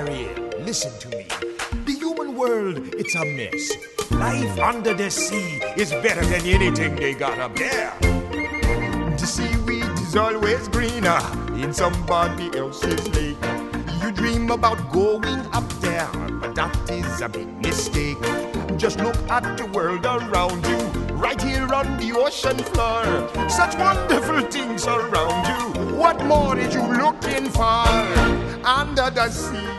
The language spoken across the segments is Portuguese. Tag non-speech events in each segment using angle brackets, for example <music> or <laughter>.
Ariel, listen to me. The human world, it's a mess. Life under the sea is better than anything they got up there. The seaweed is always greener in somebody else's lake. You dream about going up there, but that is a big mistake. Just look at the world around you, right here on the ocean floor. Such wonderful things around you. What more is you looking for under the sea?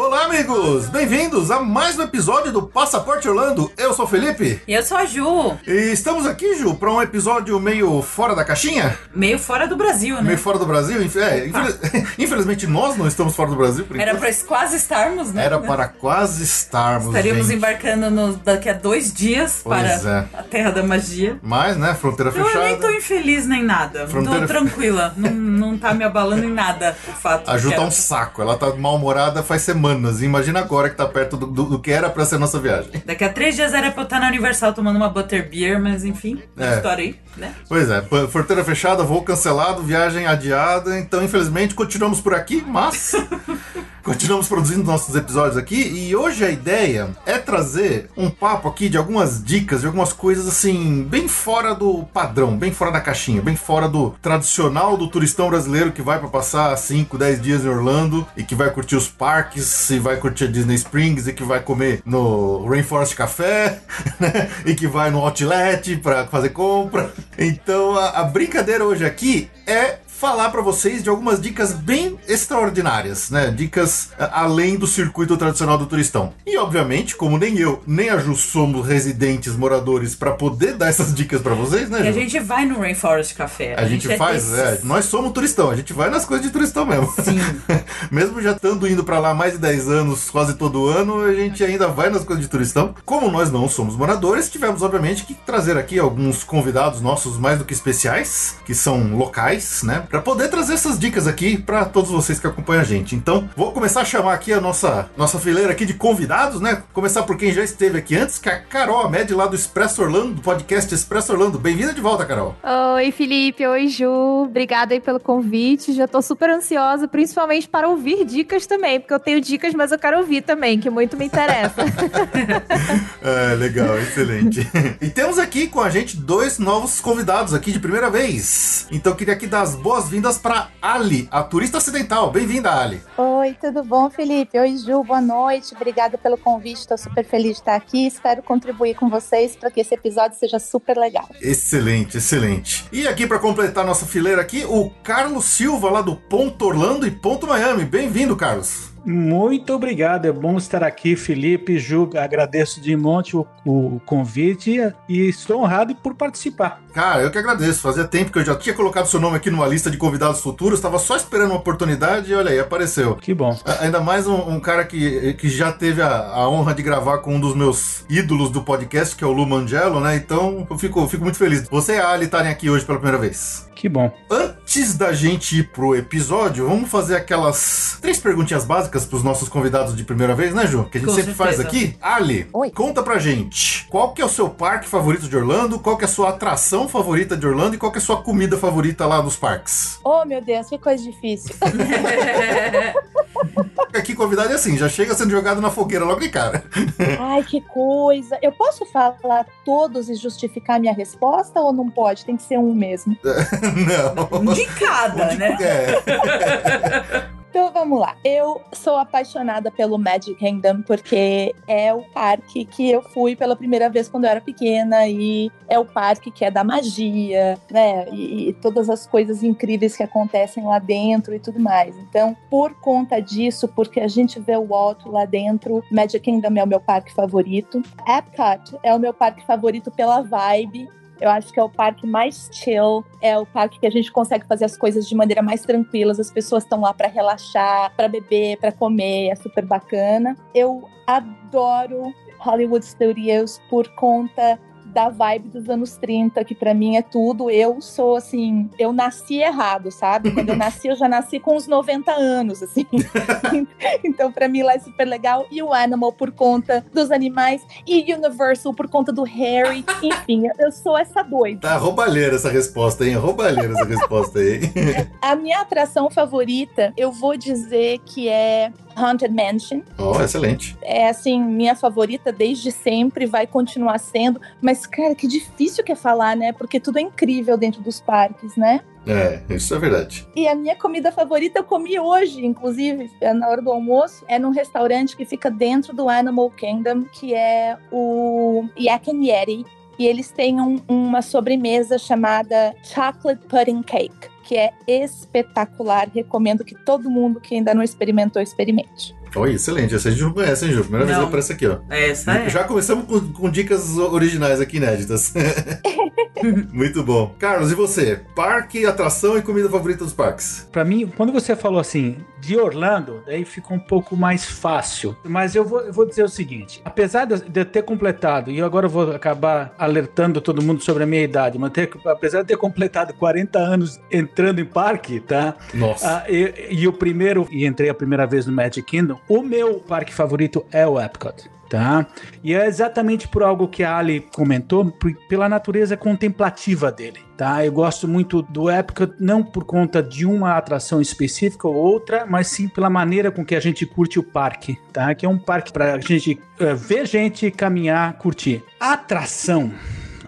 Olá, amigos! Bem-vindos a mais um episódio do Passaporte Orlando. Eu sou o Felipe. E eu sou a Ju. E estamos aqui, Ju, para um episódio meio fora da caixinha? Meio fora do Brasil, né? Meio fora do Brasil? É, infeliz... <laughs> Infelizmente nós não estamos fora do Brasil. Por Era para quase estarmos, né? Era para quase estarmos. Estaríamos gente. embarcando no, daqui a dois dias Pois para é. a Terra da Magia. Mas, né, fronteira Eu fechada. nem tô infeliz nem nada. Fronteira- Tô tranquila. não, não tá me abalando em nada o fato. A Ju tá um saco, ela tá mal-humorada faz semanas. Imagina agora que tá perto do, do- do que era pra ser a nossa viagem. Daqui a três dias era pra eu estar na Universal tomando uma Butterbeer, mas enfim, É. história aí, né? Pois é, p- fronteira fechada, voo cancelado, viagem adiada. Então, infelizmente, continuamos por aqui, mas <laughs> continuamos produzindo nossos episódios aqui. E hoje a ideia é trazer um papo aqui de algumas dicas, de algumas coisas assim, bem fora do padrão, bem fora da caixinha, bem fora do tradicional do turistão brasileiro que vai pra passar 5, 10 dias em Orlando e que vai curtir os parques, e vai curtir a Disney Springs e que vai comer no Rainforest Café, <laughs> né? E que vai no Outlet pra fazer compra. Então a, a brincadeira hoje aqui é falar pra vocês de algumas dicas bem extraordinárias, né? Dicas a- além do circuito tradicional do turistão. E obviamente, como nem eu, nem a Ju somos residentes, moradores pra poder dar essas dicas pra vocês, né, E a Ju? gente vai no Rainforest Café. A gente faz, desses. é, nós somos turistão, a gente vai nas coisas de turistão mesmo. Sim. <laughs> mesmo já estando indo pra lá mais de 10 anos, quase todo ano, a gente ainda vai nas coisas de turistão. Como nós não somos moradores, tivemos obviamente que trazer aqui alguns convidados nossos mais do que especiais, que são locais, né, Pra poder trazer essas dicas aqui pra todos vocês que acompanham a gente. Então, vou começar a chamar aqui a nossa nossa fileira aqui de convidados, né? Começar por quem já esteve aqui antes, que é a Carol Amed lá do Expresso Orlando, do podcast Expresso Orlando. Bem-vinda de volta, Carol. Oi, Felipe. Oi, Ju. Obrigada aí pelo convite. Já tô super ansiosa, principalmente para ouvir dicas também, porque eu tenho dicas, mas eu quero ouvir também, que muito me interessa. <laughs> É, legal, excelente. <laughs> e temos aqui com a gente dois novos convidados aqui de primeira vez. Então eu queria aqui dar as boas-vindas para Ali, a turista acidental. Bem-vinda, Ali. Oi, tudo bom, Felipe? Oi, Ju, boa noite. Obrigada pelo convite. Estou super feliz de estar aqui. Espero contribuir com vocês para que esse episódio seja super legal. Excelente, excelente. E aqui para completar nossa fileira aqui, o Carlos Silva lá do Ponto Orlando e Ponto Miami. Bem-vindo, Carlos. Muito obrigado, é bom estar aqui, Felipe, Ju, agradeço de monte o, o convite e estou honrado por participar. Cara, eu que agradeço. Fazia tempo que eu já tinha colocado seu nome aqui numa lista de convidados futuros, estava só esperando uma oportunidade e olha aí, apareceu. Que bom. Ainda mais um, um cara que, que já teve a, a honra de gravar com um dos meus ídolos do podcast, que é o Lu Mangelo, né? Então eu fico, fico muito feliz. Você e a Ali estarem aqui hoje pela primeira vez. Que bom. Antes da gente ir pro episódio, vamos fazer aquelas três perguntinhas básicas pros nossos convidados de primeira vez, né, Ju? Que a gente Com sempre faz certeza. aqui. Ali, Oi. conta pra gente. Qual que é o seu parque favorito de Orlando? Qual que é a sua atração favorita de Orlando? E qual que é a sua comida favorita lá nos parques? Oh, meu Deus, que coisa difícil. <laughs> Aqui convidado é assim, já chega sendo jogado na fogueira logo de cara. <laughs> Ai, que coisa. Eu posso falar todos e justificar minha resposta ou não pode? Tem que ser um mesmo. <laughs> Não. De cada, né? É. Então vamos lá. Eu sou apaixonada pelo Magic Kingdom porque é o parque que eu fui pela primeira vez quando eu era pequena e é o parque que é da magia, né? E, e todas as coisas incríveis que acontecem lá dentro e tudo mais. Então, por conta disso, porque a gente vê o Walt lá dentro, Magic Kingdom é o meu parque favorito. Epcot é o meu parque favorito pela vibe Eu acho que é o parque mais chill, é o parque que a gente consegue fazer as coisas de maneira mais tranquila. As pessoas estão lá para relaxar, para beber, para comer, é super bacana. Eu adoro Hollywood Studios por conta da vibe dos anos 30, que para mim é tudo. Eu sou assim, eu nasci errado, sabe? Quando eu <laughs> nasci, eu já nasci com uns 90 anos, assim. <laughs> então, para mim lá é super legal. E o Animal por conta dos animais, e Universal por conta do Harry. Enfim, eu sou essa doida. Tá roubalheira essa resposta, hein? Roubalheira essa resposta aí. <laughs> A minha atração favorita, eu vou dizer que é Haunted Mansion. Oh, excelente. É assim, minha favorita desde sempre, vai continuar sendo. Mas, cara, que difícil que é falar, né? Porque tudo é incrível dentro dos parques, né? É, isso é verdade. E a minha comida favorita eu comi hoje, inclusive, é na hora do almoço. É num restaurante que fica dentro do Animal Kingdom, que é o Yak and Yeti. E eles têm um, uma sobremesa chamada Chocolate Pudding Cake, que é espetacular. Recomendo que todo mundo que ainda não experimentou, experimente. Oi, excelente. Essa a gente não conhece, hein, Ju? Primeira vez Não. que aparece aqui, ó. Essa é. Já começamos com, com dicas originais aqui, inéditas. <laughs> Muito bom. Carlos, e você? Parque, atração e comida favorita dos parques? Pra mim, quando você falou assim, de Orlando, daí ficou um pouco mais fácil. Mas eu vou, eu vou dizer o seguinte: apesar de de eu ter completado, e agora eu vou acabar alertando todo mundo sobre a minha idade, mas ter- apesar de ter completado 40 anos entrando em parque, tá? Nossa. Ah, e, e o primeiro, e entrei a primeira vez no Magic Kingdom, o meu parque favorito é o Epcot. Tá? E é exatamente por algo que a Ali comentou, por- pela natureza contemplativa dele. Tá? Eu gosto muito do Epcot, não por conta de uma atração específica ou outra, mas sim pela maneira com que a gente curte o parque. Tá? Que é um parque para a gente eh, ver gente caminhar, curtir. Atração.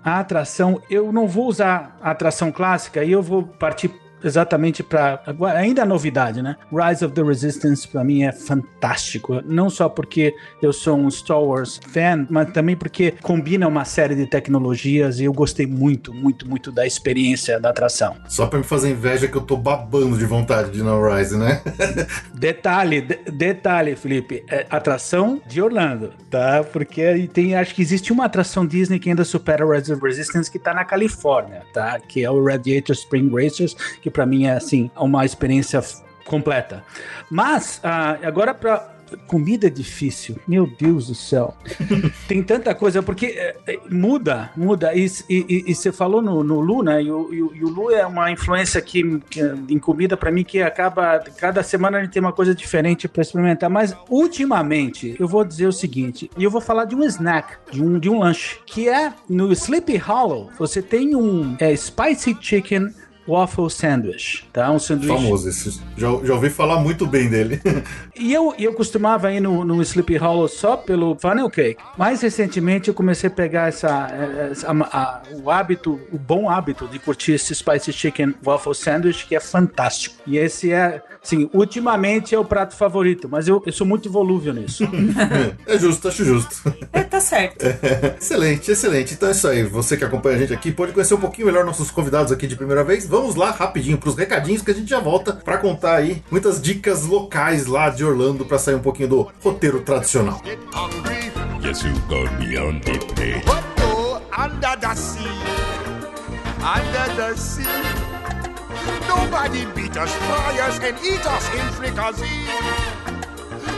A atração, eu não vou usar a atração clássica e eu vou partir exatamente para ainda a novidade, né? Rise of the Resistance para mim é fantástico, não só porque eu sou um Star Wars fan, mas também porque combina uma série de tecnologias e eu gostei muito, muito, muito da experiência da atração. Só pra me fazer inveja que eu tô babando de vontade de na Rise, né? <laughs> Detalhe, de- detalhe, Felipe, é atração de Orlando, tá? Porque tem, acho que existe uma atração Disney que ainda supera o Rise of Resistance que tá na Califórnia, tá? Que é o Radiator Spring Racers, que pra mim é assim uma experiência completa. Mas ah, agora pra comida é difícil, meu Deus do céu. <laughs> Tem tanta coisa, porque é, é, muda, muda. E, e- e você falou no, no Lu, né? E o, e o- e o Lu é uma influência que, que, em comida para mim que acaba. Cada semana a gente tem uma coisa diferente para experimentar. Mas ultimamente, eu vou dizer o seguinte: e eu vou falar de um snack, de um, de um lanche, que é no Sleepy Hollow. Você tem um é, spicy chicken. Waffle sandwich, tá? Um sanduíche Famoso esse. Já, já ouvi falar muito bem dele. <laughs> e eu, eu costumava ir no, no Sleepy Hollow só pelo funnel cake. Mais recentemente eu comecei a pegar essa, essa- a- a- o hábito, o bom hábito de curtir esse Spicy Chicken Waffle Sandwich, que é fantástico. E esse é, assim, ultimamente é o prato favorito, mas eu, eu sou muito volúvel nisso. <laughs> é justo, acho justo. É, tá certo. <laughs> excelente, excelente. Então é isso aí. Você que acompanha a gente aqui pode conhecer um pouquinho melhor nossos convidados aqui de primeira vez. Vamos lá rapidinho pros recadinhos que a gente já volta pra contar aí muitas dicas locais lá de Orlando pra sair um pouquinho do roteiro tradicional. Yes, you the under the sea. Under the sea. Nobody beat us, fry us, and eat us in fricassee.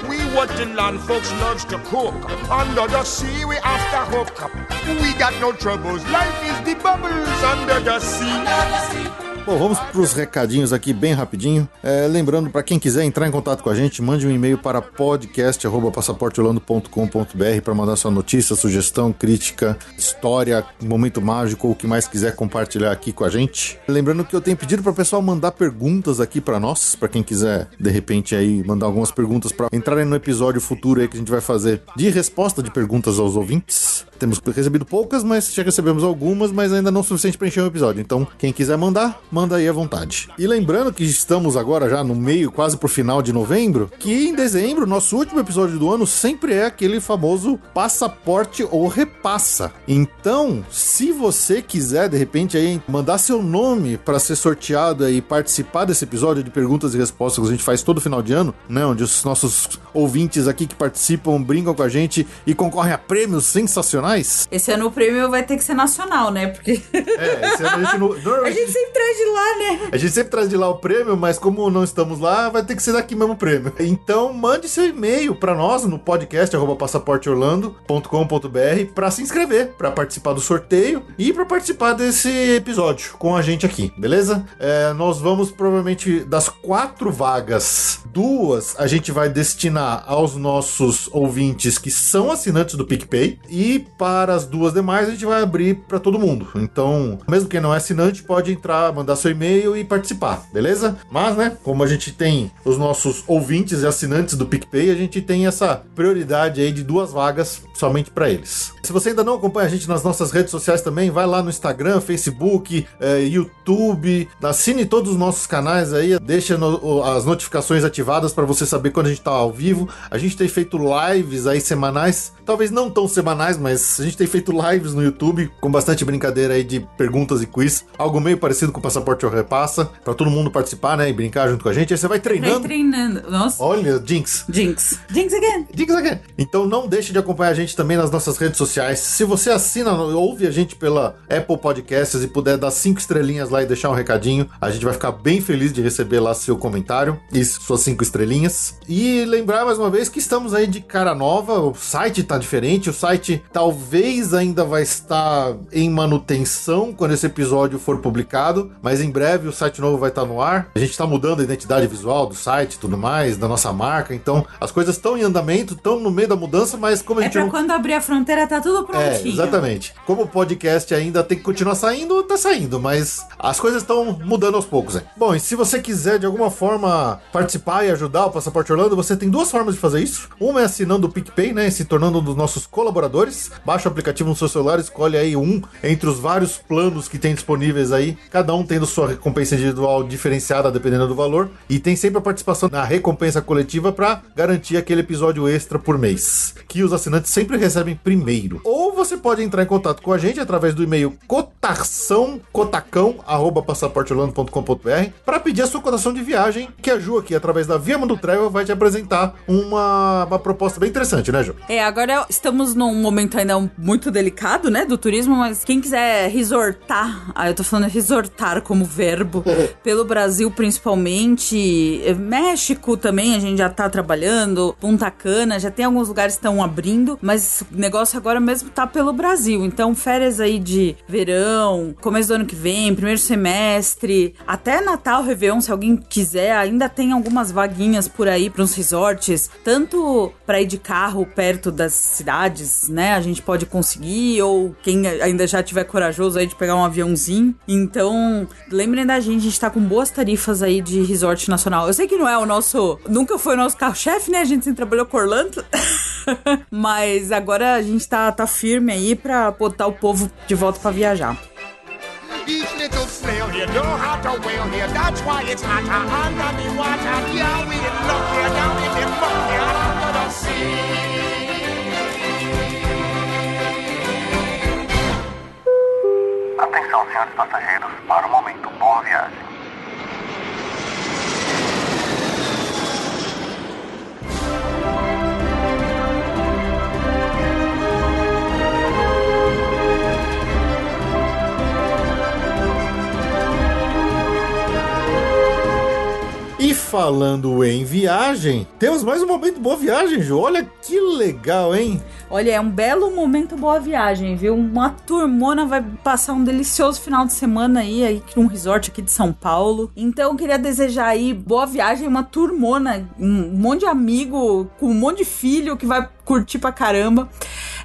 We the land folks loves to cook. Under the sea, we after hook up. We got no troubles. Life is the bubbles under the sea. Bom, vamos pros recadinhos aqui bem rapidinho. É, lembrando, para quem quiser entrar em contato com a gente, mande um e-mail para podcast.passaporteorlando.com.br para mandar sua notícia, sugestão, crítica, história, momento mágico ou o que mais quiser compartilhar aqui com a gente. Lembrando que eu tenho pedido para o pessoal mandar perguntas aqui para nós, para quem quiser de repente aí mandar algumas perguntas para entrarem no episódio futuro aí que a gente vai fazer de resposta de perguntas aos ouvintes. Temos recebido poucas, mas já recebemos algumas, mas ainda não o suficiente para encher o episódio. Então, quem quiser mandar, manda aí à vontade. E lembrando que estamos agora já no meio, quase pro final de novembro, que em dezembro, nosso último episódio do ano sempre é aquele famoso passaporte ou repassa. Então, se você quiser de repente aí mandar seu nome para ser sorteado e participar desse episódio de perguntas e respostas que a gente faz todo final de ano, né, onde os nossos ouvintes aqui que participam brincam com a gente e concorrem a prêmios sensacionais. Esse ano o prêmio vai ter que ser nacional, né? Porque É, esse ano a gente não, <laughs> a gente sempre traz de lá, né? A gente sempre traz de lá o prêmio, mas como não estamos lá, vai ter que ser daqui mesmo o prêmio. Então, mande seu e-mail para nós no podcast passaporteorlando.com.br para se inscrever, para participar do sorteio e para participar desse episódio com a gente aqui, beleza? É, nós vamos provavelmente das quatro vagas, duas a gente vai destinar aos nossos ouvintes que são assinantes do PicPay e para as duas demais a gente vai abrir para todo mundo. Então, mesmo quem não é assinante pode entrar, mandar seu e-mail e participar, beleza? Mas, né, como a gente tem os nossos ouvintes e assinantes do PicPay, a gente tem essa prioridade aí de duas vagas somente para eles. Se você ainda não acompanha a gente nas nossas redes sociais também, vai lá no Instagram, Facebook, eh, YouTube, assine todos os nossos canais aí, deixa no- as notificações ativadas para você saber quando a gente tá ao vivo. A gente tem feito lives aí semanais, talvez não tão semanais, mas a gente tem feito lives no YouTube com bastante brincadeira aí de perguntas e quiz, algo meio parecido com o Passaporte ou Repassa, para todo mundo participar, né, e brincar junto com a gente. Aí você vai Vai treinando. treinando. Nossa. Olha, Jinx. Jinx. Jinx again. Dicas again. Então não deixe de acompanhar a gente também nas nossas redes sociais. Se você assina, ouve a gente pela Apple Podcasts e puder dar cinco estrelinhas lá e deixar um recadinho, a gente vai ficar bem feliz de receber lá seu comentário e suas cinco estrelinhas. E lembrar mais uma vez que estamos aí de cara nova, o site tá diferente, o site talvez ainda vai estar em manutenção quando esse episódio for publicado, mas em breve o site novo vai estar no ar. A gente está mudando a identidade visual do site e tudo mais, da nossa marca, então as coisas estão em andamento, estão no meio da mudança, mas como a É gente não quando abrir a fronteira tá tudo é, prontinho. exatamente. Como o podcast ainda tem que continuar saindo, tá saindo, mas as coisas estão mudando aos poucos, hein? Bom, e se você quiser de alguma forma participar e ajudar o Passaporte Orlando, você tem duas formas de fazer isso. Uma é assinando o PicPay, né? e Se tornando um dos nossos colaboradores. Baixa o aplicativo no seu celular, escolhe aí um entre os vários planos que tem disponíveis aí, cada um tendo sua recompensa individual diferenciada dependendo do valor. E tem sempre a participação na recompensa coletiva para garantir aquele episódio extra por mês, que os assinantes sempre recebem primeiro. Ou você pode entrar em contato com a gente através do e-mail cotação cotacão arroba passaporteorlando.com.br para pedir a sua cotação de viagem, que a Ju aqui através da Via Mundo Travel vai te apresentar uma, uma proposta bem interessante, né, Ju? É, agora estamos num momento ainda muito delicado, né, do turismo, mas quem quiser resortar, ah, eu tô falando resortar como verbo, <laughs> pelo Brasil principalmente, eh, México também a gente já tá trabalhando, Punta Cana, já tem alguns lugares que estão abrindo, mas o negócio agora mesmo tá pelo Brasil, então férias aí de verão, começo do ano que vem, primeiro semestre, até Natal, Réveillon, se alguém quiser, ainda tem algumas vaguinhas por aí para uns resorts, tanto para ir de carro perto das cidades, né? A gente pode conseguir, ou quem ainda já tiver corajoso aí de pegar um aviãozinho. Então, lembrem da gente, a gente tá com boas tarifas aí de resort nacional. Eu sei que não é o nosso. Nunca foi o nosso carro-chefe, né? A gente sempre trabalhou com Orlando. <laughs> Mas agora a gente tá, tá firme aí pra botar o povo de volta pra viajar. Each little snail here know how to wail here. That's why it's hotter under the water. Yeah, we in luck here down in the muck here under the sea. Atenção, senhores passageiros, para o momento. Boa viagem. Falando em viagem, temos mais um momento boa viagem, Ju. Olha que legal, hein? Olha, é um belo momento boa viagem, viu? Uma turmona vai passar um delicioso final de semana aí, aí num resort aqui de São Paulo. Então, eu queria desejar aí boa viagem, uma turmona, um monte de amigo, com um monte de filho que vai curtir pra caramba.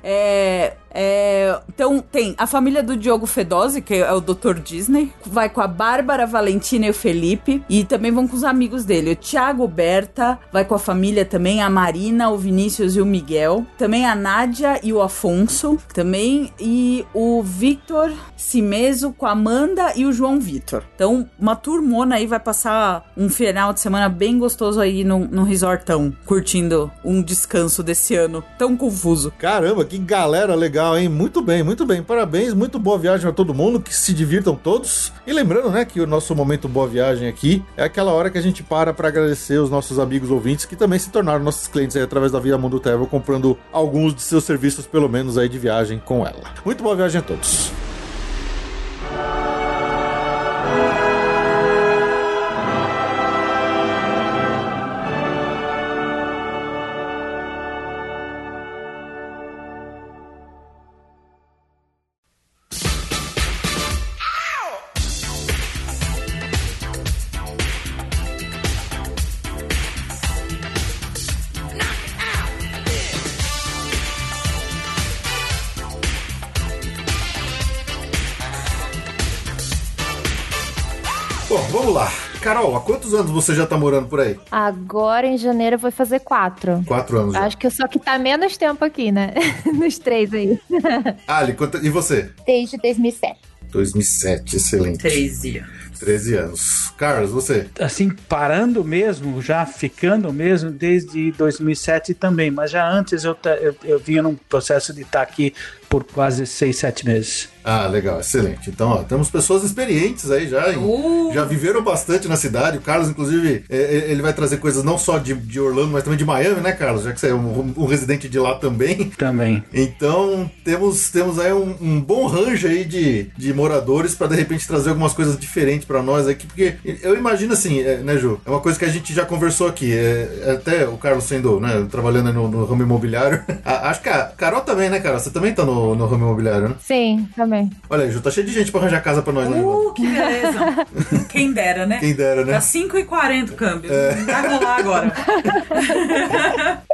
É, É, então, tem a família do Diogo Fedose, que é o Dr. Disney. Vai com a Bárbara, a Valentina e o Felipe. E também vão com os amigos dele. O Thiago Berta, vai com a família também, a Marina, o Vinícius e o Miguel. Também a Nádia e o Afonso. Também. E o Victor Cimeso com a Amanda e o João Vitor. Então, uma turmona aí vai passar um final de semana bem gostoso aí num, num resortão, curtindo um descanso desse ano tão confuso. Caramba, que galera legal, hein? Muito bem, muito bem. Parabéns, muito boa viagem a todo mundo, que se divirtam todos. E lembrando, né, que o nosso momento boa viagem aqui é aquela hora que a gente para para agradecer os nossos amigos ouvintes que também se tornaram nossos clientes aí através da Via Mundo Travel, comprando alguns de seus serviços, pelo menos aí de viagem com ela. Muito boa viagem a todos. Quantos anos você já tá morando por aí? Agora em janeiro eu vou fazer quatro. Quatro anos já. Acho que eu só que tá menos tempo aqui, né? <laughs> Nos três aí. <laughs> Ali, quanto- e você? Desde 2007. 2007, excelente. 13. 13 anos. Carlos, você? assim, parando mesmo, já ficando mesmo desde 2007 também, mas já antes eu, eu, eu vinha num processo de estar aqui por quase seis, sete meses. Ah, legal, excelente. Então, ó, temos pessoas experientes aí já, em- Uh. já viveram bastante na cidade. O Carlos, inclusive, é, é, ele vai trazer coisas não só de, de Orlando, mas também de Miami, né, Carlos? Já que você é um, um residente de lá também. Também. Então, temos, temos aí um, um bom range aí de, de moradores para de repente trazer algumas coisas diferentes para nós aqui, porque eu imagino assim, é, né, Ju? É uma coisa que a gente já conversou aqui. é, até o Carlos sendo, né, trabalhando aí no, no ramo imobiliário. <laughs> A- acho que a Carol também, né, Carol? Você também tá no, no ramo imobiliário, né? Sim, também. Olha aí, Ju, tá cheio de gente pra arranjar casa pra nós, né? Uh, que beleza. <laughs> Quem dera, né? Quem dera, né? Tá 5,40 o câmbio. Não vai rolar agora. <laughs>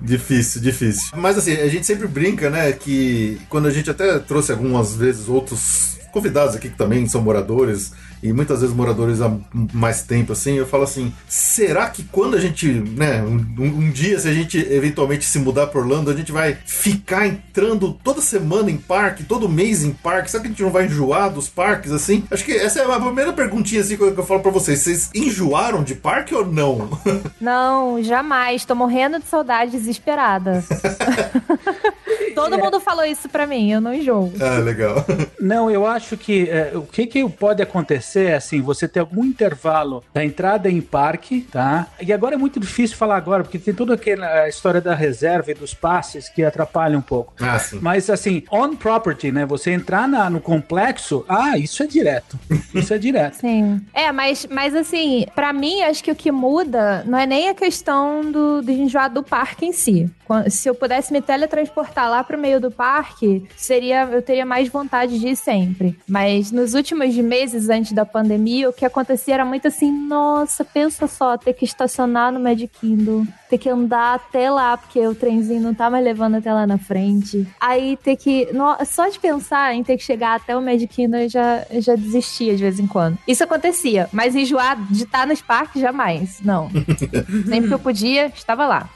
Difícil, difícil. Mas assim, a gente sempre brinca, né, que quando a gente até trouxe algumas vezes outros convidados aqui que também são moradores e muitas vezes moradores há mais tempo assim, eu falo assim, será que quando a gente, né, um, um dia se a gente eventualmente se mudar para Orlando, a gente vai ficar entrando toda semana em parque, todo mês em parque? Será que a gente não vai enjoar dos parques assim? Acho que essa é a primeira perguntinha assim que eu, que eu falo para vocês. Vocês enjoaram de parque ou não? <laughs> Não, jamais. Tô morrendo de saudade, desesperada. <laughs> Todo mundo falou isso pra mim, eu não enjoo. ah, legal. Não, eu acho que é, o que, que pode acontecer é assim, você ter algum intervalo da entrada em parque, tá? E agora é muito difícil falar agora, porque tem toda aquela história da reserva e dos passes que atrapalha um pouco. Ah, sim. Mas assim, on property, né? Você entrar na- no complexo, ah, isso é direto. Isso é direto. <laughs> Sim. É, mas, mas assim, pra mim, acho que o que muda não é nem a questão do, do enjoar do parque em si. Se eu pudesse me teletransportar lá pro meio do parque, seria eu teria mais vontade de ir sempre. Mas nos últimos meses antes da pandemia, o que acontecia era muito assim, nossa, pensa só, ter que estacionar no Magic Kingdom, ter que andar até lá, porque o trenzinho não tá mais levando até lá na frente. Aí ter que. no- só de pensar em ter que chegar até o Magic Kingdom eu já, eu já desistia de vez em quando. Isso acontecia, mas enjoar de estar nos parques, jamais. Não. <laughs> Sempre que eu podia, estava lá.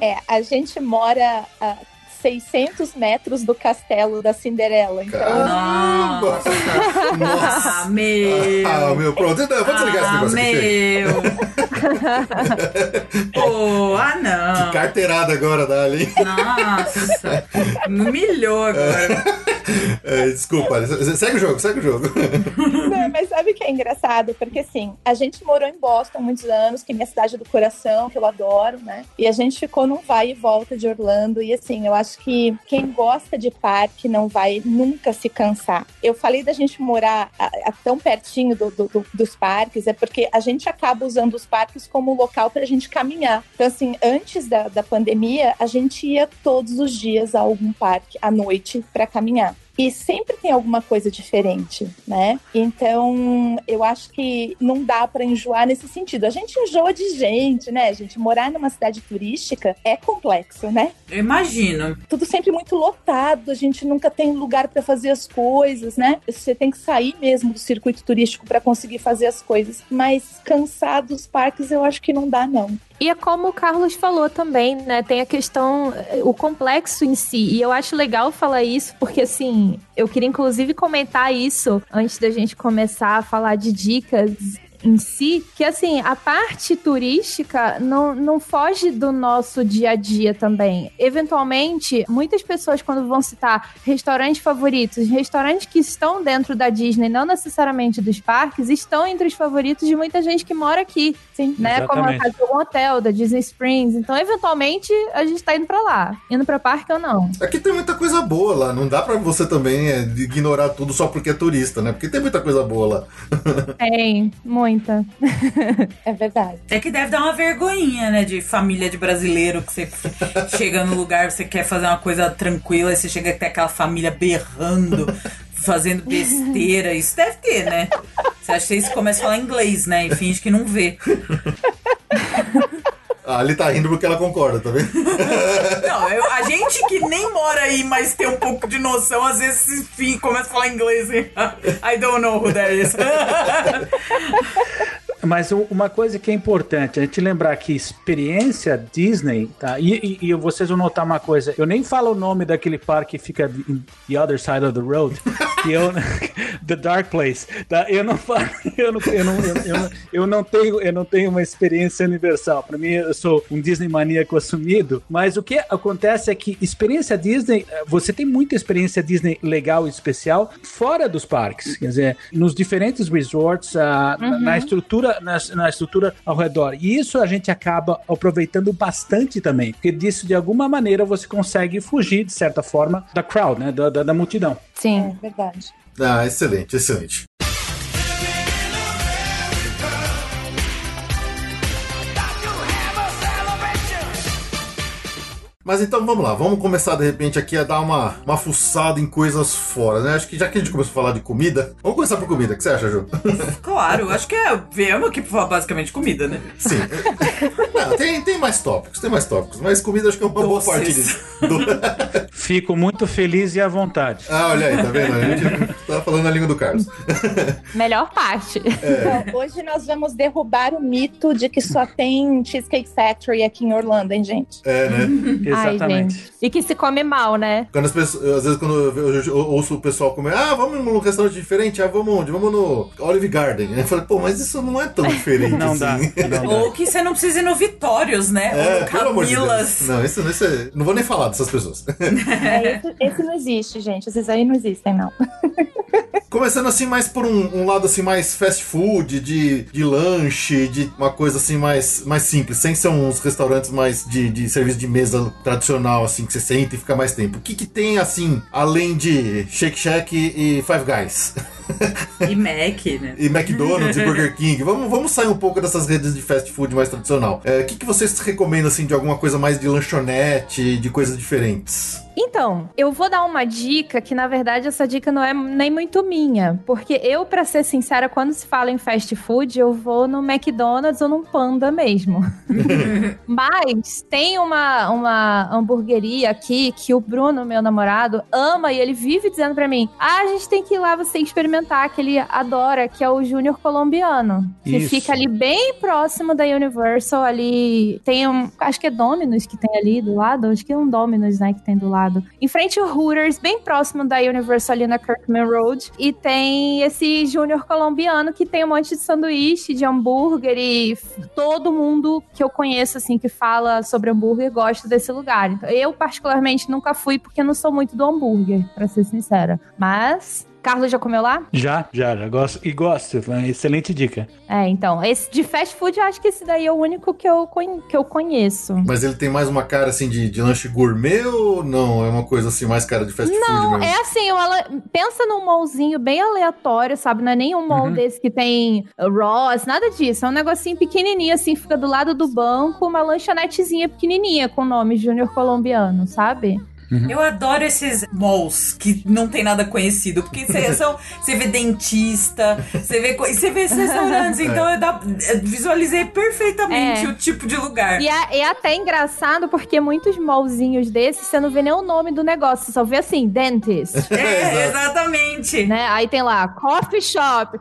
É, a gente mora a 600 metros do castelo da Cinderela. Então, Nossa. Nossa. Ah, meu. Ah, meu, pronto. Então, vou desligar esse ah, negócio meu. <laughs> Pô, ah, não. Carteirada agora da Ali. Nossa. Me humilhou agora. É, desculpa, Ali. segue o jogo, segue o jogo. Não, mas sabe o que é engraçado? Porque assim, a gente morou em Boston há muitos anos, que é minha cidade do coração, que eu adoro, né? E a gente ficou num vai e volta de Orlando. E assim, eu acho que quem gosta de parque não vai nunca se cansar. Eu falei da gente morar a- a tão pertinho do- do- do- dos parques, é porque a gente acaba usando os parques como local pra gente caminhar. Então, assim, antes da, da pandemia, a gente ia todos os dias a algum parque à noite pra caminhar. E sempre tem alguma coisa diferente, né? Então, eu acho que não dá para enjoar nesse sentido. A gente enjoa de gente, né? A gente morar numa cidade turística é complexo, né? Eu imagino. Tudo sempre muito lotado, a gente nunca tem lugar para fazer as coisas, né? Você tem que sair mesmo do circuito turístico para conseguir fazer as coisas. Mas cansar dos parques, eu acho que não dá, não. E é como o Carlos falou também, né? Tem a questão, o complexo em si. E eu acho legal falar isso, porque assim, eu queria inclusive comentar isso antes da gente começar a falar de dicas em si, que assim, a parte turística não, não foge do nosso dia a dia também. Eventualmente, muitas pessoas, quando vão citar restaurantes favoritos, restaurantes que estão dentro da Disney, não necessariamente dos parques, estão entre os favoritos de muita gente que mora aqui. Sim, né? Como a casa de um hotel, da Disney Springs. Então, eventualmente, a gente tá indo pra lá. Indo pra parque ou não. Aqui tem muita coisa boa lá. Não dá pra você também é, ignorar tudo só porque é turista, né? Porque tem muita coisa boa lá. <laughs> Tem, muita. É verdade. É que deve dar uma vergonhinha, né? De família de brasileiro que você chega no lugar, você quer fazer uma coisa tranquila, e você chega até aquela família berrando, fazendo besteira. Isso deve ter, né? Você acha que você começa a falar inglês, né? E finge que não vê. Ah, ele tá rindo porque ela concorda, tá vendo? Não, eu- a gente que nem mora aí, mas tem um pouco de noção, às vezes enfim, começa a falar inglês. I don't know who that is. Mas uma coisa que é importante, a gente lembrar que experiência Disney, tá? E, e- e vocês vão notar uma coisa, eu nem falo o nome daquele parque que fica in the other side of the road, que eu, <laughs> The Dark Place, tá? Eu não falo, <laughs> eu não, eu não, eu, não, eu não tenho, eu não tenho uma experiência universal. Para mim, eu sou um Disney maníaco assumido, mas o que acontece é que experiência Disney, eh, você tem muita experiência Disney legal e especial fora dos parques, quer dizer, nos diferentes resorts, ah, na- na estrutura, na, na estrutura ao redor. E isso a gente acaba aproveitando bastante também, porque disso de alguma maneira você consegue fugir de certa forma da crowd, né, da, da, da multidão. Sim. É verdade. Ah, excelente, excelente. Mas então vamos lá, vamos começar de repente aqui a dar uma, uma fuçada em coisas fora, né? Acho que já que a gente começou a falar de comida, vamos começar por comida. O que você acha, Ju? <laughs> Claro, acho que é. Viemos aqui pra falar basicamente comida, né? Sim. <laughs> Não, tem, tem mais tópicos, tem mais tópicos, mas comida acho que é uma boa Doces. parte disso. <laughs> Do- Fico muito feliz e à vontade. Ah, olha aí, tá vendo? A gente tá falando a língua do Carlos. Melhor parte. Bom, hoje nós vamos derrubar o mito de que só tem Cheesecake Factory aqui em Orlando, hein, gente? É, né? Ai, Exatamente. gente. E que se come mal, né? Quando as pessoas, às vezes quando eu, eu- eu ouço o pessoal comer, ah, vamos num restaurante diferente, ah, vamos onde? Vamos no Olive Garden. Eu falei, pô, mas isso não é tão <laughs> diferente Não assim. dá, não dá. Ou que você não precisa ir no Vitórios, né? Ou É, no pelo amor de Deus. Camilas. Não, isso, isso é- não vou nem falar dessas pessoas. <laughs> É, esse, esse não existe, gente. Esses aí não existem, não. <laughs> Começando assim mais por um, um lado assim mais fast food, de, de lanche, de uma coisa assim mais, mais simples, sem ser uns restaurantes mais de, de serviço de mesa tradicional, assim, que você senta e fica mais tempo. O que que tem assim, além de Shake Shack e Five Guys? E Mac, né? e McDonald's e Burger King. Vamos, vamos sair um pouco dessas redes de fast food mais tradicional. É, O que, que vocês recomendam assim de alguma coisa mais de lanchonete, de coisas diferentes? Então, eu vou dar uma dica que, na verdade, essa dica não é nem muito minha. Porque eu, pra ser sincera, quando se fala em fast food, eu vou no McDonald's ou num Panda mesmo. <laughs> Mas tem uma, uma hamburgueria aqui que o Bruno, meu namorado, ama e ele vive dizendo pra mim: Ah, a gente tem que ir lá você experimentar, que ele adora, que é o Júnior Colombiano. Que fica ali bem próximo da Universal, ali. Tem um. Acho que é Domino's que tem ali do lado. Acho que é um Domino's, né, que tem do lado. Em frente ao Hooters, bem próximo da Universal ali na Kirkman Road. E tem esse Júnior colombiano que tem um monte de sanduíche, de hambúrguer e todo mundo que eu conheço, assim, que fala sobre hambúrguer gosta desse lugar. Então, eu, particularmente, nunca fui porque não sou muito do hambúrguer, pra ser sincera. Mas. Carlos já comeu lá? Já, já, já gosto. E gosto, uma excelente dica. É, então, esse de fast food, eu acho que esse daí é o único que eu, que eu conheço. Mas ele tem mais uma cara assim de, de lanche gourmet ou não? É uma coisa assim mais cara de fast food Não, mesmo? é assim, uma, pensa num mallzinho bem aleatório, sabe? Não é nem um mall Uhum. desse que tem Ross, nada disso. É um negocinho pequenininho, assim, fica do lado do banco, uma lanchonetezinha pequenininha com o nome Júnior Colombiano, sabe? Eu adoro esses malls que não tem nada conhecido, porque você, <laughs> são, você vê dentista, você vê, co- você vê esses restaurantes, <laughs> então eu, dá- eu visualizei perfeitamente É. o tipo de lugar. E é, é até engraçado porque muitos mallzinhos desses você não vê nem o nome do negócio, você só vê assim, dentist. <laughs> É, exatamente. né? Aí tem lá, coffee shop.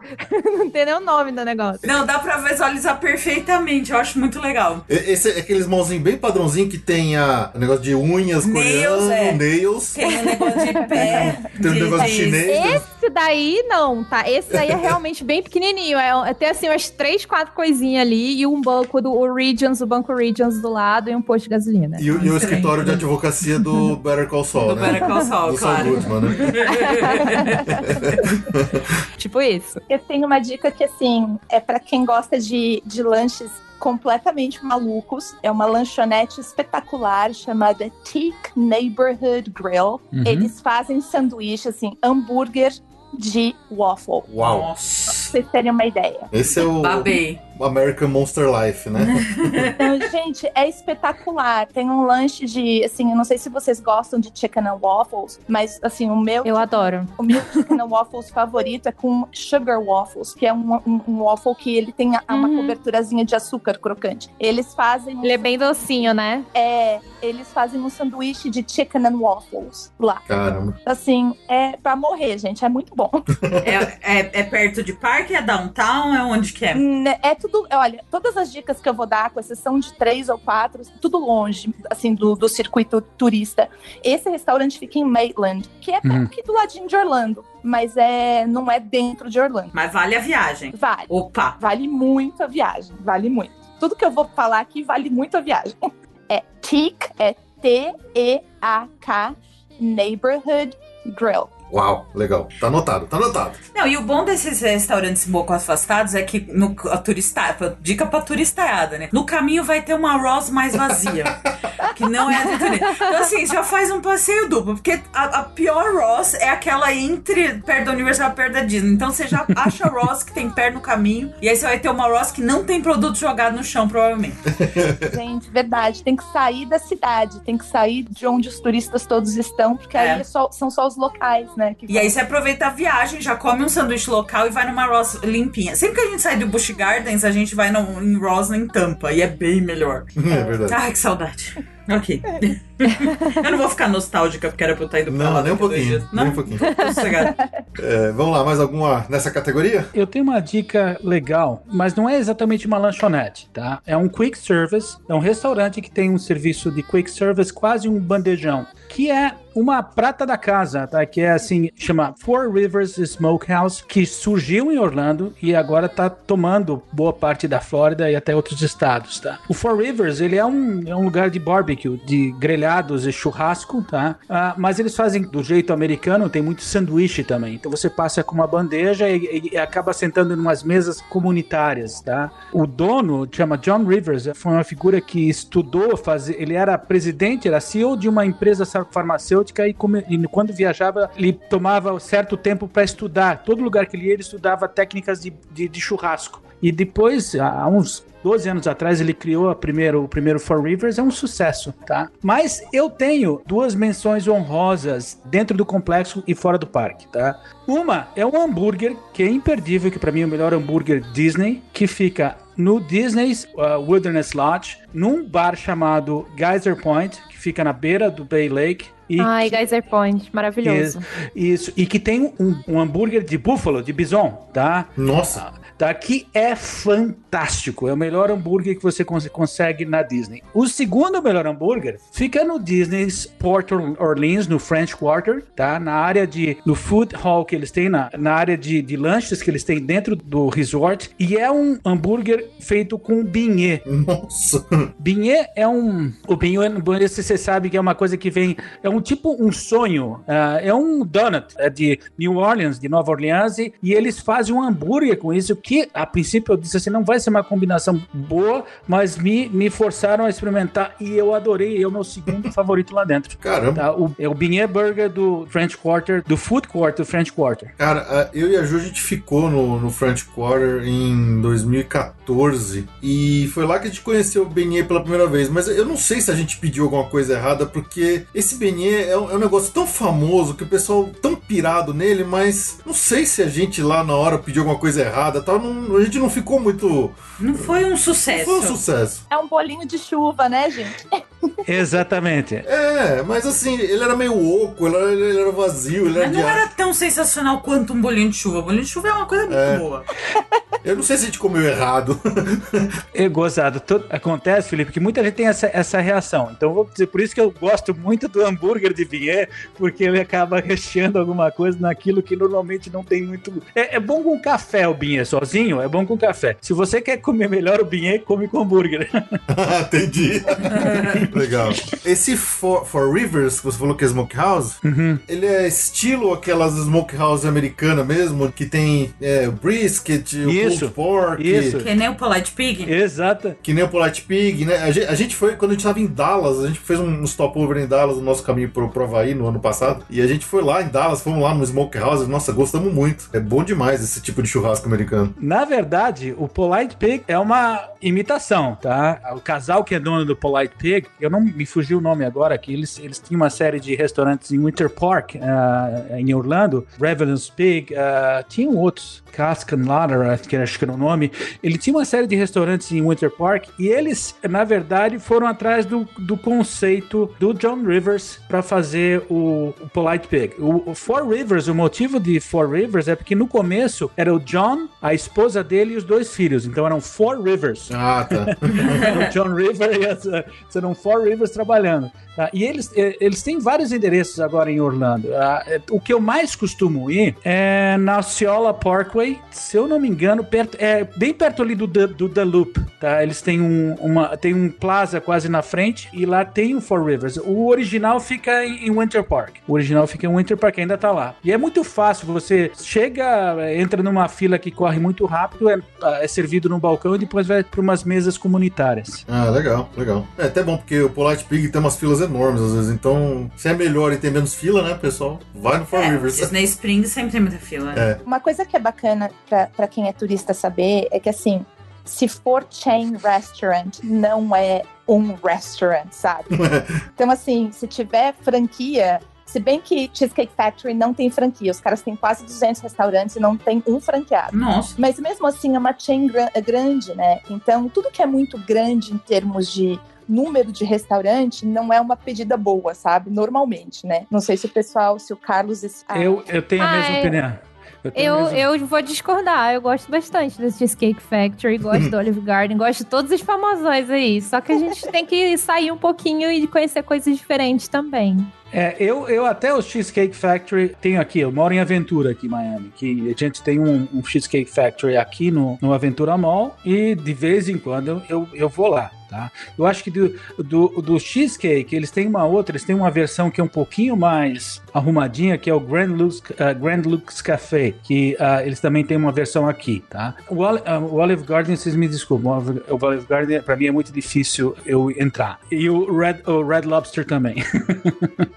não tem nem o nome do negócio. Não, dá pra visualizar perfeitamente, eu acho muito legal. Esse é aqueles mãozinhos bem padrãozinho que tem a o negócio de unhas Nails, é. nails. Tem um negócio de <laughs> pé. Tem um negócio chinês. né? Esse daí não, tá? Esse daí é <laughs> realmente bem pequenininho. É, é ter assim umas três, quatro coisinhas ali e um banco do o Regions, o banco Regions do lado e um posto de gasolina. E, o- e o escritório de advocacia do <laughs> Better Call Saul, Do né? Better Call Saul, do claro. Saul Goodman, né? Tipo isso. Eu tenho uma dica que, assim, é pra quem gosta de, de lanches completamente malucos. É uma lanchonete espetacular chamada Teak Neighborhood Grill. Uhum. Eles fazem sanduíche, assim, hambúrguer de waffle. Uau. Nossa. Vocês terem uma ideia. Esse é o Babei. American Monster Life, né? <laughs> Então, gente, é espetacular. Tem um lanche de, assim, eu não sei se vocês gostam de chicken and waffles, mas, assim, o meu Eu adoro. O meu chicken and waffles favorito é com sugar waffles, que é um, um, um waffle que ele tem a- uma Uhum. coberturazinha de açúcar crocante. Eles fazem, Ele é bem docinho, né? é, eles fazem um sanduíche de chicken and waffles lá. Caramba. Assim, é pra morrer, gente. É muito bom. <laughs> É, é, é perto de parque? É downtown? É onde que é? Né, É tudo, olha, todas as dicas que eu vou dar, com exceção de três ou quatro, tudo longe, assim, do, do circuito turista. Esse restaurante fica em Maitland, que é Uhum. aqui do ladinho de Orlando, mas é, não é dentro de Orlando. Mas vale a viagem. Vale. Opa. Vale muito a viagem, vale muito. Tudo que eu vou falar aqui vale muito a viagem. <laughs> É TEAK, é T-E-A-K, Neighborhood Grill. Uau, legal. Tá anotado, tá anotado. Não, e o bom desses restaurantes um pouco afastados é que no a turista, dica pra turistada, né? No caminho vai ter uma Ross mais vazia. <laughs> que não é de turista. Então, assim, já faz um passeio duplo, porque a, a pior Ross é aquela entre perto da Universal, perto da Disney. Então você já acha a Ross que tem pé no caminho, e aí você vai ter uma Ross que não tem produto jogado no chão, provavelmente. <laughs> Gente, verdade, tem que sair da cidade, tem que sair de onde os turistas todos estão, porque É. aí é só- são só os locais, né? que E aí você aproveita a viagem, já come um sanduíche local e vai numa Ross limpinha. Sempre que a gente sai do Busch Gardens, a gente vai no, em Ross em Tampa, e é bem melhor. <laughs> É verdade. Ai, que saudade. Ok. <laughs> eu não vou ficar nostálgica porque era pra eu estar indo pra lá Não, nem um pouquinho. dias. Nem um Não? pouquinho. <laughs> É, vamos lá, mais alguma nessa categoria? Eu tenho uma dica legal, mas não é exatamente uma lanchonete, tá? É um quick service, é um restaurante que tem um serviço de quick service, quase um bandejão, que é uma prata da casa, tá? Que é assim, chama Four Rivers Smokehouse, que surgiu em Orlando e agora tá tomando boa parte da Flórida e até outros estados, tá? O Four Rivers, ele é um, é um lugar de barbecue, de grelhados e churrasco, tá? Ah, mas eles fazem do jeito americano, tem muito sanduíche também. Então você passa com uma bandeja e, e- acaba sentando em umas mesas comunitárias, tá? O dono chama John Rivers, foi uma figura que estudou fazer, ele era presidente, era CEO de uma empresa farmacêutica e, come- e quando viajava, ele tomava certo tempo para estudar. Todo lugar que ele ia, ele estudava técnicas de, de, de churrasco. E depois, há uns 12 anos atrás, ele criou a primeiro, o primeiro Four Rivers, é um sucesso, tá? Mas eu tenho duas menções honrosas dentro do complexo e fora do parque, tá? Uma é um hambúrguer que é imperdível, que para mim é o melhor hambúrguer Disney, que fica no Disney's uh, Wilderness Lodge, num bar chamado Geyser Point, que fica na beira do Bay Lake. E Ai, que- Geyser Point, maravilhoso. isso, e que tem um, um hambúrguer de búfalo, de bison, tá? Nossa. Tá, que é fantástico. É o melhor hambúrguer que você cons- consegue na Disney. O segundo melhor hambúrguer fica no Disney's Port Or- Orleans, no French Quarter, tá? Na área de. no food hall que eles têm, na, na área de, de lanches que eles têm dentro do resort. E é um hambúrguer feito com beignet. Nossa. Beignet é um. O beignet, se você sabe que é uma coisa que vem. É um tipo um sonho. ah, é um donut é de New Orleans, de Nova Orleans. E, e eles fazem um hambúrguer com isso que a princípio eu disse assim, não vai ser uma combinação boa, mas me, me forçaram a experimentar e eu adorei, é o meu segundo <laughs> favorito lá dentro. Caramba. Tá, o, é o Beignet Burger do French Quarter, do Food Court do French Quarter. Cara, eu e a Ju, a gente ficou no, no French Quarter em 2014 e foi lá que a gente conheceu o beignet pela primeira vez. Mas eu não sei se a gente pediu alguma coisa errada, porque esse beignet é um, é um negócio tão famoso que o pessoal tão pirado nele, mas não sei se a gente lá na hora pediu alguma coisa errada, tal. Não- a gente não ficou muito. Não foi um Não sucesso. foi um sucesso. É um bolinho de chuva, né, gente? <laughs> Exatamente. É, mas assim, ele era meio oco, ele era, ele era vazio, ele era Mas não era tão sensacional quanto um bolinho de chuva. Bolinho de chuva é uma coisa muito É. boa. Eu não sei se a gente comeu errado. É gozado. Acontece, Felipe, que muita gente tem essa, essa reação. Então, vou dizer, por isso que eu gosto muito do hambúrguer de Vier, porque ele acaba recheando alguma coisa naquilo que normalmente não tem muito. É, é bom com café o Binha sozinho, é bom com café. Se você quer comer melhor o Binha, come com hambúrguer. <laughs> Entendi. <laughs> Legal. Esse For, For Rivers, que você falou que é Smokehouse, ele é estilo aquelas Smokehouse americana mesmo, que tem é, brisket, o Isso, pulled pork, isso. Que nem o Polite Pig. Exata. que nem o Polite Pig, né? A gente, a gente foi, quando a gente tava em Dallas, a gente fez um stopover em Dallas, no nosso caminho pro, pro Havaí no ano passado, e a gente foi lá em Dallas, fomos lá no Smokehouse, nossa, gostamos muito. É bom demais esse tipo de churrasco americano. Na verdade, o Polite Pig é uma imitação, tá? O casal que é dono do Polite Pig, eu não me fugiu o nome agora, que eles, eles tinham uma série de restaurantes em Winter Park, ah, em Orlando, Revenant's Pig, ah, tinham outros, Cask and Ladder, acho que era o nome. Ele tinha uma série de restaurantes em Winter Park e eles, na verdade, foram atrás do, do conceito do John Rivers para fazer o, o Polite Pig. O, o Four Rivers, o motivo de Four Rivers é porque no começo era o John, a esposa dele e os dois filhos. Então eram Four Rivers. Ah, tá. o John River e essa, serão <laughs> Four Rivers trabalhando. tá? E eles, eh, eles têm vários endereços agora em Orlando. Ah, eh, O que eu mais costumo ir é na Osceola Parkway, se eu não me engano, perto, é bem perto ali do, The- do The Loop. Tá? Eles têm um, uma, tem um plaza quase na frente e lá tem o Four Rivers. O original fica em, em Winter Park. O original fica em Winter Park, ainda tá lá. E é muito fácil, você chega, eh, entra numa fila que corre muito rápido, é, é servido no balcão e depois vai para umas mesas comunitárias. Ah, legal, legal. É até bom, porque o Polite Pig tem umas filas enormes às vezes, então se é melhor e tem menos fila, né, pessoal? Vai no Four É, Rivers. Disney Springs sempre tem muita fila. É. Uma coisa que é bacana pra pra quem é turista saber é que, assim, se for chain restaurant, não é um restaurant, sabe? <laughs> Então, assim, se tiver franquia, se bem que Cheesecake Factory não tem franquia, os caras têm quase 200 restaurantes e não tem um franqueado. Nossa. Mas mesmo assim é uma chain gra- grande, né? Então, tudo que é muito grande em termos de número de restaurante não é uma pedida boa, sabe? Normalmente, né? Não sei se o pessoal, se o Carlos... Ah, Eu, eu tenho a mesma Ai, opinião. a Eu, mesma- eu vou discordar. Eu gosto bastante do Cheesecake Factory, gosto do <laughs> Olive Garden, gosto de todos os famosões aí. Só que a gente tem que sair um pouquinho e conhecer coisas diferentes também. É, eu, eu até o Cheesecake Factory tenho aqui, eu moro em Aventura aqui em Miami, que a gente tem um, um Cheesecake Factory aqui no, no Aventura Mall e de vez em quando eu, eu vou lá, tá? Eu acho que do, do, do Cheesecake eles têm uma outra, eles têm uma versão que é um pouquinho mais arrumadinha, que é o Grand Lux, ah, Grand Lux Café, que ah, eles também têm uma versão aqui, tá? O, ah, o Olive Garden, vocês me desculpem, o Olive, Garden pra mim é muito difícil eu entrar. E o Red, o Red Lobster também. <laughs>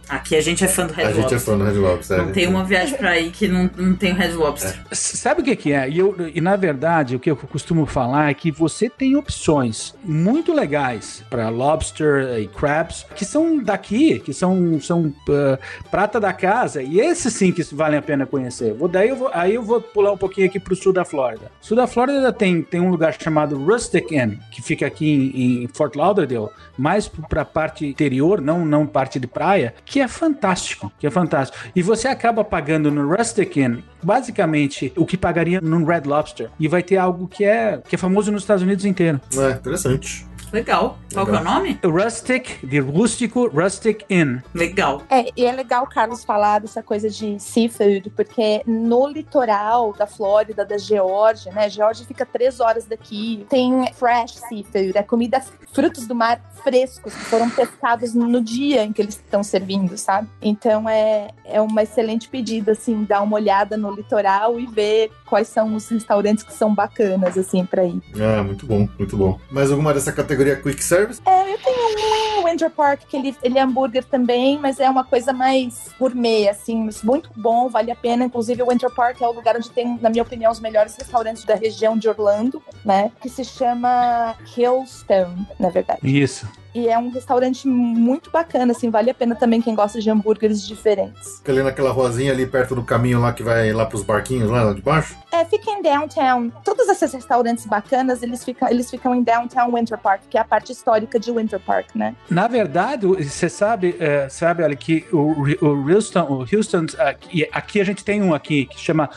Aqui a gente é fã do Red A gente é Lobster. fã do Red Lobster. Não tem uma viagem pra ir que não, não tem o Red Lobster. S- Sabe o que, que é? E, eu, e na verdade, o que eu costumo falar é que você tem opções muito legais para lobster e crabs que são daqui, que são, são ah, prata da casa, e esses sim que valem a pena conhecer. Vou, daí eu vou, aí eu vou pular um pouquinho aqui pro sul da Flórida. Sul da Flórida tem, tem um lugar chamado Rustic Inn, que fica aqui em, em Fort Lauderdale, mais para a parte interior, não, não parte de praia, que é fantástico, que é fantástico. E você acaba pagando no Rustic Inn, basicamente, o que pagaria num Red Lobster. E vai ter algo que é, que é famoso nos Estados Unidos inteiro. É, interessante. Legal. Qual que é o nome? Rustic, de rústico, Rustic Inn. Legal. É, e é legal, Carlos, falar dessa coisa de seafood, porque no litoral da Flórida, da Geórgia, né? Geórgia fica três horas daqui, tem fresh seafood, é comida, frutos do mar frescos, que foram pescados no dia em que eles estão servindo, sabe? Então é, é uma excelente pedida, assim, dar uma olhada no litoral e ver quais são os restaurantes que são bacanas, assim, pra ir. Ah, muito bom, muito bom. Mais alguma dessa categoria Quick Service? É, eu tenho um em Winter Park, que ele, ele é hambúrguer também, mas é uma coisa mais gourmet, assim, mas muito bom, vale a pena. Inclusive, o Winter Park é o lugar onde tem, na minha opinião, os melhores restaurantes da região de Orlando, né? Que se chama Hillstone, na verdade. Isso. E é um restaurante muito bacana, assim, vale a pena também quem gosta de hambúrgueres diferentes. Fica ali naquela ruazinha ali perto do caminho lá que vai lá pros barquinhos lá, lá de baixo. É, fica em downtown. Todos esses restaurantes bacanas, eles ficam, eles ficam em downtown Winter Park, que é a parte histórica de Winter Park, né? Na verdade, você sabe, é, sabe olha, que o, o Houston, o Houston aqui, aqui a gente tem um aqui que chama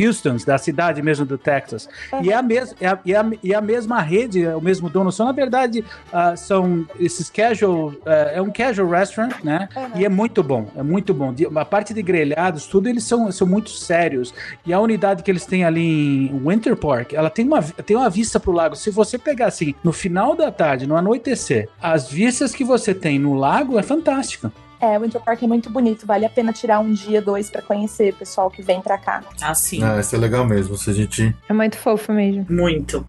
Houston's, da cidade mesmo do Texas. E, é a mes, é a, e, a, e a mesma rede, é o mesmo dono, só na verdade ah, são esses casual, ah, é um casual restaurant, né? E é muito bom, é muito bom. De- A parte de grelhados, tudo, eles são, são muito sérios. E a unidade que eles têm ali em Winter Park, ela tem uma, tem uma vista pro lago. Se você pegar assim, no final da tarde, no anoitecer, as vistas que você tem no lago é fantástica. É, Winter Park é muito bonito, vale a pena tirar um dia, dois pra conhecer o pessoal que vem pra cá. Ah, sim. Ah, isso é legal mesmo. Se a gente. É muito fofo mesmo. Muito.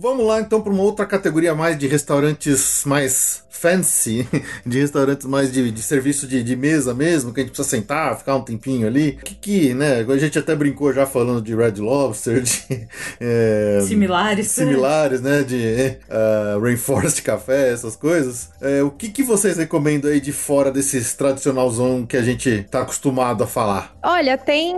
Vamos lá então para uma outra categoria mais de restaurantes mais fancy, de restaurantes mais de, de serviço de, de mesa mesmo, que a gente precisa sentar, ficar um tempinho ali. Que, que né? A gente até brincou já falando de Red Lobster, de. <laughs> é, Similares. similares, né? De uh, Rainforest Café, essas coisas. É, o que, que vocês recomendam aí de fora desses tradicionalzão que a gente tá acostumado a falar? Olha, tem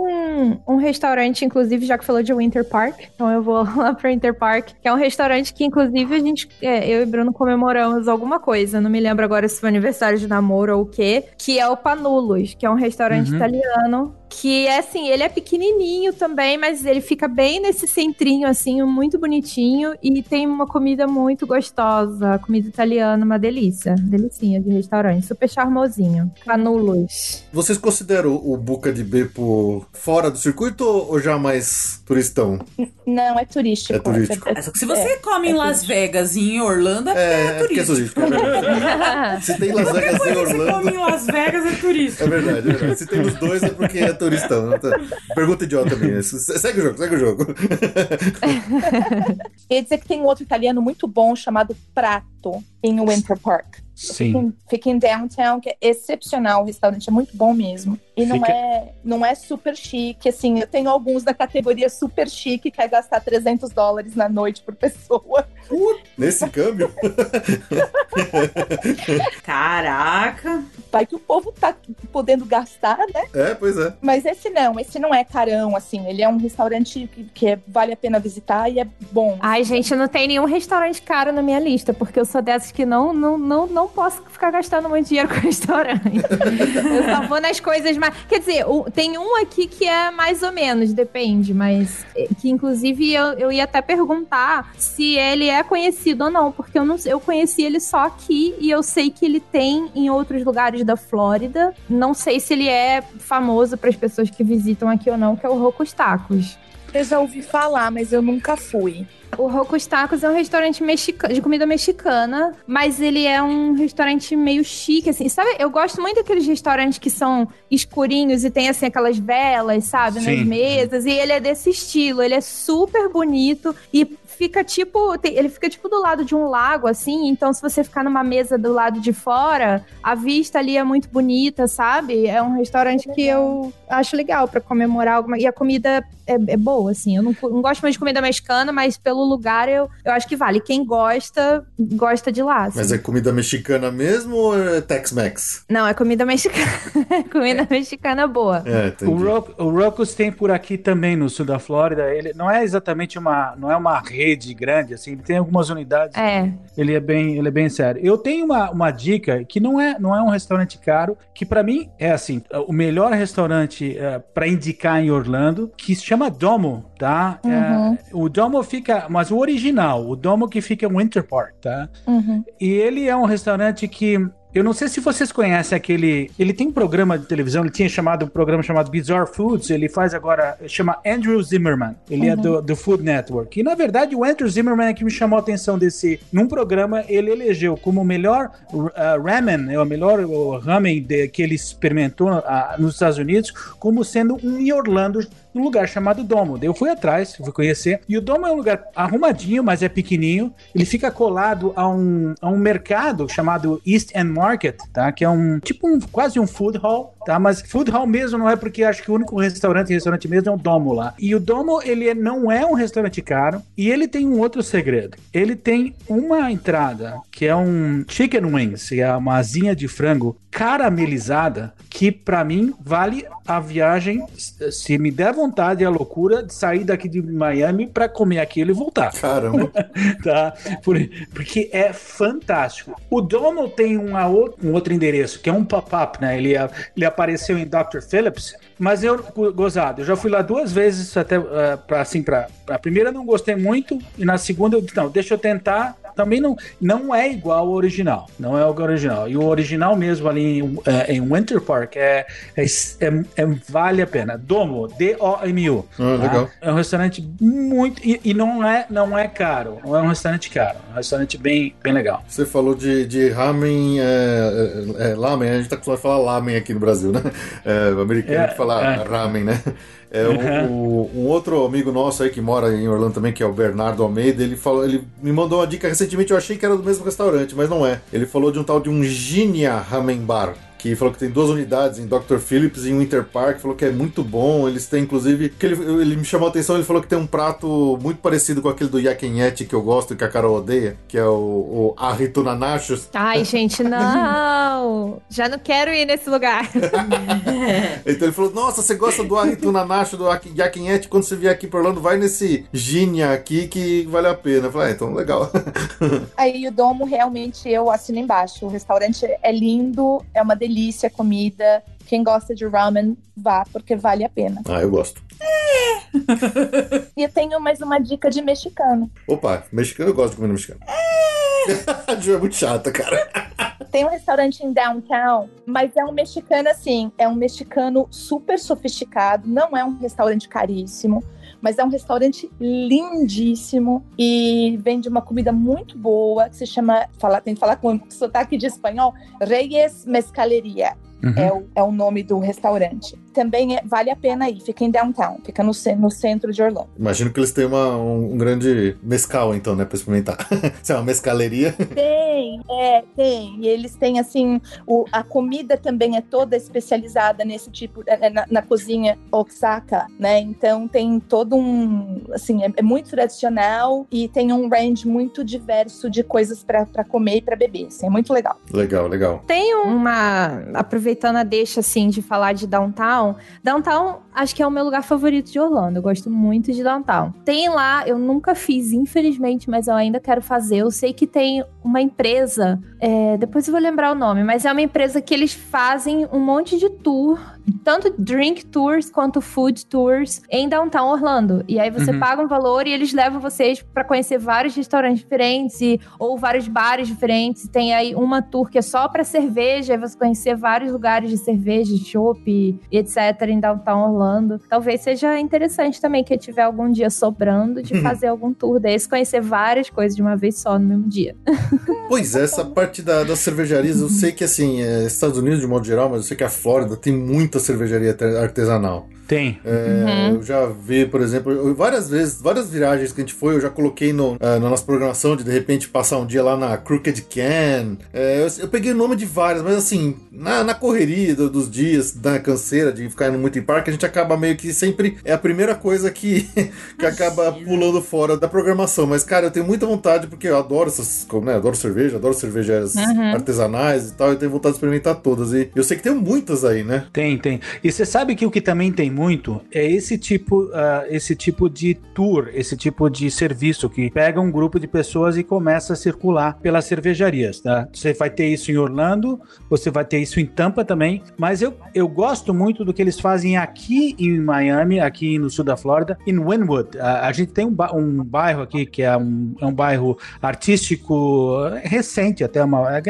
um restaurante, inclusive, já que falou de Winter Park, então eu vou <laughs> lá pro Winter Park, que é um restaurante que, inclusive, a gente, é, eu e Bruno comemoramos alguma coisa, não me lembro agora se foi aniversário de namoro ou o quê, que é o Panulos, que é um restaurante Uhum. italiano, que é assim, ele é pequenininho também, mas ele fica bem nesse centrinho, assim, muito bonitinho, e tem uma comida muito gostosa, comida italiana, uma delícia, delicinha de restaurante, super charmosinho. Panulos. Vocês consideram o Buca de Beppo fora do circuito ou já mais turistão? Não, é turístico. É turístico. É, se você come em Las Vegas e em Orlando, é, É, é, é é turístico. turístico. É. <laughs> Se tem Las Vegas e Quando você come Orlando. em Las Vegas, é turístico. É verdade, é verdade. Se tem os dois é porque é turistão. Pergunta idiota minha. Segue o jogo, segue o jogo. <laughs> Quer dizer que tem um outro italiano muito bom chamado Prato, em Winter Park. Sim. Fica em downtown, que é excepcional. O restaurante é muito bom mesmo. E não, Fica- é, não é super chique, assim. Eu tenho alguns da categoria super chique, que é gastar 300 dólares na noite por pessoa. Nesse câmbio. <laughs> Caraca. Vai que o povo tá podendo gastar, né? É, pois é. Mas esse não, esse não é carão, assim. Ele é um restaurante que, que é- vale a pena visitar e é bom. Ai, gente, não tem nenhum restaurante caro na minha lista, porque eu sou dessas que não, não, não, não posso ficar gastando muito dinheiro com <laughs> restaurante. eu só vou nas coisas mais. Quer dizer, tem um aqui que é mais ou menos, depende, mas eh, que inclusive eu, eu ia até perguntar se ele é conhecido ou não, porque eu não eu conheci ele só aqui e eu sei que ele tem em outros lugares da Flórida. Não sei se ele é famoso para as pessoas que visitam aqui ou não, que é o Rocos Tacos. Eu já ouvi falar, mas eu nunca fui. O Rocos Tacos é um restaurante mexica- de comida mexicana, mas ele é um restaurante meio chique, assim. Sabe, eu gosto muito daqueles restaurantes que são escurinhos e tem, assim, aquelas velas, sabe, nas Sim. mesas. E ele é desse estilo, ele é super bonito e fica tipo... ele fica tipo do lado de um lago, assim. Então, se você ficar numa mesa do lado de fora, a vista ali é muito bonita, sabe? É um restaurante que eu acho legal pra comemorar alguma... E a comida é, é boa, assim. Eu não, não gosto muito de comida mexicana, mas pelo pelo lugar, eu, eu acho que vale. Quem gosta, gosta de lá. assim. Mas é comida mexicana mesmo ou é Tex-Mex? Não, é comida mexicana. <laughs> comida mexicana boa. É. O, Ro o Rocos tem por aqui também no sul da Flórida. Ele não é exatamente uma, não é uma rede grande assim. Ele tem algumas unidades. É. Ele é bem, ele é bem sério. Eu tenho uma, uma dica que não é, não é um restaurante caro, que pra mim é assim, o melhor restaurante é, para indicar em Orlando, que se chama Domo, tá? Uhum. É, o Domo fica, mas o original, o Domo que fica em Winter Park, tá? Uhum. E ele é um restaurante que eu não sei se vocês conhecem aquele. Ele tem um programa de televisão, ele tinha chamado um programa chamado Bizarre Foods, ele faz agora. Chama Andrew Zimmerman. Ele é do, do Food Network. E na verdade, o Andrew Zimmerman é que me chamou a atenção desse. Num programa, ele elegeu como o melhor uh, ramen, é o melhor uh, ramen de- que ele experimentou ah, nos Estados Unidos, como sendo um em Orlando, num lugar chamado Domo. Daí eu fui atrás, fui conhecer. E o Domo é um lugar arrumadinho, mas é pequenininho. Ele fica colado a um, a um mercado chamado East End Market, tá? Que é um tipo um quase um food hall, tá? Mas food hall mesmo não é porque acho que o único restaurante, restaurante mesmo é o Domo lá. E o Domo, ele é- não é um restaurante caro e ele tem um outro segredo. Ele tem uma entrada que é um chicken wings, que é uma asinha de frango caramelizada, que pra mim vale a viagem, se me der vontade e a loucura de sair daqui de Miami pra comer aquilo e voltar Caramba. <laughs> tá? Por- porque é fantástico. O Domo tem uma um outro endereço, que é um pop-up, né? Ele, ele apareceu em Dr. Phillips, mas eu, go- gozado, eu já fui lá duas vezes até uh, para assim, pra, pra primeira não gostei muito, e na segunda eu disse, não, deixa eu tentar. Também não, não é igual ao original. Não é o original. E o original mesmo ali em, eh, em Winter Park é, é, é- é- vale a pena. Domo, D-O-M-U. Ah, legal. É um restaurante muito. E, e não, é, não é caro. Não é um restaurante caro. É um restaurante bem, bem legal. Você falou de, de ramen, é, é, é, lamen, a gente tá acostumado a falar lamen aqui no Brasil, né? É, o americano É, que fala é. ramen, né? É, o- o- um outro amigo nosso aí que mora em Orlando também, que é o Bernardo Almeida, ele falou, ele me mandou uma dica recentemente, eu achei que era do mesmo restaurante, mas não é. Ele falou de um tal de um Ginia Ramen Bar. Que falou que tem duas unidades em Dr. Phillips e em Winter Park, falou que é muito bom. Eles têm, inclusive, que ele, ele me chamou a atenção, ele falou que tem um prato muito parecido com aquele do Yakinyeti que eu gosto e que a Carol odeia, que é o, o Arrituna Nachos. Ai, <laughs> gente, não! Já não quero ir nesse lugar. <laughs> Então ele falou: Nossa, você gosta do Arrituna Nacho, do Yakinyeti? Quando você vier aqui pra Orlando, vai nesse Ginia aqui que vale a pena. Eu falei: ah, então legal. <laughs> Aí o Domo realmente eu assino embaixo. O restaurante é lindo, é uma delícia a comida. Quem gosta de ramen, vá, porque vale a pena. ah, eu gosto. E eu tenho mais uma dica de mexicano. Opa, mexicano, eu gosto de comida mexicana. A <laughs> Ju é muito chata, cara. Tem um restaurante em downtown, mas é um mexicano assim, é um mexicano super sofisticado, não é um restaurante caríssimo, mas é um restaurante lindíssimo e vende uma comida muito boa que se chama, fala, tem que falar com sotaque de espanhol, Reyes Mescaleria. Uhum. É, o, é o nome do restaurante. Também é- vale a pena ir, fica em downtown, fica no, no centro de Orlando. Imagino que eles têm uma, um, um grande mescal, então, né, pra experimentar. <laughs> Se é uma mescaleria. Tem, é, tem. E eles têm, assim, o, a comida também é toda especializada nesse tipo, é, é, na, na cozinha Oaxaca, né? Então tem todo um, assim, é, é muito tradicional e tem um range muito diverso de coisas para comer e para beber. Assim, é muito legal. Legal, legal. Tem uma. Aproveitando a deixa, assim, de falar de downtown. Downtown, acho que é o meu lugar favorito de Orlando. Eu gosto muito de downtown. Tem lá, eu nunca fiz, infelizmente, mas eu ainda quero fazer. Eu sei que tem uma empresa, é, depois eu vou lembrar o nome, mas é uma empresa que eles fazem um monte de tour. Tanto drink tours quanto food tours em downtown Orlando. E aí você Uhum. paga um valor e eles levam vocês pra conhecer vários restaurantes diferentes e, ou vários bares diferentes. Tem aí uma tour que é só pra cerveja, aí você conhecer vários lugares de cerveja, chopp e etc. em downtown Orlando. Talvez seja interessante também que tiver algum dia sobrando de fazer algum tour desse, conhecer várias coisas de uma vez só no mesmo dia. <laughs> Pois é, essa parte da, das cervejarias, eu sei que, assim, é, Estados Unidos de modo geral, mas eu sei que a Flórida tem muito muita cervejaria arte- artesanal. Tem. É, Eu já vi, por exemplo, eu- várias vezes, várias viragens que a gente foi, eu já coloquei no, ah, na nossa programação de de repente passar um dia lá na Crooked Can. É, eu, eu peguei o nome de várias, mas assim, na, na correria do- dos dias, da canseira de ficar indo muito em parque, a gente acaba meio que sempre. É a primeira coisa que, <laughs> que acaba pulando fora da programação. Mas, cara, eu tenho muita vontade, porque eu adoro essas. como, Né, adoro cerveja, adoro cervejas artesanais e tal, eu tenho vontade de experimentar todas. E eu sei que tem muitas aí, né? Tem, tem. E você sabe que o que também tem muito é esse tipo, ah, esse tipo de tour, esse tipo de serviço que pega um grupo de pessoas e começa a circular pelas cervejarias, tá? Você vai ter isso em Orlando, você vai ter isso em Tampa também, mas eu, eu gosto muito do que eles fazem aqui em Miami, aqui no sul da Flórida, em Wynwood. A, a gente tem um, um bairro aqui que é um, é um bairro artístico eh, recente até uma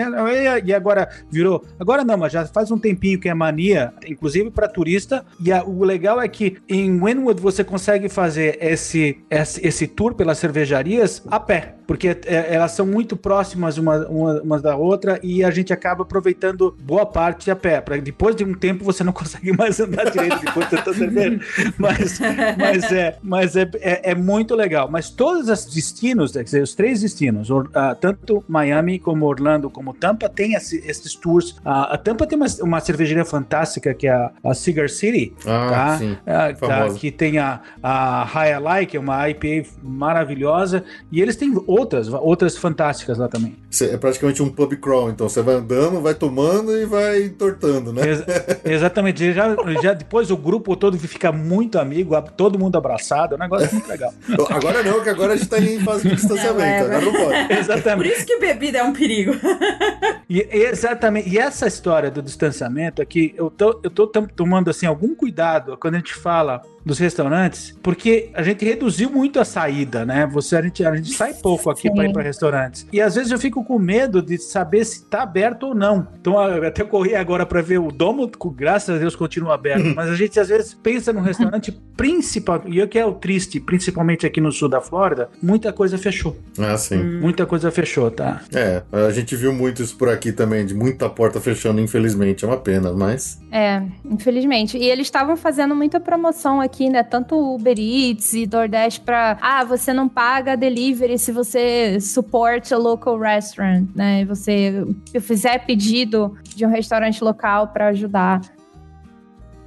e agora virou agora não mas já faz um tempinho que é mania inclusive para turista. E a- o legal é que em Wynwood você consegue fazer esse, esse esse tour pelas cervejarias a pé porque eh, elas são muito próximas uma, uma, uma da outra e a gente acaba aproveitando boa parte a pé para depois de um tempo você não <laughs> consegue mais andar direito depois de tanta cerveja. <laughs> Mas mas é mas é, é, é muito legal. Mas todos os destinos quer dizer, os três destinos or- ah, tanto Miami como Orlando como Tampa tem esse- esses tours. Ah, a Tampa tem uma, uma cervejaria fantástica que é a, a Cigar City Ah, tá? sim. Ah, tá, que tem a, a High Ally, que é uma IPA maravilhosa e eles têm outras outras fantásticas lá também Cê- É praticamente um pub crawl, então você vai andando, vai tomando e vai entortando, né? Ex- <laughs> exatamente. Já, já depois o grupo todo fica muito amigo, todo mundo abraçado, é um negócio muito legal. Agora não, que agora a gente tá em fase de distanciamento, É, agora não pode. Por Exatamente. isso que bebida é um perigo. E, exatamente. E essa história do distanciamento aqui, eu tô, eu tô tam- tomando assim algum cuidado quando a gente fala dos restaurantes, porque a gente reduziu muito a saída, né? Você a gente, a gente sai pouco aqui para ir para restaurantes. E às vezes eu fico com medo de saber se tá aberto ou não. Então eu até corri agora para ver o domo, com- graças a Deus continua aberto, mas a gente às vezes pensa num restaurante principal, e o que é o triste, principalmente aqui no sul da Flórida, muita coisa fechou. Ah, sim. Muita coisa fechou, tá? É, a gente viu muito isso por aqui também, de muita porta fechando, infelizmente. É uma pena, mas. É, infelizmente. E eles estavam fazendo muita promoção aqui, né? Tanto Uber Eats e DoorDash pra... Ah, você não paga delivery se você support a local restaurant, né? Você fizer pedido de um restaurante local pra ajudar.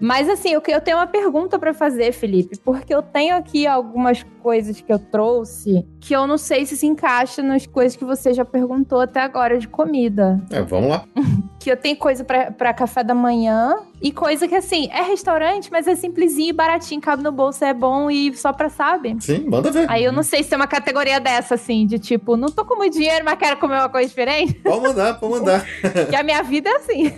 Mas assim, eu, eu tenho uma pergunta pra fazer, Felipe, porque eu tenho aqui algumas coisas que eu trouxe que eu não sei se se encaixa nas coisas que você já perguntou até agora de comida. É, vamos lá. <laughs> Que eu tenho coisa pra, pra café da manhã e coisa que assim, é restaurante, mas é simplesinho e baratinho, cabe no bolso, é bom e só pra sabe. Sim, manda ver. Aí eu não sei se tem uma categoria dessa, assim, de tipo, não tô com muito dinheiro, mas quero comer uma coisa diferente. <laughs> Pode mandar, pode mandar. que a minha vida é assim.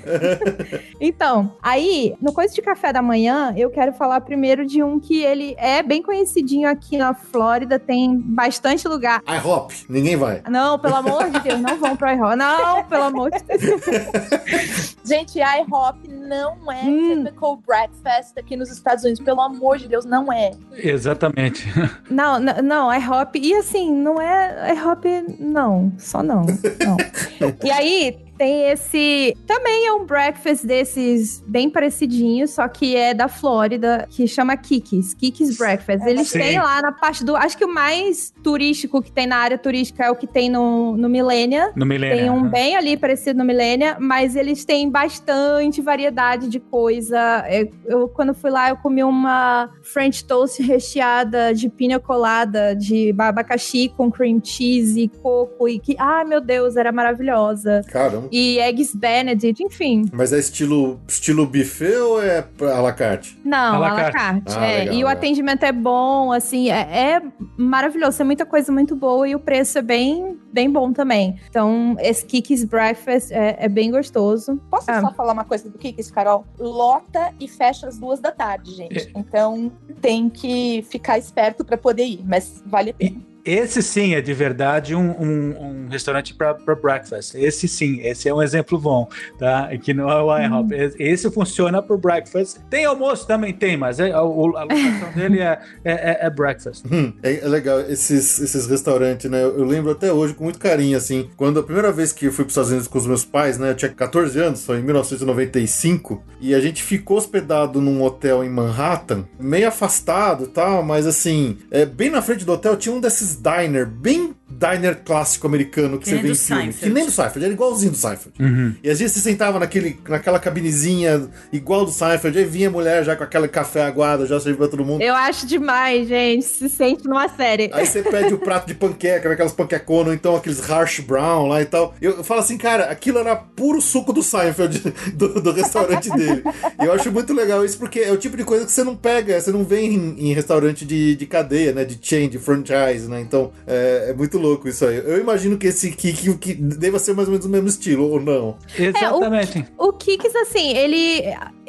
<laughs> então, aí, no Coisa de Café da Manhã, eu quero falar primeiro de um que ele é bem conhecidinho aqui na Flórida, tem bastante lugar. iHop, ninguém vai. Não, pelo amor de Deus, não vão pro iHop. Não, pelo amor de Deus. <laughs> Gente, IHOP não é Hum. typical breakfast aqui nos Estados Unidos. Pelo amor de Deus, não é. Exatamente. <laughs> Não, não, não, iHop. E assim, não é iHop, não. Só não. não. <laughs> e aí, tem esse. Também é um breakfast desses bem parecidinhos, só que é da Flórida, que chama Kikis. Kikis Breakfast. Eles Sim. têm lá na parte do. Acho que o mais turístico que tem na área turística é o que tem no, no Millennia. No Milênio. Tem um bem ali parecido no Millennia, mas eles têm bastante variedade de coisa. Eu, eu, quando fui lá, eu comi uma French toast recheada de pina colada, de abacaxi com cream cheese e coco e que, ai meu Deus, era maravilhosa. Caramba. E eggs Benedict, enfim. Mas é estilo, estilo buffet ou é à la carte? Não, À la la carte. carte. Ah, é. legal, e o legal. atendimento é bom, assim, é, é maravilhoso. Tem muita coisa muito boa e o preço é bem, bem bom também. Então, esse Kikis Breakfast é, é bem gostoso. Posso Ah. só falar uma coisa do Kikis, Carol? Lota e fecha às duas da tarde, gente. Então tem que ficar esperto pra poder ir, mas vale a pena. Esse sim é de verdade um, um, um restaurante para breakfast. Esse sim, esse é um exemplo bom, tá? Que não é o IHOP. Esse funciona para breakfast. Tem almoço também tem, mas é, a, a locação <laughs> dele é, é, é- é breakfast. Hum, é, é legal esses, esses restaurantes, né? Eu, eu lembro até hoje com muito carinho, assim, quando a primeira vez que eu fui para os Estados Unidos com os meus pais, né? Eu tinha 14 anos, foi em 1995, e a gente ficou hospedado num hotel em Manhattan, meio afastado e tal, mas assim, é, bem na frente do hotel tinha um desses diner, bem diner clássico americano que, Que você vê em filme. Seinfeld. Que nem do Seinfeld, era igualzinho do Seinfeld. E às vezes você sentava naquele, naquela cabinezinha igual do Seinfeld, aí vinha a mulher já com aquele café aguado, já servia pra todo mundo. Eu acho demais, gente. Se sente numa série. Aí você pede o prato de panqueca, aquelas panqueconas, ou então aqueles harsh brown lá e tal. Eu, eu falo assim, cara, aquilo era puro suco do Seinfeld, <laughs> do, do restaurante dele. E eu acho muito legal isso, porque é o tipo de coisa que você não pega, você não vê em, em restaurante de, de cadeia, né? De chain, de franchise, né? Então é, é muito louco isso aí. Eu imagino que esse que, que, que deva ser mais ou menos o mesmo estilo, ou não. Exatamente. O Kikis, assim, ele.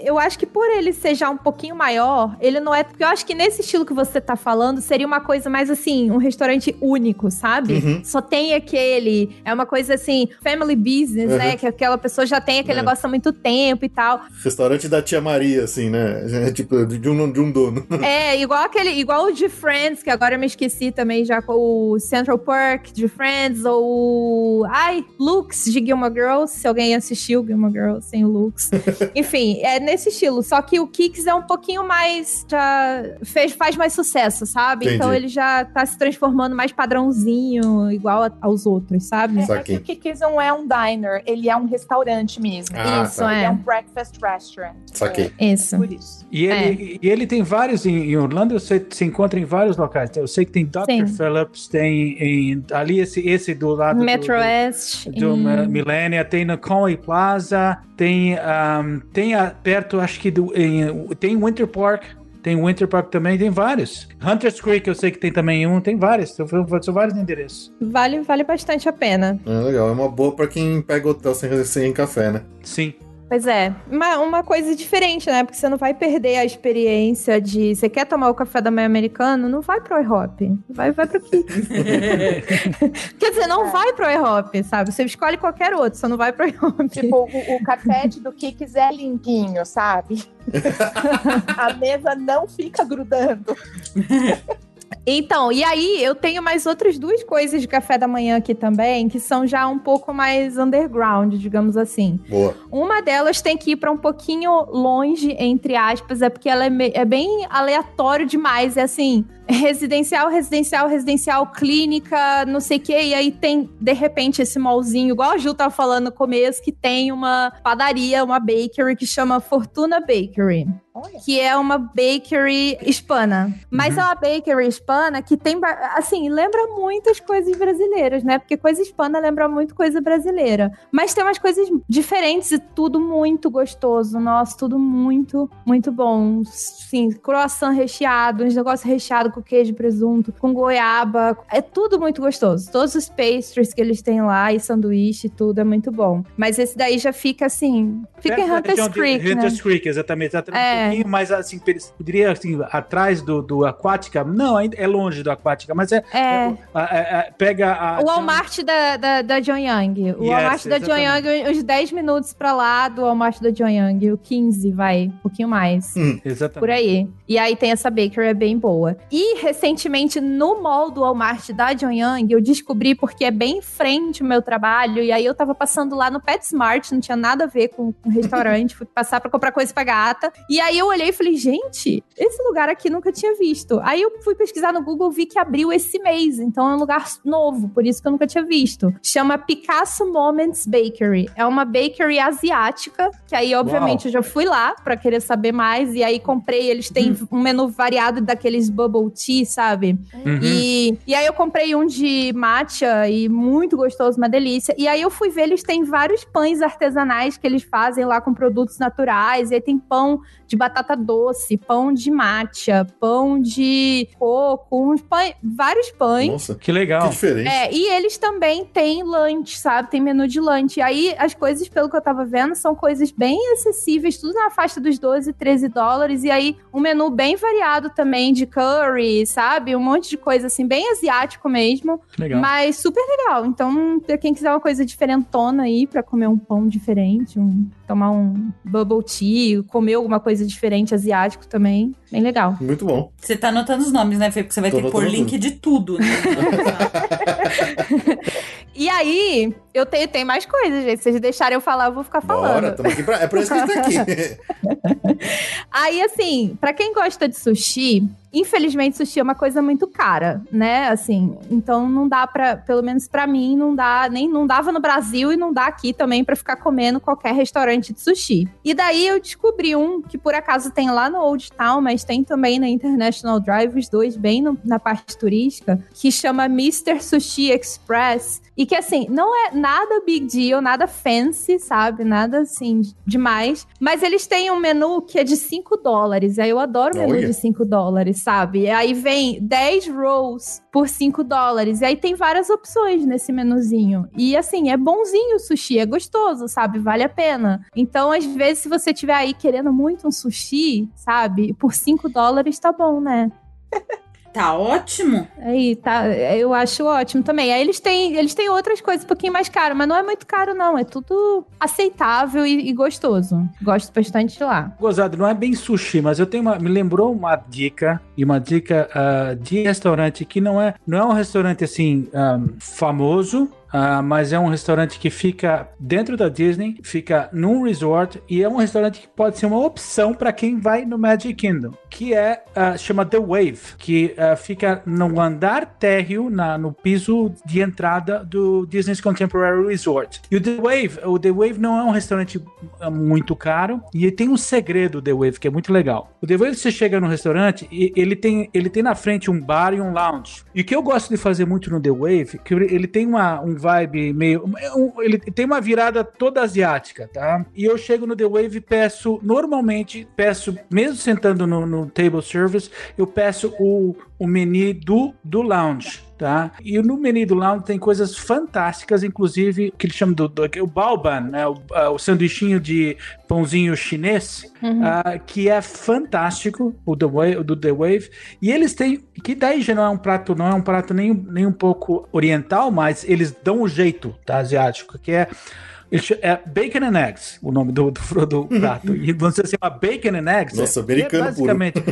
Eu acho que por ele ser já um pouquinho maior, ele não é. Porque eu acho que nesse estilo que você tá falando, seria uma coisa mais assim, um restaurante único, sabe? Uhum. Só tem aquele. É uma coisa assim, family business, né? Uhum. Que aquela pessoa já tem aquele É. negócio há muito tempo e tal. Restaurante da tia Maria, assim, né? É <laughs> tipo, de um, de um dono. <laughs> É, igual aquele, igual o de Friends, que agora eu me esqueci também já com o Central Park de Friends, ou. Ai, Lux de Gilmore Girls, se alguém assistiu Gilmore Girls sem o Lux. <laughs> Enfim, é nesse estilo. Só que o Kicks é um pouquinho mais. Já fez, faz mais sucesso, sabe? Entendi. Então ele já tá se transformando mais padrãozinho, igual a- aos outros, sabe? É, é que o Kikis não é um diner, ele é um restaurante mesmo. Ah, Isso, tá. Ele é. é um breakfast restaurant. Saquei. Isso. É, por isso. E ele, e ele tem vários em, em Orlando, você se encontra em vários locais. Eu sei que tem Dr. Sim. Phillips, tem em- ali esse, esse do lado do- Metro do, West. do em- Millennia, tem no Conway Plaza, tem, um, tem a- perto, acho que do, em- tem Winter Park, tem Winter Park também, tem vários. Hunters Creek eu sei que tem também um, tem vários, são, são vários endereços. Vale, vale bastante a pena. É legal, é uma boa pra quem pega hotel sem, sem café, né? Sim. Pois é, uma, uma coisa diferente, né? Porque você não vai perder a experiência de. Você quer tomar o café da manhã americano? Não vai pro IHOP. Vai, vai pro Kicks. <laughs> Quer dizer, não vai pro IHOP, sabe? Você escolhe qualquer outro, só não vai pro IHOP. Tipo, o, o carpete do Kikis é limpinho, sabe? <laughs> A mesa não fica grudando. <laughs> Então, e aí eu tenho mais outras duas coisas de café da manhã aqui também, que são já um pouco mais underground, digamos assim. Boa. Uma delas tem que ir pra um pouquinho longe, entre aspas, é porque ela é, é bem aleatório demais. É assim, residencial, residencial, residencial, clínica, não sei o quê. E aí tem, de repente, esse mallzinho, igual a Gil tava falando no começo, que tem uma padaria, uma bakery que chama Fortuna Bakery Olha. que é uma bakery hispana. Mas é uma bakery hispana que tem, assim, lembra muitas coisas brasileiras, né? Porque coisa hispana lembra muito coisa brasileira. Mas tem umas coisas diferentes e tudo muito gostoso. Nossa, tudo muito, muito bom. Sim, croissant recheado, uns negócios recheados com queijo e presunto, com goiaba. É tudo muito gostoso. Todos os pastries que eles têm lá e sanduíche, tudo é muito bom. Mas esse daí já fica assim. Fica Perto em Hunters região de- Creek, né? Hunters Creek, exatamente. Exatamente. É. Um pouquinho mais assim, diria assim, atrás do, do Aquática. Não, ainda é longe do Aquática, mas é. É. é- é- é- pega a. O Walmart da, da, da John Young. O Yes, Walmart da John. Young, uns 10 minutos pra lá do Walmart da John Young. O 15, vai. Um pouquinho mais. Exatamente. Por aí. E aí tem essa bakery, é bem boa. E recentemente, no mall do Walmart da John Young, eu descobri porque é bem em frente o meu trabalho. E aí eu tava passando lá no PetSmart, não tinha nada a ver com o restaurante. <laughs> fui passar pra comprar coisa pra gata. E aí eu olhei e falei, gente, esse lugar aqui nunca tinha visto. Aí eu fui pesquisar no Google, vi que abriu esse mês. Então é um lugar novo, por isso que eu nunca tinha visto. Chama Picasso Moments Bakery. É uma bakery asiática, que aí, obviamente, eu já fui lá pra querer saber mais. E aí comprei, eles têm um menu variado daqueles bubble tea, sabe? Uhum. E, e aí eu comprei um de matcha e muito gostoso, uma delícia. E aí eu fui ver, eles têm vários pães artesanais que eles fazem lá com produtos naturais. E aí tem pão de batata doce, pão de matcha, pão de coco, uns pães, vários pães. Nossa, Que que legal. diferente. É, e eles também têm lunch, sabe? Tem menu de lunch. E aí, as coisas, pelo que eu tava vendo, são coisas bem acessíveis, tudo na faixa dos 12, 13 dólares. E aí, um menu bem variado também de curry, sabe? Um monte de coisa, assim, bem asiático mesmo. Legal. Mas super legal. Então, pra quem quiser uma coisa diferentona aí, pra comer um pão diferente, um- tomar um bubble tea, comer alguma coisa diferente asiático também, bem legal. Muito bom. Você tá anotando os nomes, né, Fê? Porque você vai Tô ter que pôr link de tudo, né? <laughs> <laughs> E aí, eu tenho, tem mais coisas, gente. Se vocês deixarem eu falar, eu vou ficar falando. Bora, tamo aqui pra... é pra isso que a gente tá aqui. <laughs> Aí, assim, pra quem gosta de sushi, infelizmente sushi é uma coisa muito cara, né? Assim, então não dá pra, pelo menos pra mim, não dá, nem não dava no Brasil e não dá aqui também pra ficar comendo qualquer restaurante de sushi. E daí eu descobri um que por acaso tem lá no Old Town, mas tem também na International Drive, os dois bem no- na parte turística, que chama Mr. Sushi Express. E que assim, não é nada big deal, nada fancy, sabe? Nada assim demais. Mas eles têm um menu que é de 5 dólares. Aí eu adoro menu Olha. de 5 dólares, sabe? Aí vem 10 rolls por 5 dólares. E aí tem várias opções nesse menuzinho. E assim, é bonzinho o sushi, é gostoso, sabe? Vale a pena. Então, às vezes, se você tiver aí querendo muito um sushi, sabe? Por 5 dólares tá bom, né? <laughs> Tá ótimo. Aí, tá, eu acho ótimo também. Aí eles têm, eles têm outras coisas um pouquinho mais caro, mas não é muito caro, não. É tudo aceitável e, e gostoso. Gosto bastante de lá. Gozado, não é bem sushi, mas eu tenho uma. Me lembrou uma dica, e uma dica ah, de restaurante que não é, não é um restaurante assim ah, famoso. Ah, mas é um restaurante que fica dentro da Disney, fica num resort e é um restaurante que pode ser uma opção para quem vai no Magic Kingdom, que é ah, chama The Wave, que ah, fica no andar térreo na, no piso de entrada do Disney's Contemporary Resort. E o The Wave, o The Wave não é um restaurante muito caro e tem um segredo do The Wave que é muito legal. O The Wave você chega no restaurante e ele tem ele tem na frente um bar e um lounge. E o que eu gosto de fazer muito no The Wave, que ele tem uma um vibe meio um- ele tem uma virada toda asiática, tá? E eu chego no The Wave e peço normalmente peço mesmo sentando no, no table service, eu peço o o menu do, do lounge, tá? E no menu do lounge tem coisas fantásticas, inclusive que eles chamam do, do o baoban, né? O, ah, o sanduichinho de pãozinho chinês, ah, que é fantástico, o The Wave, o do The Wave. E eles têm, que daí já não é um prato, não é um prato nem, nem um pouco oriental, mas eles dão o jeito, tá? Asiático, que é É Bacon and Eggs, o nome do, do, do prato. E você chama Bacon and Eggs. Nossa, é- americano é basicamente.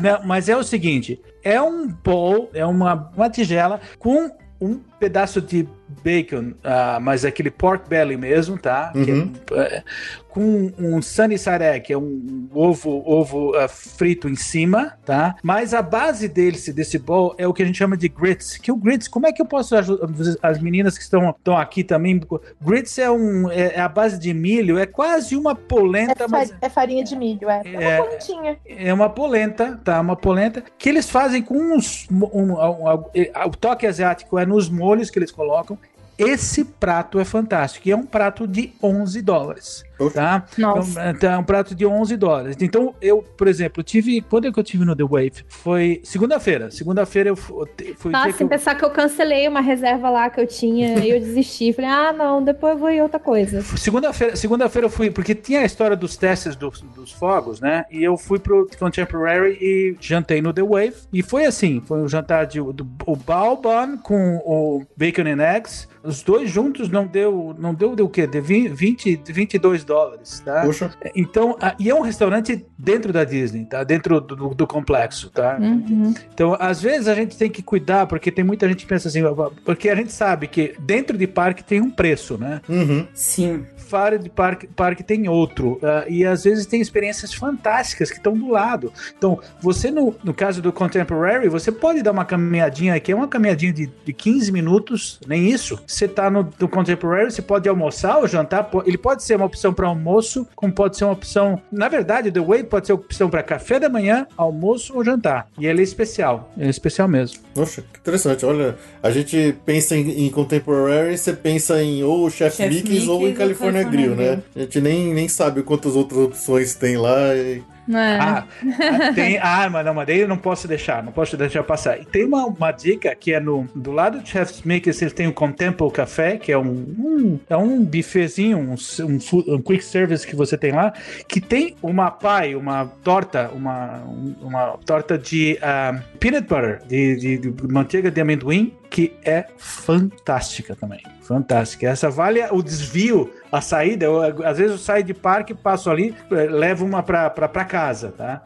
Não, <laughs> mas é o seguinte: é um bowl, é uma, uma tigela com um pedaço de bacon, ah, mas é aquele pork belly mesmo, tá? Que é, Uhum. é, com um sunny side egg, que é um ovo, ovo ah, frito em cima, tá? Mas a base desse, desse bowl é o que a gente chama de grits. Que o grits, como é que eu posso ajudar as meninas que estão, estão aqui também? Grits é, um, é, é a base de milho, é quase uma polenta, É, mas é farinha de milho, é. É É. uma pontinha. é uma polenta, tá? Uma polenta que eles fazem com uns. Um, um- um- o toque asiático é nos molhos que eles colocam. Esse prato é fantástico. E é um prato de 11 dólares. Tá? Nossa. É um- É um prato de 11 dólares. Então, eu, por exemplo, tive. Quando é que eu tive no The Wave? Foi segunda-feira. Segunda-feira eu fu- foi o Nossa, sem eu, pensar que eu cancelei uma reserva lá que eu tinha e eu desisti. Falei, ah, não, depois eu vou em outra coisa. Segunda-feira, segunda-feira eu fui, porque tinha a história dos testes dos, dos fogos, né? E eu fui pro Contemporary e jantei no The Wave. E foi assim: foi um jantar de do, o Balban com o Bacon and Eggs. Os dois juntos não deu, não deu, deu o quê? De 20, 22 dólares, tá? Poxa, Então, a- e é um restaurante dentro da Disney, tá? Dentro do, do- do complexo, tá? Uhum. Então, às vezes a gente tem que cuidar, porque tem muita gente que pensa assim, porque a gente sabe que dentro de parque tem um preço, né? uhum. Sim. Fora de parque, parque tem outro. Ah, e às vezes tem experiências fantásticas que estão do lado. Então, você, no, no caso do Contemporary, você pode dar uma caminhadinha aqui, é uma caminhadinha de, de 15 minutos, nem isso. Você tá no, no Contemporary, você pode almoçar ou jantar. Ele pode ser uma opção para almoço, como pode ser uma opção. Na verdade, o The Way pode ser uma opção para café da manhã, almoço ou jantar. E ele é especial. É especial mesmo. Poxa, que interessante. Olha, a gente pensa em, em Contemporary, você pensa em ou Chef, Chef Mickey's ou em California Grill, né? A gente nem, nem sabe quantas outras opções tem lá. e É. Ah, ah, tem, <laughs> ah, mas não, mas daí eu não posso deixar, não posso deixar passar. E tem uma, uma dica que é no, do lado do Chef's Makers, eles têm o Contemple Café, que é um, um- é um buffetzinho, um, um, um quick service que você tem lá, que tem uma pie, uma torta, uma, um- uma torta de ah, peanut butter, de, de- de manteiga de amendoim, que é fantástica também. Fantástica. Essa vale o desvio, a saída. Eu, às vezes eu saio de parque, passo ali, eh, levo uma pra casa, tá?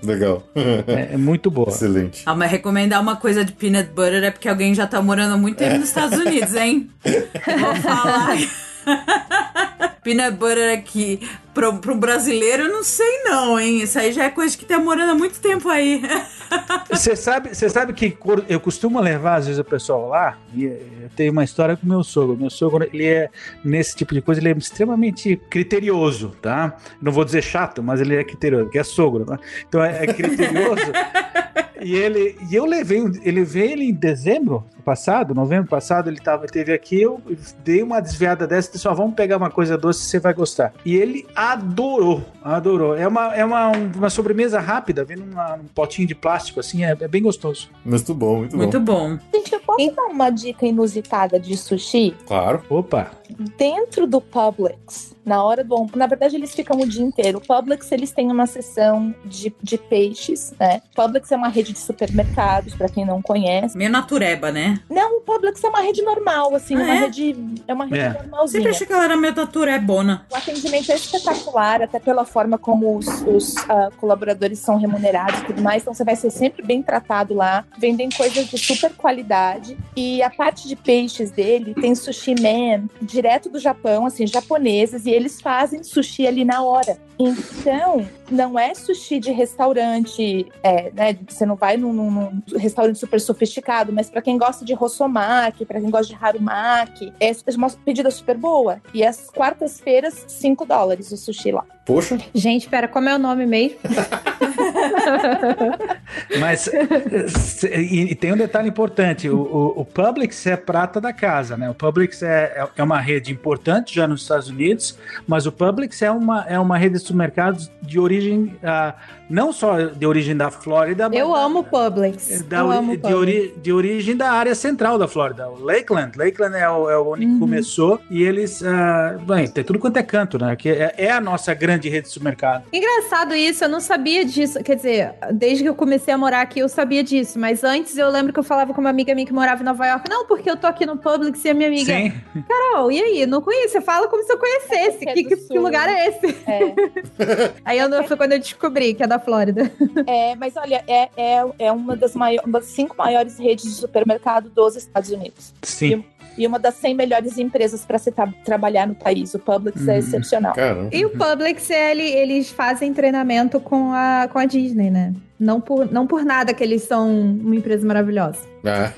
Legal. É, é muito boa. Excelente. Ah, mas recomendar uma coisa de peanut butter é porque alguém já tá morando há muito tempo nos Estados Unidos, hein? <laughs> Vou falar. <laughs> peanut butter aqui pro, pro brasileiro, eu não sei não, hein? Isso aí já é coisa que tá morando há muito tempo aí. Você sabe, sabe que eu costumo levar, às vezes, o pessoal lá, e eu tenho uma história com meu sogro. Meu sogro, ele é, nesse tipo de coisa, ele é extremamente criterioso, tá? Não vou dizer chato, mas ele é criterioso, porque é sogro, né? Então é, é criterioso. e ele, e eu levei, um- ele veio ele em dezembro passado, novembro passado, ele tava, teve aqui, eu dei uma desviada dessa, disse, ó, vamos pegar uma coisa doce, você vai gostar. E ele adorou, adorou. É uma, é uma, uma sobremesa rápida, vem numa- num potinho de plástico, assim, é, é bem gostoso. Muito bom, muito, Muito bom. bom. Gente, eu posso dar uma dica inusitada de sushi? Claro. Opa! Dentro do Publix, na hora do na verdade eles ficam o dia inteiro. O Publix, eles têm uma seção de, de peixes, né? Publix é uma rede de supermercados, pra quem não conhece. Meio natureba, né? Não, o Publix é uma rede normal, assim, Ah, uma é? rede, é uma rede É. normalzinha. Sempre achei que ela era meio naturebona. O atendimento é espetacular, até pela forma como os, os, ah, colaboradores são remunerados e tudo mais. Então você vai ser sempre bem tratado lá. Vendem coisas de super qualidade. E a parte de peixes dele tem sushi man, direto do Japão, assim, japoneses, e eles fazem sushi ali na hora. Então, não é sushi de restaurante, é, né? Você não vai num, num- num restaurante super sofisticado, mas para quem gosta de rossomaki, para quem gosta de harumaki, é uma pedida super boa. E as quartas-feiras, 5 dólares o sushi lá. Poxa, Gente, pera, como é o nome mesmo? <laughs> <laughs> Mas e, tem um detalhe importante: o, o, o Publix é prata da casa, né? O Publix é, é- é uma rede importante já nos Estados Unidos, mas o Publix é uma, é uma rede de supermercados de origem, ah, não só de origem da Flórida, Eu amo Publix. da eu amo de, Publix. ori- de origem da área central da Flórida, o Lakeland. Lakeland é o, é o onde Uhum. começou e eles, ah, bem, tem tudo quanto é canto, né? Que é, é a nossa grande rede de supermercado. Engraçado isso, eu não sabia disso. Quer dizer, desde que eu comecei a morar aqui, eu sabia disso. Mas antes eu lembro que eu falava com uma amiga minha que morava em Nova York. Não, porque eu tô aqui no Publix e a minha amiga. Sim. Carol, e aí? Não conheço. Você fala como se eu conhecesse. Que é Que, do que, que lugar é esse? É, <laughs> Aí eu, não- foi quando eu descobri que é da Flórida. <laughs> é, mas olha, é, é, é uma, das mai- uma das cinco maiores redes de supermercado dos Estados Unidos. Sim. E uma das 100 melhores empresas para se tra- trabalhar no país. O Publix é Uhum. excepcional. caramba. E o Publix, ele- eles fazem treinamento com a, com a Disney, né? Não por, não por nada que eles são uma empresa maravilhosa. Ah.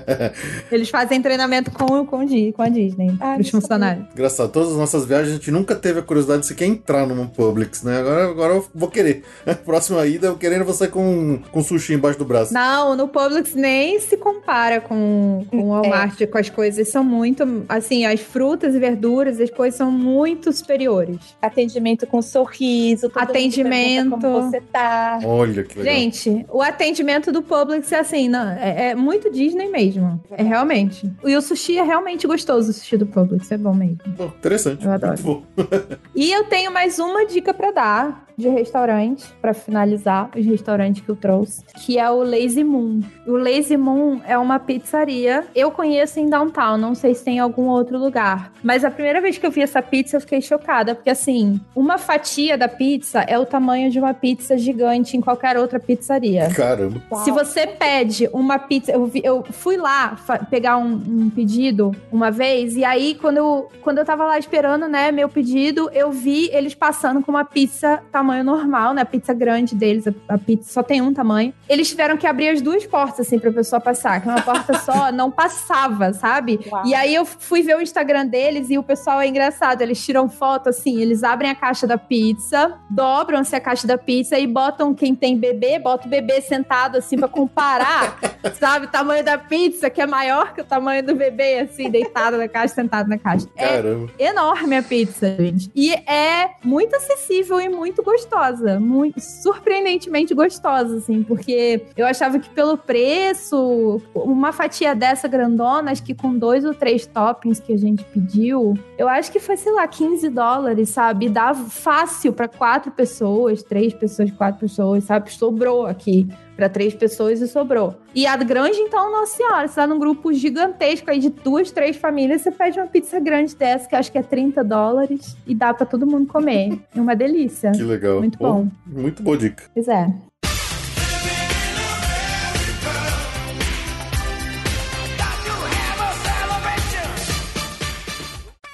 <laughs> Eles fazem treinamento com, com, com a Disney, Ah, os funcionários. Engraçado, todas as nossas viagens a gente nunca teve a curiosidade de sequer entrar numa Publix, né? Agora, agora eu vou querer. <laughs> Próxima ida, eu querendo você com, com sushi embaixo do braço. Não, no Publix nem se compara com, com o Walmart, com as coisas. São muito, assim, as frutas e verduras, as coisas são muito superiores. Atendimento com sorriso. Atendimento. Como você tá. Olha que. Gente, o atendimento do Publix é assim, não, é, é muito Disney mesmo. É realmente. E o sushi é realmente gostoso, o sushi do Publix. É bom mesmo. Interessante. Eu adoro. Muito bom. <laughs> E eu tenho mais uma dica pra dar de restaurante, pra finalizar os restaurantes que eu trouxe, que é o Lazy Moon. O Lazy Moon é uma pizzaria. Eu conheço em Downtown, não sei se tem em algum outro lugar. Mas a primeira vez que eu vi essa pizza, eu fiquei chocada, porque assim, uma fatia da pizza é o tamanho de uma pizza gigante em qualquer outra pizzaria. Caramba. Se você pede uma pizza, eu, vi- eu fui lá pegar um, um pedido uma vez, e aí quando eu, quando eu tava lá esperando, né, meu pedido, eu vi eles passando com uma pizza tamanho normal, né, a pizza grande deles, a, pizza só tem um tamanho. Eles tiveram que abrir as duas portas, assim, pra pessoa passar, que uma porta só <laughs> não passava, sabe? Uau. E aí eu fui ver o Instagram deles e o pessoal é engraçado, eles tiram foto assim, eles abrem a caixa da pizza, dobram-se a caixa da pizza e botam quem tem bebê, bota o bebê sentado assim pra comparar, <laughs> sabe, o tamanho da pizza, que é maior que o tamanho do bebê, assim, deitado na caixa, sentado na caixa. É Caramba. enorme a pizza, gente. E é muito acessível e muito gostosa, muito surpreendentemente gostosa, assim, porque eu achava que pelo preço, uma fatia dessa grandona, acho que com dois ou três toppings que a gente pediu, eu acho que foi, sei lá, 15 dólares, sabe? Dava fácil para quatro pessoas, três pessoas, quatro pessoas, sabe? Sobrou aqui para três pessoas e sobrou. E a grande, então, nossa senhora, você tá num grupo gigantesco aí de duas, três famílias, você pede uma pizza grande dessa, que acho que é 30 dólares, e dá para todo mundo comer. <laughs> É uma delícia. Que legal. Muito Pô, bom. Muito boa dica. Pois é.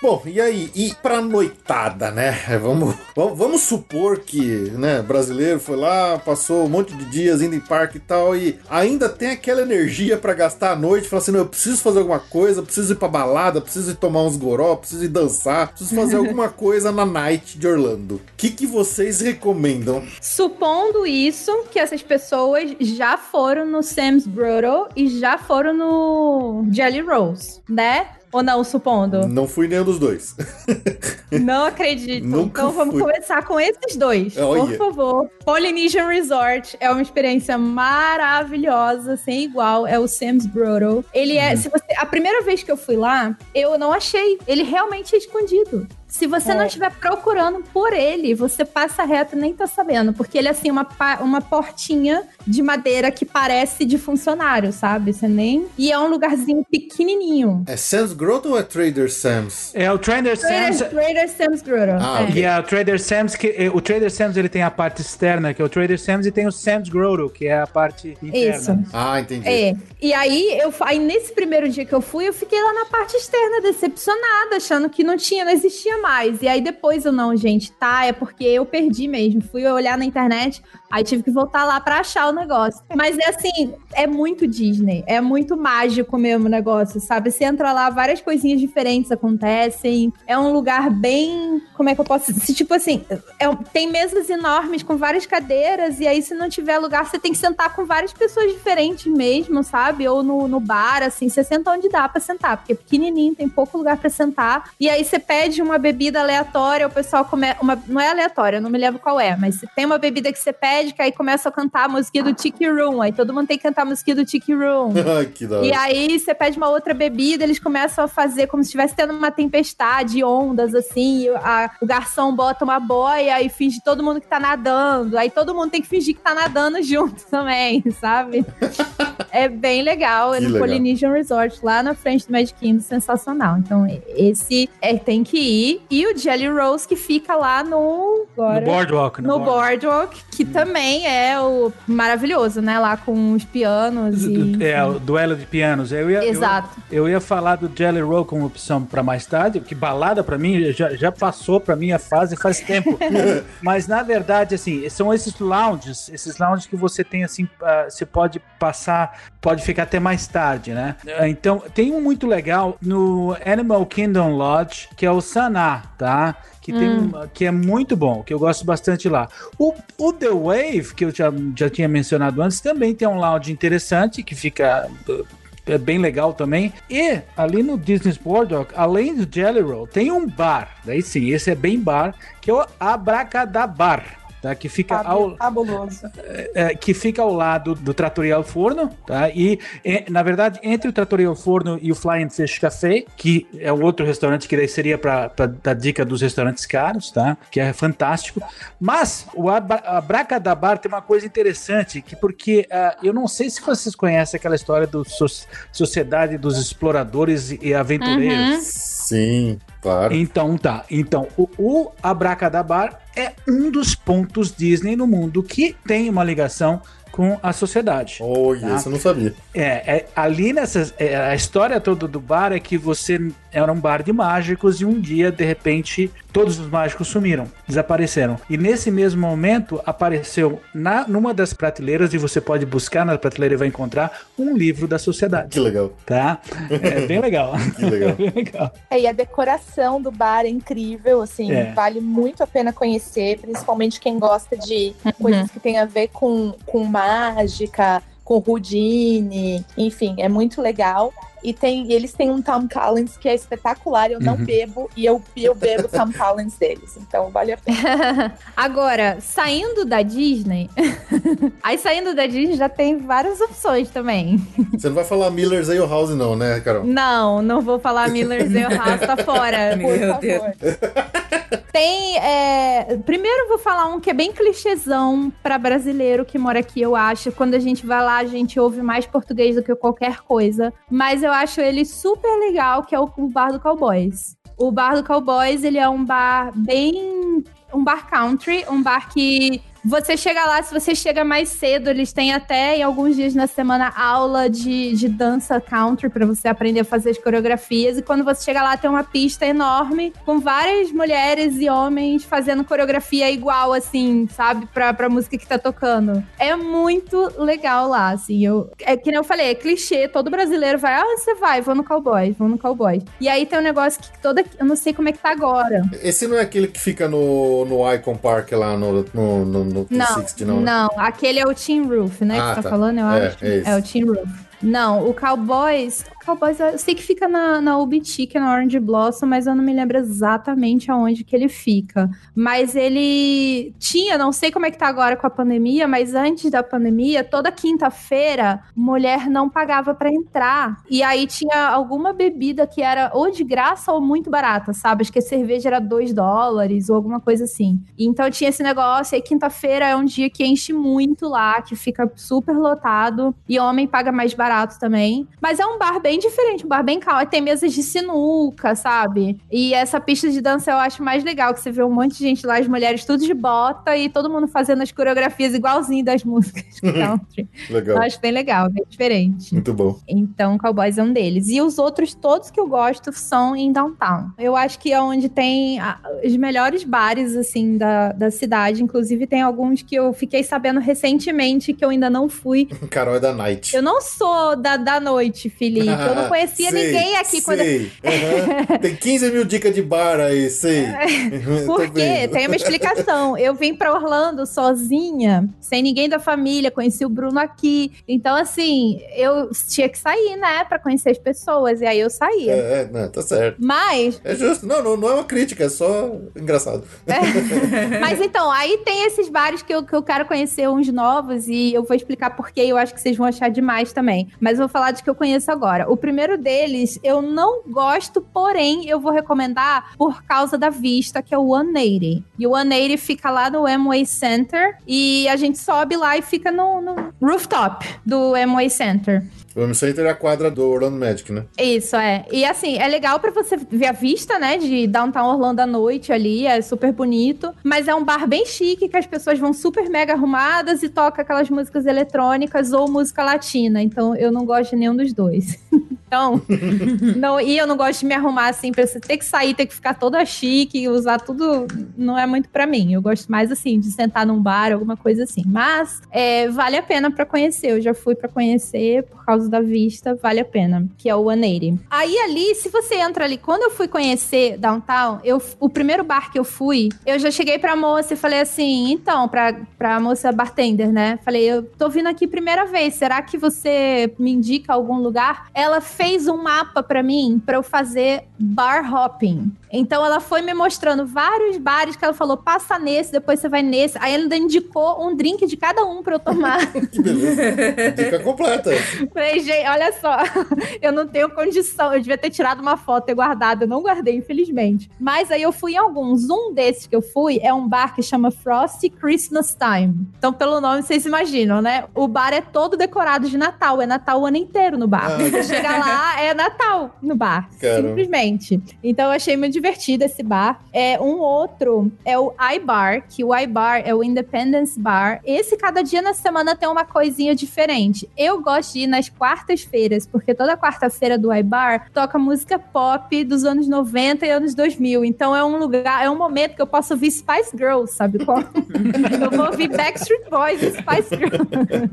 Bom, e aí? E pra noitada, né? Vamos, vamos, vamos supor que, né, brasileiro foi lá, passou um monte de dias indo em parque e tal, e ainda tem aquela energia pra gastar a noite, fala assim, não, eu preciso fazer alguma coisa, preciso ir pra balada, preciso ir tomar uns goró, preciso ir dançar, preciso fazer <laughs> alguma coisa na night de Orlando. O que, que vocês recomendam? Supondo isso, que essas pessoas já foram no Sam's Grotto e já foram no Jelly Rolls, né? Ou não, supondo? Não fui nenhum dos dois. <laughs> Não acredito. Nunca então vamos fui. começar com esses dois, Olha. por favor. Polynesian Resort é uma experiência maravilhosa, sem igual. É o Sam's Grotto. Ele é, se você, a primeira vez que eu fui lá, eu não achei. Ele realmente é escondido. Se você não estiver procurando por ele, você passa reto e nem tá sabendo. Porque ele é assim, uma, uma portinha de madeira que parece de funcionário, sabe? Você nem. E é um lugarzinho pequenininho. É Sam's Grotto ou é Trader Sam's? É o Trader Trader, Sam's. Trader Sam's Grotto. Ah, é. E a Trader Sam's, que, eh, o Trader Sam's ele tem a parte externa, que é o Trader Sam's, e tem o Sam's Grotto, que é a parte interna. Isso. Ah, entendi. É. E aí, eu, aí, nesse primeiro dia que eu fui, eu fiquei lá na parte externa, decepcionada, achando que não tinha, não existia mais. E aí depois eu, não, gente, tá, é porque eu perdi mesmo. Fui olhar na internet, aí tive que voltar lá pra achar o negócio. Mas é assim, é muito Disney, é muito mágico mesmo o negócio, sabe? Você entra lá, várias coisinhas diferentes acontecem. É um lugar bem. Como é que eu posso. Se, tipo assim, é tem mesas enormes com várias cadeiras, e aí, se não tiver lugar, você tem que sentar com várias pessoas diferentes mesmo, sabe? Ou no, no bar, assim, você senta onde dá pra sentar, porque é pequenininho, tem pouco lugar pra sentar. E aí você pede uma bebida aleatória, o pessoal começa. Não é aleatória, não me lembro qual é, mas tem uma bebida que você pede, que aí começa a cantar a musiquinha do Tiki Room, aí todo mundo tem que cantar a musiquinha do Tiki Room. <laughs> Que da hora. E aí você pede uma outra bebida, eles começam a fazer como se estivesse tendo uma tempestade, ondas, assim. e a- o garçom bota uma boia e finge todo mundo que tá nadando. Aí todo mundo tem que fingir que tá nadando junto <laughs> também, sabe? é bem legal. É Que no legal. Polynesian Resort, lá na frente do Magic Kingdom, sensacional. Então, esse é, tem que ir. E o Jelly Rolls, que fica lá no. Agora, No Boardwalk. no Boardwalk, que também é o maravilhoso, né? Lá com os pianos e. É, o duelo de pianos. Eu ia, eu- Exato. Eu, ia falar do Jelly Roll como opção pra mais tarde, que balada pra mim já, já passou pra mim a fase faz tempo. <laughs> Mas na verdade, assim, são esses lounges, esses lounges que você tem assim, ah, você pode passar, pode ficar até mais tarde, né? Ah, Então, tem um muito legal no Animal Kingdom Lodge, que é o Saná, tá? Que, tem, um- que é muito bom, que eu gosto bastante lá. O, o The Wave, que eu já, já tinha mencionado antes, também tem um lounge interessante, que fica é bem legal também. E ali no Disney's Boardwalk, além do Jelly Roll, tem um bar. Daí sim, esse é bem bar, que é o Abracadabar. Tá, que fica ao, Fabuloso. é, que fica ao lado do Trattorial Forno, tá? E, é, na verdade, entre o Trattorial Forno e o Flying Fish Café, que é o outro restaurante que daí seria para dar dica dos restaurantes caros, tá? Que é fantástico. Mas o Abra- Abracadabar tem uma coisa interessante, que porque ah, eu não sei se vocês conhecem aquela história do so- Sociedade dos Exploradores e Aventureiros. Sim, claro. Então tá. Então, o, o Abracadabar é um dos pontos Disney no mundo que tem uma ligação com a sociedade. Olha, Tá. isso eu não sabia. É, é, ali nessa. é, a história toda do bar é que você era um bar de mágicos e um dia, de repente, todos os mágicos sumiram, desapareceram. E nesse mesmo momento apareceu na, numa das prateleiras, e você pode buscar na prateleira e vai encontrar um livro da sociedade. Que legal. Tá? É bem legal. <laughs> Que <laughs> legal. bem legal. É, e a decoração do bar é incrível, assim, É. vale muito a pena conhecer, principalmente quem gosta de coisas que tem a ver com, com mágica, com Houdini, enfim, é muito legal. E tem, eles têm um Tom Collins que é espetacular. Eu não Uhum. bebo e eu, eu bebo <laughs> Tom Collins deles. Então vale a pena. <laughs> Agora, saindo da Disney. <laughs> aí saindo da Disney já tem várias opções também. Você não vai falar Miller's Ale House, não, né, Carol? Não, não vou falar Miller's Ale House, tá fora. Meu Por favor. Deus. Tem. é, Primeiro eu vou falar um que é bem clichêzão pra brasileiro que mora aqui, eu acho. Quando a gente vai lá, a gente ouve mais português do que qualquer coisa. Mas eu acho ele super legal, que é o, o Bar do Cowboys. O Bar do Cowboys, ele é um bar bem. Um bar country, um bar que você chega lá, se você chega mais cedo, eles têm até em alguns dias na semana aula de, de dança country pra você aprender a fazer as coreografias. E quando você chega lá, tem uma pista enorme com várias mulheres e homens fazendo coreografia igual, assim, sabe? Pra, pra música que tá tocando. É muito legal lá, assim. Eu, é que nem eu falei, é clichê, todo brasileiro vai, ah, você vai, vou no cowboy, vou no cowboy. E aí tem um negócio que toda. Eu não sei como é que tá agora. Esse não é aquele que fica no, no Icon Park lá no, no, no, no Não, 360, não, né? não, aquele é o Team Roof, né? Ah, que você tá, tá. falando, eu É, acho. é esse. o Team Roof. Não, o Cowboys. Cowboys, eu sei que fica na, na Ubitic, na Orange Blossom, mas eu não me lembro exatamente aonde que ele fica. Mas ele tinha, não sei como é que tá agora com a pandemia, mas antes da pandemia, toda quinta-feira, mulher não pagava pra entrar. E aí tinha alguma bebida que era ou de graça ou muito barata, sabe? Acho que a cerveja era 2 dólares ou alguma coisa assim. Então tinha esse negócio, e quinta-feira é um dia que enche muito lá, que fica super lotado. E homem paga mais barato também. Mas é um bar bem diferente, um bar bem calmo. Tem mesas de sinuca, sabe? E essa pista de dança eu acho mais legal, que você vê um monte de gente lá, as mulheres tudo de bota e todo mundo fazendo as coreografias igualzinho das <laughs> músicas country. Legal. Eu acho bem legal, bem diferente. Muito bom. Então, Cowboys é um deles. E os outros, todos que eu gosto, são em downtown. Eu acho que é onde tem ah, os melhores bares, assim, da, da cidade. Inclusive, tem alguns que eu fiquei sabendo recentemente que eu ainda não fui. <laughs> Carol é da Night. Eu não sou da, da noite, Felipe. Eu não conhecia Sei, ninguém aqui quando. sei. Aham. Tem 15 mil dicas de bar aí, sei. <laughs> Tô Por quê? vendo. Tem uma explicação. Eu vim pra Orlando sozinha, sem ninguém da família, conheci o Bruno aqui. Então, assim, eu tinha que sair, né, pra conhecer as pessoas. E aí eu saía. É, é, não, tá certo. Mas É justo. Não, não, não é uma crítica, é só engraçado. É. <laughs> Mas então, aí tem esses bares que eu, que eu quero conhecer uns novos e eu vou explicar por quê. Eu acho que vocês vão achar demais também. Mas eu vou falar dos que eu conheço agora. O primeiro deles eu não gosto, porém eu vou recomendar por causa da vista, que é o 180. E o 180 fica lá no Amway Center e a gente sobe lá e fica no, no rooftop do Amway Center. O M Center é a quadra do Orlando Magic, né? Isso, é. E assim, é legal pra você ver a vista, né, de Downtown Orlando à noite ali, é super bonito. Mas é um bar bem chique, que as pessoas vão super mega arrumadas e toca aquelas músicas eletrônicas ou música latina. Então, eu não gosto de nenhum dos dois. <laughs> Então, <laughs> não, e eu não gosto de me arrumar assim, pra você ter que sair, ter que ficar toda chique, usar tudo, não é muito pra mim. Eu gosto mais assim, de sentar num bar, alguma coisa assim. Mas, é, vale a pena pra conhecer. Eu já fui pra conhecer por causa da vista, vale a pena, que é o 180. Aí ali, se você entra ali, quando eu fui conhecer Downtown, eu, o primeiro bar que eu fui, eu já cheguei pra moça e falei assim, então, pra, pra moça bartender, né? Falei, eu tô vindo aqui primeira vez, será que você me indica algum lugar? Ela fez um mapa pra mim, pra eu fazer bar hopping. Então ela foi me mostrando vários bares que ela falou, passa nesse, depois você vai nesse. Aí ela ainda indicou um drink de cada um pra eu tomar. <laughs> Que beleza. Dica completa. <laughs> Falei, gente, olha só, <laughs> eu não tenho condição. Eu devia ter tirado uma foto e guardado. Eu não guardei, infelizmente. Mas aí eu fui em alguns. Um desses que eu fui é um bar que chama Frosty Christmas Time. Então, pelo nome, vocês imaginam, né? O bar é todo decorado de Natal. É Natal o ano inteiro no bar. Ah. Você chega lá, é Natal no bar. Caramba. Simplesmente. Então, eu achei muito divertido esse bar. É um outro é o iBar, que o iBar é o Independence Bar. Esse, cada dia na semana, tem uma coisinha diferente. Eu gosto de ir nas quartas-feiras, porque toda quarta-feira do iBar toca música pop dos anos 90 e anos 2000. Então é um lugar, é um momento que eu posso ouvir Spice Girls, sabe qual? <laughs> eu vou ouvir Backstreet Boys e Spice Girls.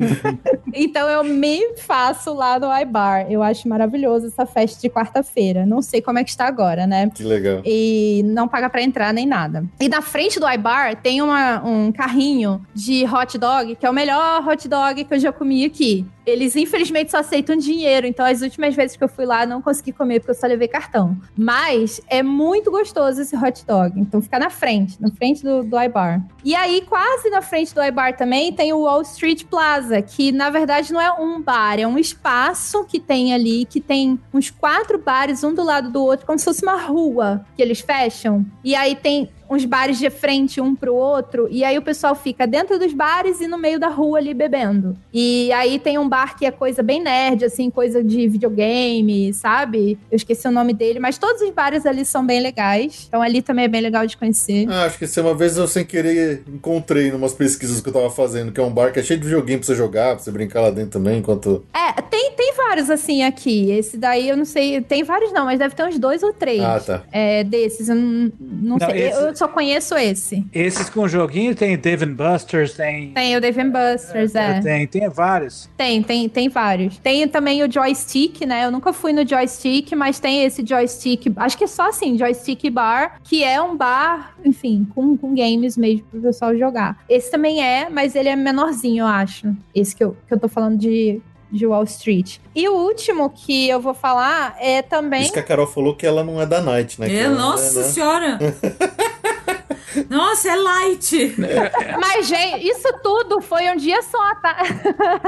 <laughs> então eu me faço lá no iBar. Eu acho maravilhoso essa festa de quarta-feira. Não sei como é que está agora, né? Que legal. E não paga pra entrar nem nada. E na frente do iBar tem uma- um carrinho de hot dog, que é o melhor hot dog que eu já comi aqui. Eles, infelizmente, só aceitam dinheiro. Então, as últimas vezes que eu fui lá, não consegui comer porque eu só levei cartão. Mas é muito gostoso esse hot dog. Então, fica na frente, na frente do, do iBar. E aí, quase na frente do iBar também, tem o Wall Street Plaza, que na verdade não é um bar, é um espaço que tem ali, que tem uns quatro bares, um do lado do outro, como se fosse uma rua que eles fecham. E aí tem uns bares de frente um pro outro, e aí o pessoal fica dentro dos bares e no meio da rua ali bebendo. E aí tem um bar que é coisa bem nerd, assim, coisa de videogame, sabe? Eu esqueci o nome dele, mas todos os bares ali são bem legais. Então ali também é bem legal de conhecer. Ah, acho que esse uma vez eu sem querer encontrei numas pesquisas que eu tava fazendo, que é um bar que é cheio de videogame pra você jogar, pra você brincar lá dentro também, enquanto. É, tem, tem vários assim aqui. Esse daí eu não sei, tem vários não, mas deve ter uns dois ou três. Ah, tá. É, desses, eu não, não, Não, sei. esse- Eu só conheço esse. Esses com joguinho tem Dave Busters, tem. Tem o Dave Busters, é. Tem, tem vários. Tem, tem, tem vários. Tem também o joystick, né? Eu nunca fui no joystick, mas tem esse joystick. Acho que é só assim, joystick bar, que é um bar, enfim, com, com games mesmo pro pessoal jogar. Esse também é, mas ele é menorzinho, eu acho. Esse que eu, que eu tô falando de. De Wall Street. E o último que eu vou falar é também. Isso que a Carol falou que ela não é da Night, né? É, ela, nossa né? senhora! <laughs> <laughs> Nossa, é light! <laughs> Mas, gente, isso tudo foi um dia só, tá?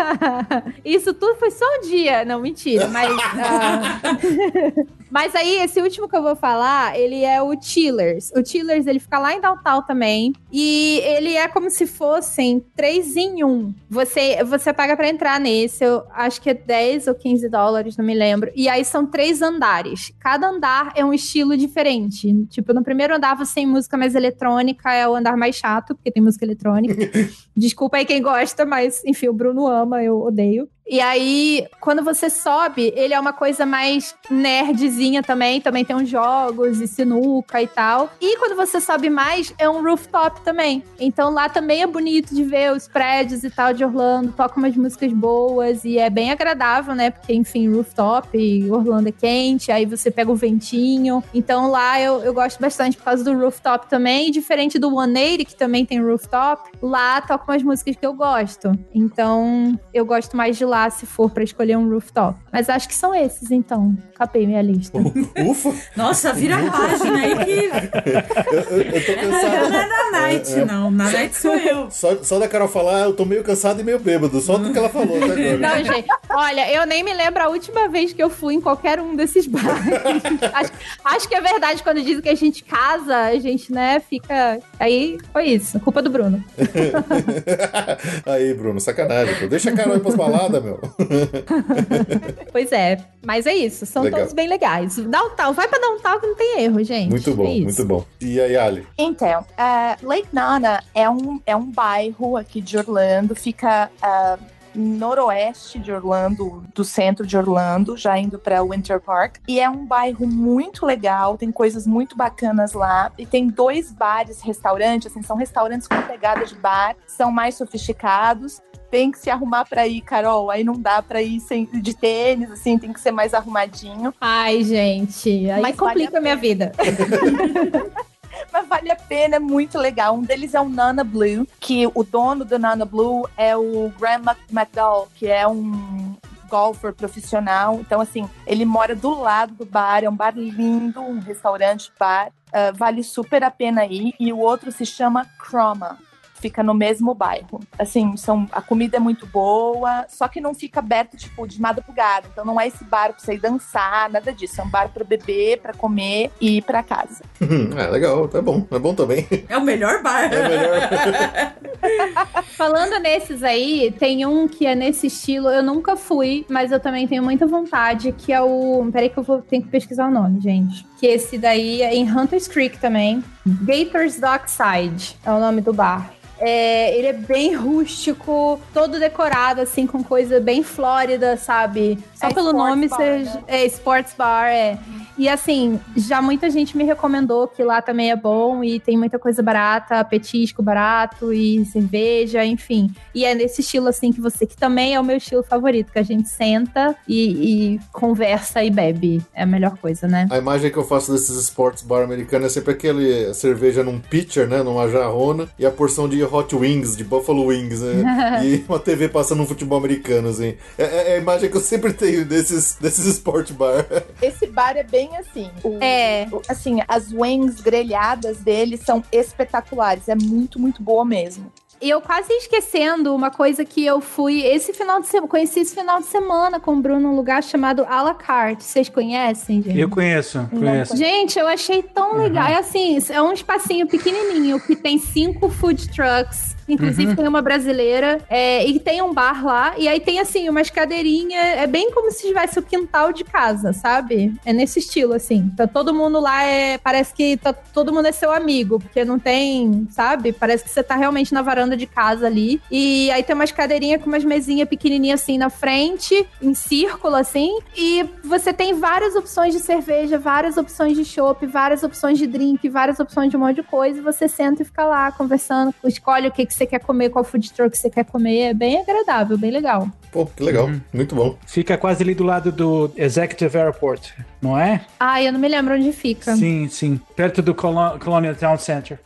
<laughs> isso tudo foi só um dia. Não, mentira, mas. ah, mas aí, esse último que eu vou falar, ele é o Chillers. O Chillers, ele fica lá em Downtown também. E ele é como se fossem três em um. Você, você paga pra entrar nesse, eu acho que é 10 ou 15 dólares, não me lembro. E aí são três andares. Cada andar é um estilo diferente. Tipo, no primeiro andar você tem música mais eletrônica, é o andar mais chato, porque tem música eletrônica. <laughs> Desculpa aí quem gosta, mas enfim, o Bruno ama, eu odeio. E aí, quando você sobe, ele é uma coisa mais nerdzinha também. Também tem uns jogos e sinuca e tal. E quando você sobe mais, é um rooftop também. Então lá também é bonito de ver os prédios e tal de Orlando. Toca umas músicas boas e é bem agradável, né? Porque, enfim, rooftop, e Orlando é quente, aí você pega o ventinho. Então lá eu, eu gosto bastante por causa do rooftop também. Diferente do 180, que também tem rooftop, lá toca umas músicas que eu gosto. Então eu gosto mais de lá se for pra escolher um rooftop. Mas acho que são esses, então. Capei minha lista. <laughs> Ufa! Nossa, vira a página aí que. Eu, eu- eu tô Não cansado. é na Night, não. Na Night sou eu. Só, só da Carol falar, eu tô meio cansado e meio bêbado. Só do que ela falou até agora. Não, gente, olha, eu nem me lembro a última vez que eu fui em qualquer um desses bares. <laughs> acho, acho que é verdade quando dizem que a gente casa, a gente, né, fica. Aí foi isso, culpa do Bruno. <laughs> Aí, Bruno, sacanagem. Pô. Deixa a Carol ir pras baladas, meu. <laughs> Pois é, mas é isso, são Legal. todos bem legais. Downtown, vai pra Downtown que não tem erro, gente. Muito bom, É muito bom. E aí, Ali? Então, ah, Lake Nana é um, é um bairro aqui de Orlando, fica ah, noroeste de Orlando, do centro de Orlando, já indo para Winter Park. E é um bairro muito legal, tem coisas muito bacanas lá. E tem dois bares, restaurantes, assim, são restaurantes com pegada de bar, são mais sofisticados. Tem que se arrumar pra ir, Carol. Aí não dá pra ir sem, de tênis, assim, tem que ser mais arrumadinho. Ai, gente, aí Mas complica vale a minha vida. <laughs> Mas vale a pena, é muito legal. Um deles é o Nana Blue, que o dono do Nana Blue é o Graham McDowell, que é um golfer profissional. Então, assim, ele mora do lado do bar, é um bar lindo, um restaurante bar. Ah, vale super a pena ir. E o outro se chama Chroma. Fica no mesmo bairro. Assim, são, a comida é muito boa, só que não fica aberto, tipo, de madrugada. Então não é esse bar pra você ir dançar, nada disso. É um bar pra beber, pra comer e ir pra casa. é, <laughs> legal, tá bom. É bom também. É o melhor bar. É melhor. <laughs> Falando nesses aí, tem um que é nesse estilo, eu nunca fui, mas eu também tenho muita vontade, que é o. Peraí que eu vou ter que pesquisar o nome, gente. Que esse daí é em Hunters Creek também. Gators Dockside é o nome do bar. É, ele é bem rústico, todo decorado, assim, com coisa bem flórida, sabe? Só É pelo nome, bar, você. né? É, sports bar, é. E assim, já muita gente me recomendou que lá também é bom e tem muita coisa barata, petisco barato e cerveja, enfim. E é nesse estilo assim que você, que também é o meu estilo favorito, que a gente senta e, e conversa e bebe. É a melhor coisa, né? A imagem que eu faço desses sports bar americanos é sempre aquele cerveja num pitcher, né? Numa jarrona, e a porção de Hot Wings, de Buffalo Wings, né? <laughs> e uma TV passando um futebol americano, assim. É, é- é a imagem que eu sempre tenho desses, desses sport bar. <laughs> Esse bar é bem assim. O- É. o- Assim, as wings grelhadas dele são espetaculares. É muito, muito boa mesmo. E eu quase esquecendo uma coisa que eu fui esse final de semana, conheci esse final de semana com o Bruno num lugar chamado A la carte. Vocês conhecem, gente? Eu conheço, conheço. Gente, eu achei tão legal. É assim, é um espacinho pequenininho que tem cinco food trucks. Inclusive tem uma brasileira é, e tem um bar lá. E aí tem assim, umas cadeirinhas. É bem como se tivesse o quintal de casa, sabe? É nesse estilo, assim. Tá todo mundo lá é. Parece que tá, todo mundo é seu amigo, porque não tem, sabe? Parece que você tá realmente na varanda de casa ali. E aí tem umas cadeirinhas com umas mesinhas pequenininhas assim na frente, em círculo, assim. E você tem várias opções de cerveja, várias opções de chopp, várias opções de drink, várias opções de um monte de coisa. E você senta e fica lá conversando, escolhe o que, que você quer comer, qual food truck que você quer comer. É bem agradável, bem legal. Pô, que legal. Muito bom. Fica quase ali do lado do Executive Airport, não é? Ah, eu não me lembro onde fica. Sim, sim. Perto do Colo- Colonial Town Center.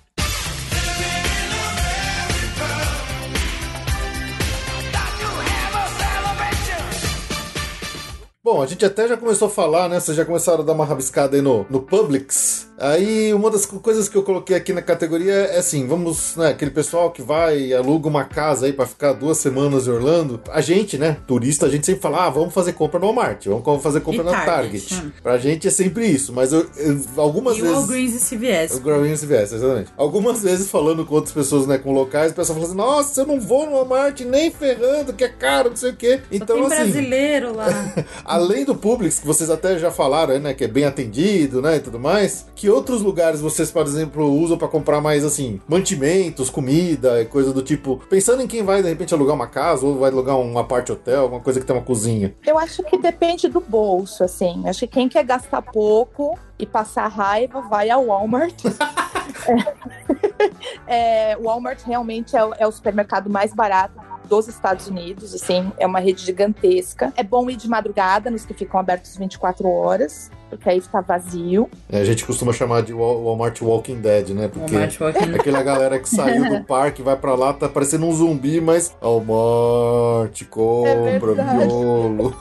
Bom, a gente até já começou a falar, né? Vocês já começaram a dar uma rabiscada aí no, no Publix. Aí, uma das co- coisas que eu coloquei aqui na categoria é assim: vamos, né? Aquele pessoal que vai e aluga uma casa aí pra ficar duas semanas em Orlando. A gente, né? Turista, a gente sempre fala: ah, vamos fazer compra no Walmart, vamos fazer compra E na Target, Target. hum. Pra gente é sempre isso, mas eu, eu- algumas E o vezes. Walgreens e CVS. O Growing CVS, exatamente. Algumas vezes falando com outras pessoas, né, com locais, o pessoal fala assim: Nossa, eu não vou no Walmart nem ferrando, que é caro, não sei o quê. Só Então, tem assim. brasileiro lá. <laughs> Além do Publix, que vocês até já falaram, né, que é bem atendido, né, e tudo mais, que outros lugares vocês, por exemplo, usam pra comprar mais, assim, mantimentos, comida, e coisa do tipo, pensando em quem vai, de repente, alugar uma casa, ou vai alugar um apart hotel, alguma coisa que tem uma cozinha. Eu acho que depende do bolso, assim. Acho que quem quer gastar pouco e passar raiva vai ao Walmart. <laughs> <laughs> É, o Walmart realmente é, é o supermercado mais barato dos Estados Unidos, assim, é uma rede gigantesca. É bom ir de madrugada, nos que ficam abertos 24 horas, porque aí fica vazio. É, a gente costuma chamar de Wal- Walmart Walking Dead, né, porque... Walking <laughs> É aquela galera que saiu do <laughs> parque, vai pra lá, tá parecendo um zumbi, mas. Walmart, compra, verdade. miolo.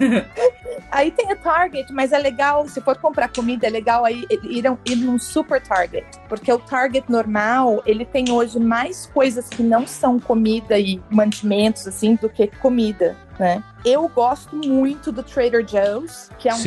<laughs> Aí tem a Target, mas é legal, se for comprar comida, é legal aí ir, ir num super Target. Porque o Target normal, ele tem hoje mais coisas que não são comida e mantimentos, assim, do que comida, né? Eu gosto muito do Trader Joe's, que é um,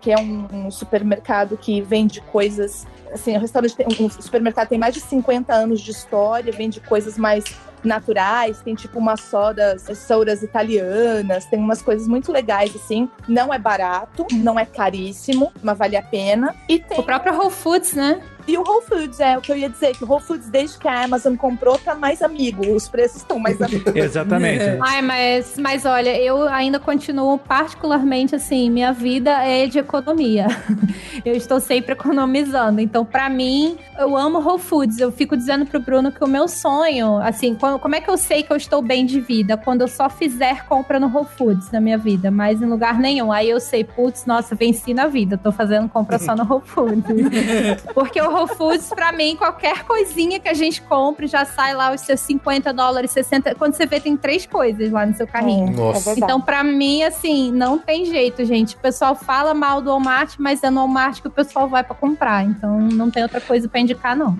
que é um, um supermercado que vende coisas. Assim, o restaurante tem, um supermercado tem mais de 50 anos de história, vende coisas mais naturais, tem tipo umas sodas, sodas italianas, tem umas coisas muito legais assim. Não é barato, não é caríssimo, mas vale a pena. E tem O próprio Whole Foods, né? E o Whole Foods, é o que eu ia dizer, que o Whole Foods, desde que a Amazon comprou, tá mais amigo. Os preços estão mais amigos. <laughs> Exatamente. Ai, mas, mas olha, eu ainda continuo particularmente assim, minha vida é de economia. <laughs> Eu estou sempre economizando. Então, pra mim, eu amo Whole Foods. Eu fico dizendo pro Bruno que o meu sonho, assim, como, como é que eu sei que eu estou bem de vida? Quando eu só fizer compra no Whole Foods na minha vida, mas em lugar nenhum. Aí eu sei, putz, nossa, venci na vida. Tô fazendo compra só no Whole Foods. <laughs> Porque o Whole Foods, pra mim, qualquer coisinha que a gente compre já sai lá os seus 50 dólares, 60. Quando você vê, tem três coisas lá no seu carrinho. Nossa. É. Então, pra mim, assim, não tem jeito, gente. O pessoal fala mal do Walmart, mas é no Walmart que o pessoal vai pra comprar. Então, não tem outra coisa pra indicar, não.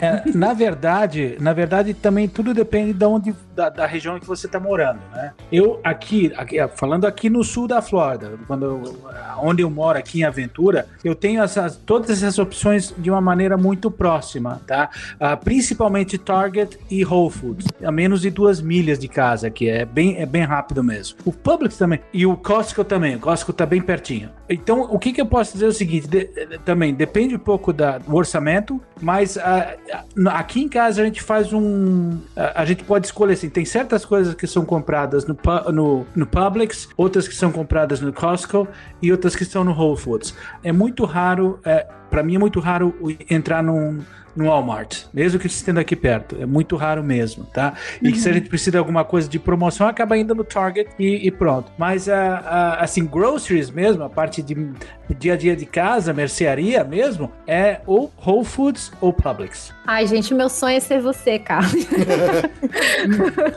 É, na verdade, na verdade, também tudo depende de onde, da, da região em que você está morando, né? Eu aqui, aqui, falando aqui no sul da Flórida, quando eu- onde eu moro aqui em Aventura, eu tenho essas, todas essas opções de uma maneira muito próxima, tá? Ah, principalmente Target e Whole Foods, a menos de duas milhas de casa, que é bem, é bem rápido mesmo. O Publix também e o Costco também. O Costco tá bem pertinho. Então, o que, que eu posso dizer é o seguinte: de- de- também depende um pouco da, do orçamento, mas ah, aqui em casa a gente faz um. ah, a gente pode escolher assim: tem certas coisas que são compradas no, no, no Publix, outras que são compradas no Costco e outras que estão no Whole Foods. É muito raro, é, para mim é muito raro entrar num no Walmart, mesmo que estendo aqui perto. É muito raro mesmo, tá? E que se a gente precisa de alguma coisa de promoção, acaba indo no Target e, e pronto. Mas, ah, ah, assim, groceries mesmo, a parte de dia a dia de casa, mercearia mesmo, é ou Whole Foods ou Publix. Ai, gente, meu sonho é ser você, Carlos. <laughs>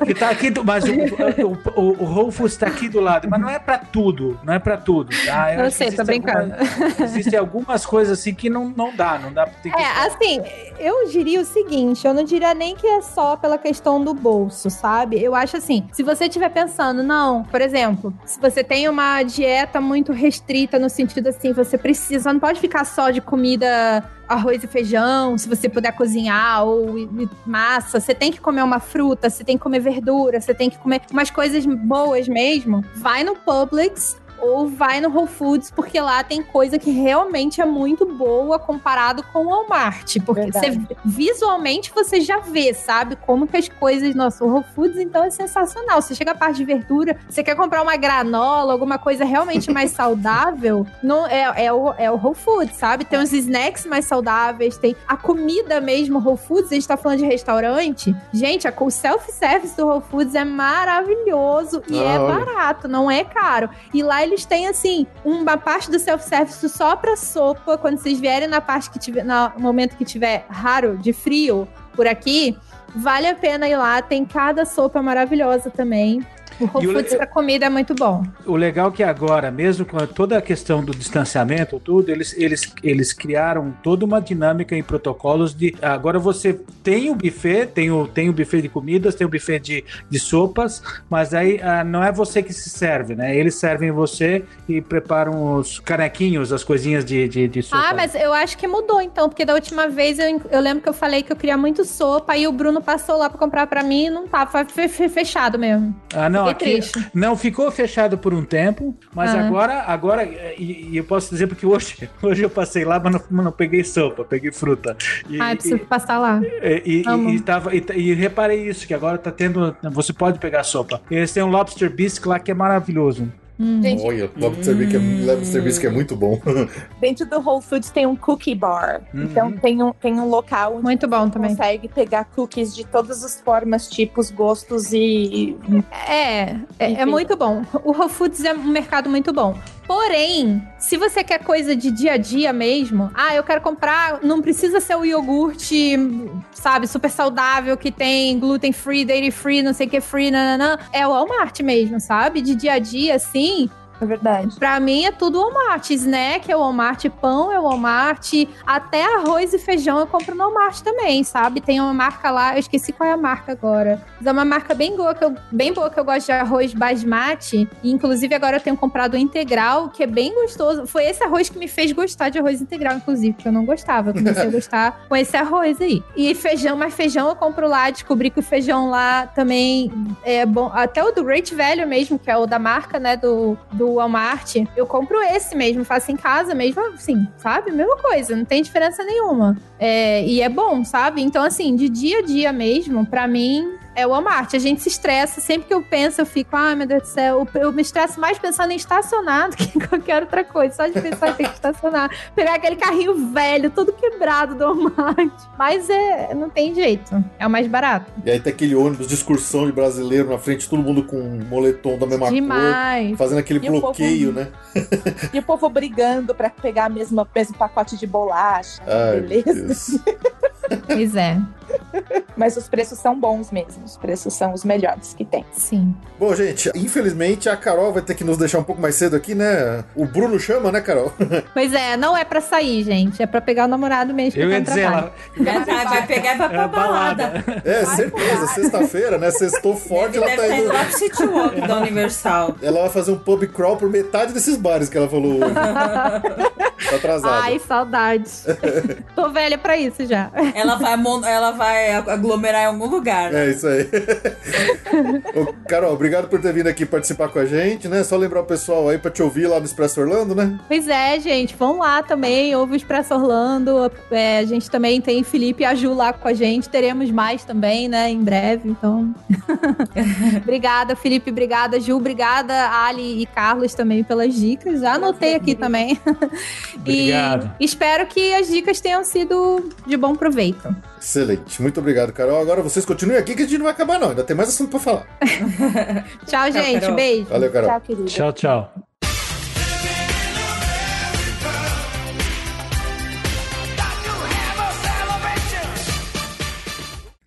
Que tá aqui, do- mas o, o, o- o Whole Foods tá aqui do lado, mas não é pra tudo, não é pra tudo, tá? Eu que sei, tô brincando. algumas- existem algumas coisas assim que não, não dá, não dá pra ter que É, assim, eu diria o seguinte, eu não diria nem que é só pela questão do bolso, sabe? Eu acho assim, se você estiver pensando, não, por exemplo, se você tem uma dieta muito restrita no sentido assim, você precisa, não pode ficar só de comida arroz e feijão, se você puder cozinhar ou massa, você tem que comer uma fruta, você tem que comer verdura, você tem que comer umas coisas boas mesmo. Vai no Publix ou vai no Whole Foods, porque lá tem coisa que realmente é muito boa comparado com o Walmart. Porque Verdade. você, visualmente você já vê, sabe? Como que as coisas. Nossa, o Whole Foods então é sensacional. Você chega a parte de verdura, você quer comprar uma granola, alguma coisa realmente mais <laughs> saudável, não, é, é, o, é o Whole Foods, sabe? Tem uns snacks mais saudáveis, tem a comida mesmo, Whole Foods. A gente tá falando de restaurante. Gente, a- o self-service do Whole Foods é maravilhoso e é Olha. barato, não é caro. E lá eles têm, assim, uma parte do self-service só pra sopa. Quando vocês vierem na parte que tiver, no momento que tiver raro, de frio, por aqui, vale a pena ir lá. Tem cada sopa maravilhosa também. O E Whole Foods le- pra comida é muito bom. O legal é que agora, mesmo com toda a questão do distanciamento, tudo, eles, eles, eles criaram toda uma dinâmica em protocolos de agora você tem o buffet, tem o, tem o buffet de comidas, tem o buffet de, de sopas, mas aí ah, não é você que se serve, né? Eles servem você e preparam os canequinhos, as coisinhas de, de, de sopa. Ah, mas eu acho que mudou então, porque da última vez eu, eu lembro que eu falei que eu queria muito sopa, aí o Bruno passou lá pra comprar pra mim e não tava, fechado mesmo. Ah, não, Fiquei aqui triste. não ficou fechado por um tempo, mas Ah. agora, agora e, e eu posso dizer porque hoje, <laughs> hoje eu passei lá, mas não, não peguei sopa, peguei fruta. E, Ah, eu preciso passar lá. E, e, e tava, e, e reparei isso, que agora tá tendo. Você pode pegar sopa. Eles têm um lobster bisque lá que é maravilhoso. Gente, Olha, Lobster Bisque é, Lobster Bisque é muito bom. <laughs> dentro do Whole Foods tem um cookie bar. Uhum. Então tem um, tem um local onde Muito bom você também. consegue pegar cookies de todas as formas, tipos, gostos e. É, é, é muito bom. O Whole Foods é um mercado muito bom. Porém, se você quer coisa de dia a dia mesmo, ah, eu quero comprar, não precisa ser o iogurte, sabe, super saudável, que tem gluten free, dairy free, não sei o que free, nananã. É o Walmart mesmo, sabe? De dia a dia, assim, É verdade. Pra mim é tudo Walmart. Snack é Walmart, pão é Walmart, até arroz e feijão eu compro no Walmart também, sabe? Tem uma marca lá, eu esqueci qual é a marca agora. Mas é uma marca bem boa que eu, bem boa que eu gosto de arroz basmati. E, inclusive agora eu tenho comprado o integral, que é bem gostoso. Foi esse arroz que me fez gostar de arroz integral, inclusive, que eu não gostava. Eu comecei a <laughs> gostar com esse arroz aí. E feijão, mas feijão eu compro lá, descobri que o feijão lá também é bom. Até o do Great Value mesmo, que é o da marca, né, do, do Walmart, eu compro esse mesmo, faço em casa mesmo, assim, sabe? Mesma coisa, não tem diferença nenhuma. É, e é bom, sabe? Então, assim, de dia a dia mesmo, pra mim, é o Walmart. A gente se estressa, sempre que eu penso, eu fico, ai meu Deus do céu, eu, eu me estresso mais pensando em estacionar <laughs> do que em qualquer outra coisa. Só de pensar em ter que estacionar. Pegar aquele carrinho velho, todo quebrado do Walmart. Mas é, não tem jeito. É o mais barato. E aí tem aquele ônibus de excursão de brasileiro na frente, todo mundo com um moletom da mesma cor. Demais. Fazendo aquele E bloqueio, povo- né? <laughs> E o povo brigando pra pegar o mesmo, mesmo pacote de bolacha. Ai, beleza. <laughs> Pois é, Mas os preços são bons mesmo. Os preços são os melhores que tem. sim. Bom, gente, infelizmente a Carol vai ter que nos deixar um pouco mais cedo aqui, né? O Bruno chama, né, Carol? <laughs> Pois é, não é pra sair, gente. É pra pegar o namorado mesmo Eu tá ia dizer, ela, Vai, vai pegar e vai é pra a balada. balada. É, certeza, sexta-feira, né? Sextou forte, ela tá estar indo indo. lá pro City Walk da <laughs> Universal. Ela vai fazer um pub crawl por metade desses bares que ela falou hoje. <laughs> tá atrasada. Ai, saudades. <laughs> Tô velha pra isso já. Ela vai, ela vai aglomerar em algum lugar. É isso aí. <laughs> Ô, Carol, obrigado por ter vindo aqui participar com a gente, né? Só lembrar o pessoal aí pra te ouvir lá no Expresso Orlando, né? Pois é, gente. Vão lá também. Ouve o Expresso Orlando. É, a gente também tem Felipe e a Ju lá com a gente. Teremos mais também, né? Em breve. Então. <laughs> obrigada, Felipe. Obrigada, Ju. Obrigada, Ali e Carlos também pelas dicas. Já anotei aqui também. Obrigado. E espero que as dicas tenham sido de bom proveito. Excelente. Muito obrigado, Carol. Agora vocês continuem aqui que a gente não vai acabar, não. Ainda tem mais assunto pra falar. <laughs> Tchau, gente. Carol. Beijo. Valeu, Carol. Tchau, querido. Tchau, tchau.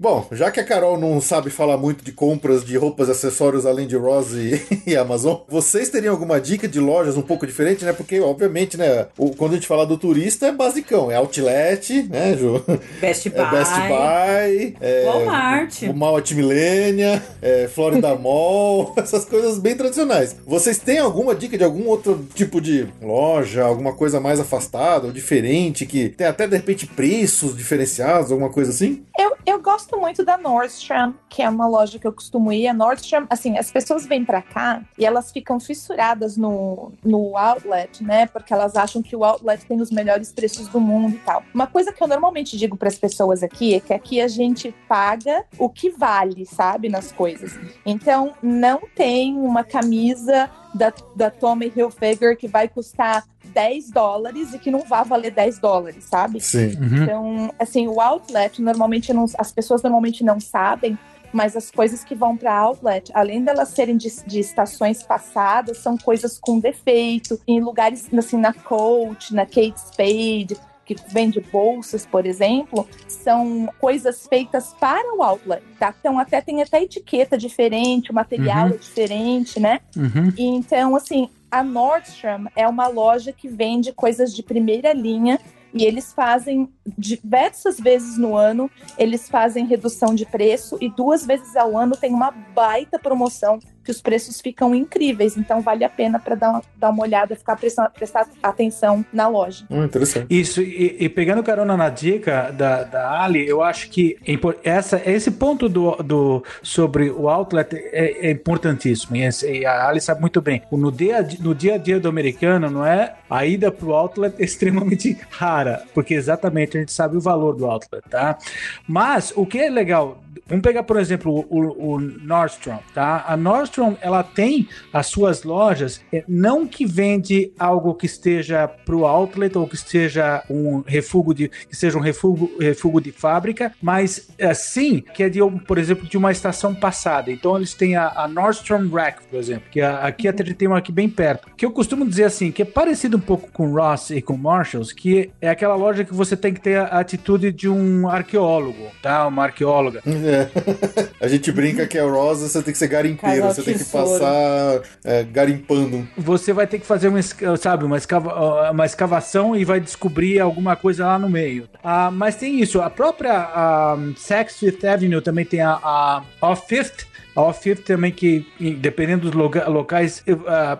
Bom, já que a Carol não sabe falar muito de compras de roupas e acessórios além de Ross <laughs> e, e Amazon, vocês teriam alguma dica de lojas um pouco diferente, né? Porque, obviamente, né, o- quando a gente fala do turista é basicão, é outlet, né, Ju? Best Buy. É Best Buy, é Walmart. o Malt Millennia, é Florida <laughs> Mall, essas coisas bem tradicionais. Vocês têm alguma dica de algum outro tipo de loja, alguma coisa mais afastada ou diferente, que tem até de repente preços diferenciados, alguma coisa assim? Eu, eu gosto muito da Nordstrom, que é uma loja que eu costumo ir. A Nordstrom, assim, as pessoas vêm pra cá e elas ficam fissuradas no, no outlet, né? Porque elas acham que o outlet tem os melhores preços do mundo e tal. Uma coisa que eu normalmente digo pras pessoas aqui é que aqui a gente paga o que vale, sabe, nas coisas. Então, não tem uma camisa da, da Tommy Hilfiger que vai custar 10 dólares e que não vai valer 10 dólares, sabe? Sim. Uhum. Então, assim, o outlet normalmente não, as pessoas normalmente não sabem, mas as coisas que vão para outlet, além delas serem de, de estações passadas, são coisas com defeito, em lugares assim na Coach, na Kate Spade, que vende bolsas, por exemplo, são coisas feitas para o outlet, tá? Então até tem até etiqueta diferente, o material Uhum. é diferente, né? Uhum. E Então, assim, a Nordstrom é uma loja que vende coisas de primeira linha e eles fazem diversas vezes no ano, eles fazem redução de preço e duas vezes ao ano tem uma baita promoção que os preços ficam incríveis. Então vale a pena para dar, uma- dar uma olhada, ficar prestando, prestar atenção na loja. Hum, interessante. Isso, e, e pegando carona na dica da, da Ali, eu acho que é essa, esse ponto do, do, sobre o outlet é, é importantíssimo. E, e a Ali sabe muito bem. No dia, no dia a dia do americano, não é? A ida pro outlet é <laughs> extremamente rara, porque exatamente a gente sabe o valor do outlet, tá? Mas o que é legal, vamos pegar, por exemplo, o, o- o Nordstrom, tá? A Nordstrom, ela tem as suas lojas, eh, não que vende algo que esteja pro outlet ou que esteja um refúgio de, que seja um refúgio, refúgio de fábrica, mas assim, que é de, por exemplo, de uma estação passada. Então eles têm a, a Nordstrom Rack, por exemplo, que a- aqui até tem uma aqui bem perto, que eu costumo dizer assim, que é parecido um pouco com Ross e com Marshalls, que é aquela loja que você tem que ter a atitude de um arqueólogo, tá? Uma arqueóloga. É. A gente brinca que é rosa, você tem que ser garimpeiro, você tem que tesouro. passar é, garimpando. você vai ter que fazer uma, esca- sabe, uma, escava- uma escavação e vai descobrir alguma coisa lá no meio. Ah, mas tem isso, a própria ah, Saks Fifth Avenue também tem a, a Off Fifth. A Off também que, dependendo dos locais,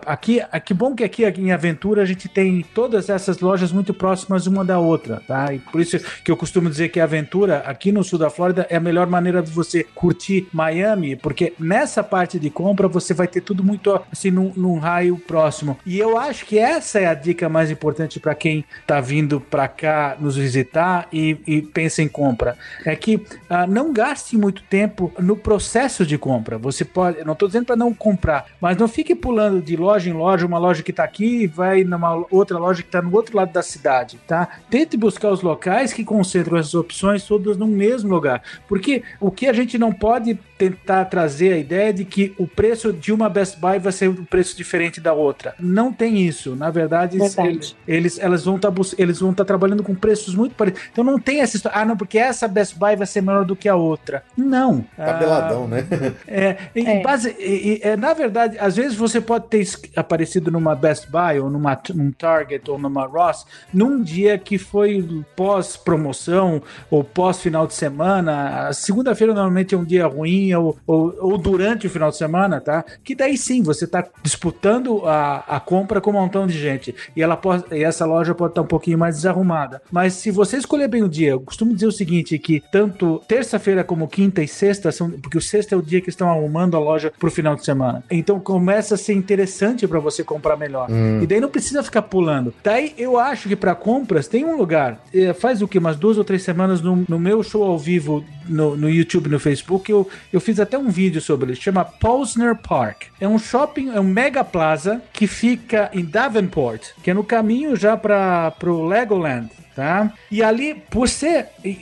aqui, que bom que aqui em Aventura a gente tem todas essas lojas muito próximas uma da outra, tá? E por isso que eu costumo dizer que a Aventura, aqui no sul da Flórida, é a melhor maneira de você curtir Miami, porque nessa parte de compra você vai ter tudo muito assim num, num raio próximo. E eu acho que essa é a dica mais importante para quem tá vindo para cá nos visitar e, e pensa em compra. É que ah, não gaste muito tempo no processo de compra. Você pode, não tô dizendo para não comprar, mas não fique pulando de loja em loja, uma loja que tá aqui e vai numa outra loja que tá no outro lado da cidade, tá? Tente buscar os locais que concentram essas opções todas no mesmo lugar. Porque o que a gente não pode tentar trazer a ideia de que o preço de uma Best Buy vai ser um preço diferente da outra. Não tem isso. Na verdade, Verdade. eles, eles elas vão estar eles vão estar trabalhando com preços muito parecidos. Então não tem essa história, ah, não, porque essa Best Buy vai ser melhor do que a outra. Não. Tabeladão, né? É, em É. base- e- é, na verdade, às vezes você pode ter aparecido numa Best Buy ou numa num Target ou numa Ross num dia que foi pós-promoção ou pós-final de semana. Segunda-feira normalmente é um dia ruim ou, ou, ou durante o final de semana, tá? Que daí sim você está disputando a, a compra com um montão de gente e ela pode, e essa loja pode estar um pouquinho mais desarrumada. Mas se você escolher bem o dia, eu costumo dizer o seguinte: que tanto terça-feira como quinta e sexta são. Porque o sexta é o dia que estão arrumando a loja pro final de semana. Então começa a ser interessante para você comprar melhor. E daí não precisa ficar pulando. Daí eu acho que para compras tem um lugar. eh, Faz o que? Umas duas ou três semanas no, no meu show ao vivo no, no YouTube no Facebook, eu, eu fiz até um vídeo sobre ele. Chama Posner Park. É um shopping, é um mega plaza que fica em Davenport, que é no caminho já para pro Legoland. Tá? E ali,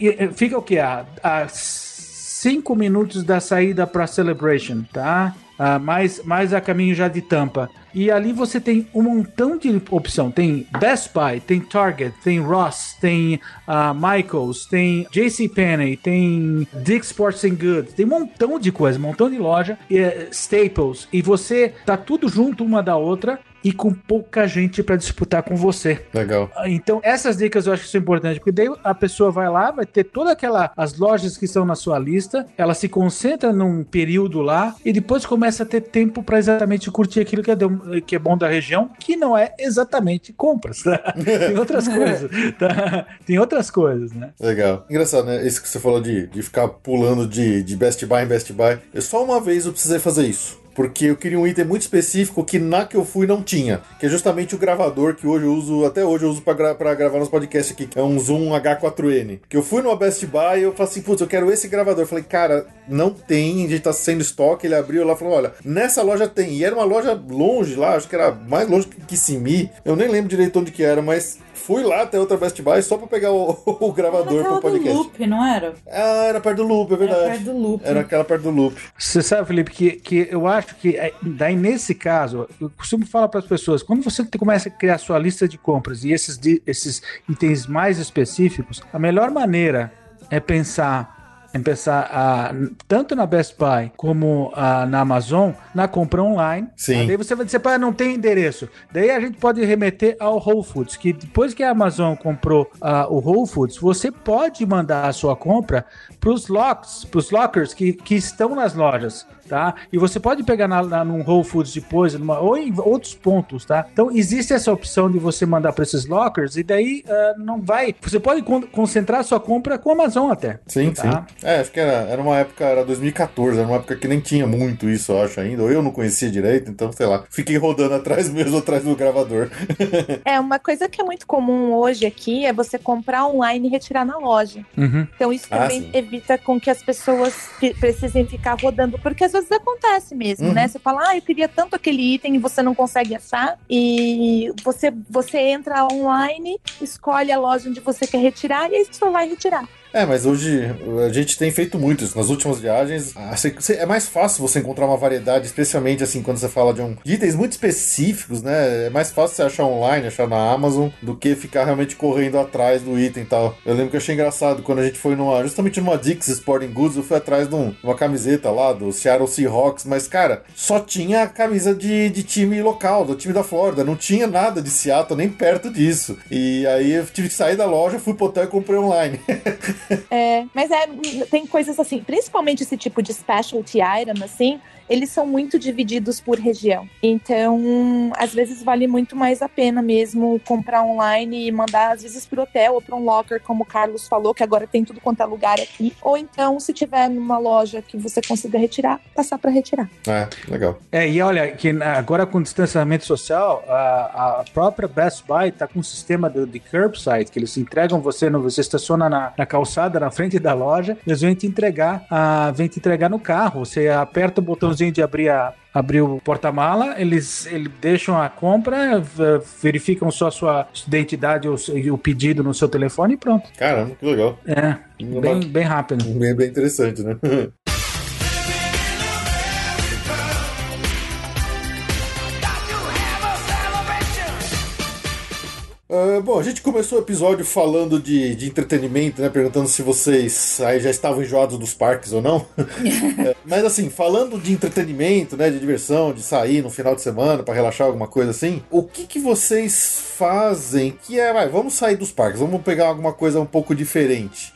e- Fica o que? A, a cinco minutos da saída para Celebration, tá? Ah, mais, mais a caminho já de Tampa. E ali você tem um montão de opção. Tem Best Buy, tem Target, tem Ross, tem ah, Michaels, tem JCPenney, tem Dick's Sports and Goods, tem um montão de coisa, um montão de loja, e, eh, Staples, e você tá tudo junto uma da outra e com pouca gente para disputar com você. Legal. Então, essas dicas eu acho que são importantes, porque daí a pessoa vai lá, vai ter toda aquela as lojas que estão na sua lista, ela se concentra num período lá e depois começa a ter tempo para exatamente curtir aquilo que é, que é bom da região, que não é exatamente compras, tá? <laughs> Tem outras coisas, tá? Tem outras coisas, né? Legal. Engraçado, né? Isso que você falou de, de ficar pulando de, de Best Buy em Best Buy. Eu, só uma vez eu precisei fazer isso. Porque eu queria um item muito específico que na que eu fui não tinha. Que é justamente o gravador que hoje eu uso, até hoje eu uso pra, gra gravar nos podcasts aqui. Que é um Zoom H4N. Que eu fui numa Best Buy e eu falei assim, putz, eu quero esse gravador. Eu falei, cara, não tem, gente tá sem estoque. Ele abriu lá e falou, olha, nessa loja tem. E era uma loja longe lá, acho que era mais longe que Kissimmee. Eu nem lembro direito onde que era, mas fui lá até outra Best Buy só pra pegar o, <laughs> o gravador pro podcast. Loop, não era? Ah, era perto do loop, é verdade. Era perto do Loop. Era aquela perto do loop. Você sabe, Felipe, que, que eu acho que é, daí nesse caso, eu costumo falar para as pessoas, quando você começa a criar sua lista de compras e esses, esses itens mais específicos, a melhor maneira é pensar em pensar ah, n- tanto na Best Buy como ah, na Amazon na compra online. Sim. Daí você vai dizer, pá, não tem endereço. Daí a gente pode remeter ao Whole Foods, que depois que a Amazon comprou ah, o Whole Foods, você pode mandar a sua compra para os locks, para os lockers que, que estão nas lojas. Tá? E você pode pegar na, na, num Whole Foods depois, numa, ou em outros pontos, tá? Então existe essa opção de você mandar para esses lockers e daí ah, não vai. Você pode con- concentrar sua compra com a Amazon até. Sim, tá? sim. É, acho que era, era uma época, era 2014, era uma época que nem tinha muito isso, eu acho ainda. Ou eu não conhecia direito, então, sei lá. Fiquei rodando atrás <laughs> mesmo, atrás do gravador. <laughs> É, uma coisa que é muito comum hoje aqui é você comprar online e retirar na loja. Uhum. Então isso Ah, também sim. evita com que as pessoas precisem ficar rodando, porque às vezes acontece mesmo, Uhum. né? Você fala, ah, eu queria tanto aquele item e você não consegue achar, e você, você entra online, escolhe a loja onde você quer retirar e aí você só vai retirar. É, mas hoje a gente tem feito muito isso. Nas últimas viagens, é mais fácil você encontrar uma variedade, especialmente assim, quando você fala de, um, de itens muito específicos, né? É mais fácil você achar online, achar na Amazon, do que ficar realmente correndo atrás do item e tal. Eu lembro que eu achei engraçado quando a gente foi numa, justamente numa Dix Sporting Goods, eu fui atrás de um- uma camiseta lá do Seattle Seahawks, mas cara, só tinha camisa de, de time local, do time da Flórida, não tinha nada de Seattle nem perto disso. E aí eu tive que sair da loja, fui pro hotel e comprei online. <laughs> É, mas é, tem coisas assim, principalmente esse tipo de specialty item, assim, eles são muito divididos por região. Então, às vezes vale muito mais a pena mesmo comprar online e mandar, às vezes, pro hotel ou para um locker, como o Carlos falou, que agora tem tudo quanto é lugar aqui. Ou então, se tiver numa loja que você consiga retirar, passar para retirar. É, legal. É, e olha, que agora com o distanciamento social, a, a própria Best Buy tá com um sistema de, de curbside, que eles entregam você, no, você estaciona na, na calçada, na frente da loja, eles vêm te entregar, a, vêm te entregar no carro. Você aperta o botãozinho de abrir a abrir o porta-mala, eles, eles deixam a compra, verificam só a sua identidade ou e o pedido no seu telefone e pronto. Caramba, que legal. É, bem, bem rápido. Bem, bem interessante, né? <laughs> Ah, bom, a gente começou o episódio falando de, de entretenimento, né? Perguntando se vocês aí já estavam enjoados dos parques ou não. <laughs> É, mas assim, falando de entretenimento, né? De diversão, de sair no final de semana pra relaxar, alguma coisa assim. O que que vocês fazem que é, vai, vamos sair dos parques, vamos pegar alguma coisa um pouco diferente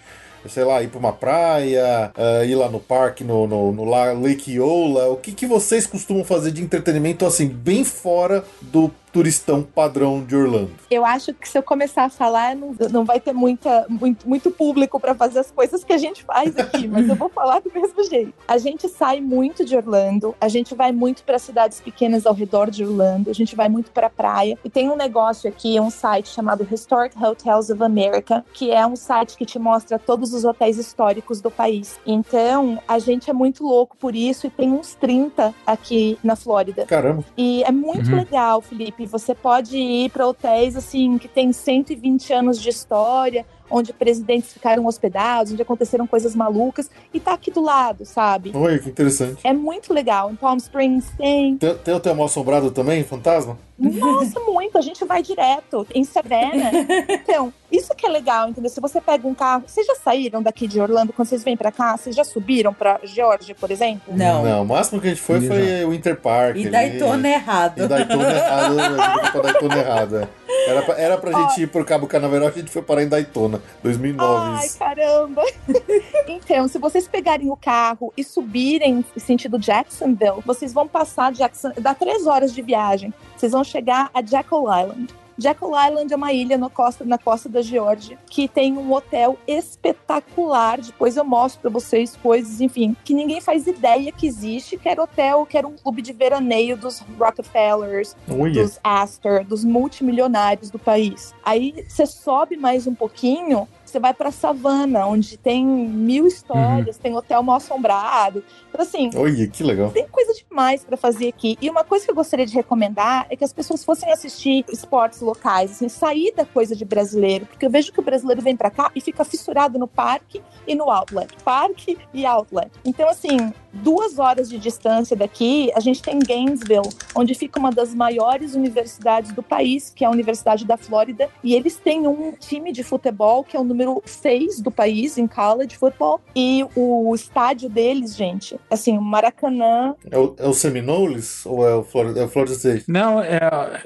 sei lá, ir pra uma praia, ah, ir lá no parque, no, no, no La- Lake Yola. O que, que vocês costumam fazer de entretenimento, assim, bem fora do turistão padrão de Orlando? Eu acho que se eu começar a falar, não, não vai ter muita, muito, muito público para fazer as coisas que a gente faz aqui, <laughs> mas eu vou falar do mesmo jeito. A gente sai muito de Orlando, a gente vai muito para cidades pequenas ao redor de Orlando, a gente vai muito para praia. E tem um negócio aqui, um site chamado Historic Hotels of America, que é um site que te mostra todos os hotéis históricos do país. Então, a gente é muito louco por isso e tem uns 30 aqui na Flórida. Caramba. E é muito Uhum. legal, Felipe. Você pode ir para hotéis assim que tem 120 anos de história, onde presidentes ficaram hospedados, onde aconteceram coisas malucas, e tá aqui do lado, sabe? Olha, que interessante. É muito legal. Em Palm Springs tem. Tem, tem o teu mal assombrado também, fantasma? Nossa, <laughs> muito. A gente vai direto. Em Savannah. Então, isso que é legal, entendeu? Se você pega um carro. Vocês já saíram daqui de Orlando quando vocês vêm pra cá? Vocês já subiram pra Georgia, por exemplo? Não. Não, o máximo que a gente foi foi o Inter Park. E ali. Daytona errado. E Daytona errado. a gente foi pra Daytona errado. é. Era pra, era pra gente ir pro Cabo Canaveral, a gente foi parar em Daytona. 2009. Ai, caramba! <laughs> então, se vocês pegarem o carro e subirem em sentido Jacksonville, vocês vão passar Jackson. Dá três horas de viagem. Vocês vão chegar a Jekyll Island. Jekyll Island é uma ilha na costa, na costa da Geórgia que tem um hotel espetacular. Depois eu mostro pra vocês coisas, enfim, que ninguém faz ideia que existe. Que era hotel, que era um clube de veraneio dos Rockefellers, Olha. dos Astor, dos multimilionários do país. Aí você sobe mais um pouquinho, você vai pra Savana, onde tem mil histórias, tem hotel mal assombrado. Então, assim, Olha, que legal. tem coisa demais pra fazer aqui. E uma coisa que eu gostaria de recomendar é que as pessoas fossem assistir esportes locais, assim, sair da coisa de brasileiro, porque eu vejo que o brasileiro vem pra cá e fica fissurado no parque e no outlet. Parque e outlet. Então, assim, duas horas de distância daqui, a gente tem Gainesville, onde fica uma das maiores universidades do país, que é a Universidade da Flórida, e eles têm um time de futebol que é o número 6 do país em college football, e o estádio deles, gente, assim, o Maracanã, É o, é o Seminoles ou é o Florida, é o Florida State? Não, é,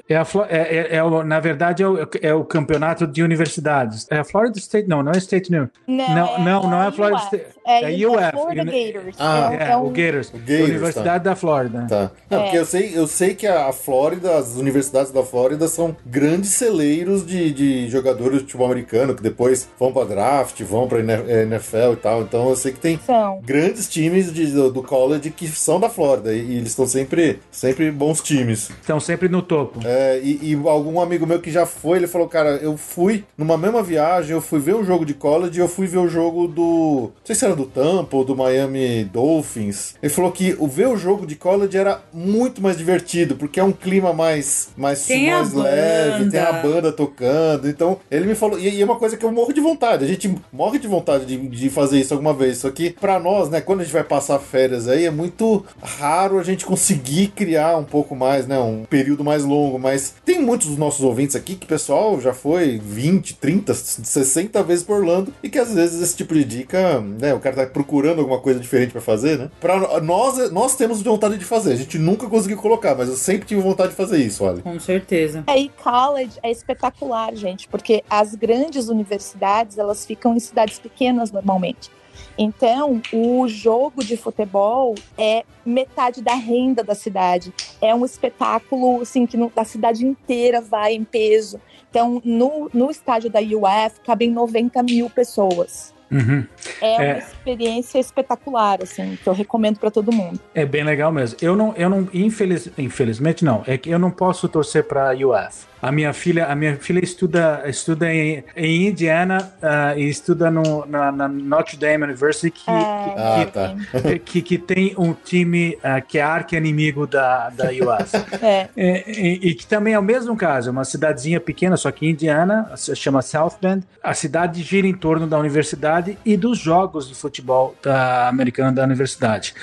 é, a, é, é- é o- na verdade é o, é o campeonato de universidades. É a Florida State? Não, não é State New. não, Não, não, não é a Florida State. É, É a UF, Florida Uni- Gators. Ah, é, É, é o um- Gators. O Gators, Universidade da Flórida. Tá. Não, É. porque eu sei, eu sei que a Flórida, as universidades da Flórida são grandes celeiros de, de jogadores de futebol americano que depois vão pra draft, vão pra NFL e tal. Então eu sei que tem São. grandes times de- do, do college que são da Flórida e, e eles estão sempre, sempre bons times. Estão sempre no topo. É, e, e algum amigo meu que já foi, ele falou, cara, eu fui numa mesma viagem, eu fui ver um jogo de college e eu fui ver o jogo do. Não sei se era do Tampa ou do Miami Dolphins. Ele falou que o ver o jogo de college era muito mais divertido, porque é um clima mais, mais, mais leve, tem a banda. banda tocando. Então, ele me falou. E, e é uma coisa que eu morro de vontade. A gente morre de vontade de, de fazer isso alguma vez. Só que, pra nós, né, quando a gente vai passar férias aí, é muito raro a gente conseguir criar um pouco mais, né, um período mais longo. Mas tem muitos dos nossos ouvintes aqui que, pessoal, já foi 20, 30, 60 vezes por Orlando e que às vezes esse tipo de dica, né, o cara tá procurando alguma coisa diferente pra fazer, né? Pra nós, nós temos vontade de fazer. A gente nunca conseguiu colocar, mas eu sempre tive vontade de fazer isso, olha. Com certeza. É, e college é espetacular, gente, porque as grandes universidades, elas ficam em cidades pequenas normalmente. Então, o jogo de futebol é metade da renda da cidade. É um espetáculo, assim, que a cidade inteira vai em peso. Então, no, no estádio da UF, cabem 90 mil pessoas. Uhum. É, É. uma experiência espetacular, assim, que eu recomendo para todo mundo. É bem legal mesmo. Eu não, eu não, infeliz, infelizmente não. É que eu não posso torcer para UF. A minha filha, a minha filha estuda, estuda em, em Indiana ah, e estuda no, na, na Notre Dame University que, Ah, tá. que, que, que tem um time ah, que é arqui-inimigo da, da UF. <laughs> É. É, e, e que também é o mesmo caso, é uma cidadezinha pequena, só que Indiana, se chama South Bend. A cidade gira em torno da universidade e dos jogos de futebol da americana da universidade.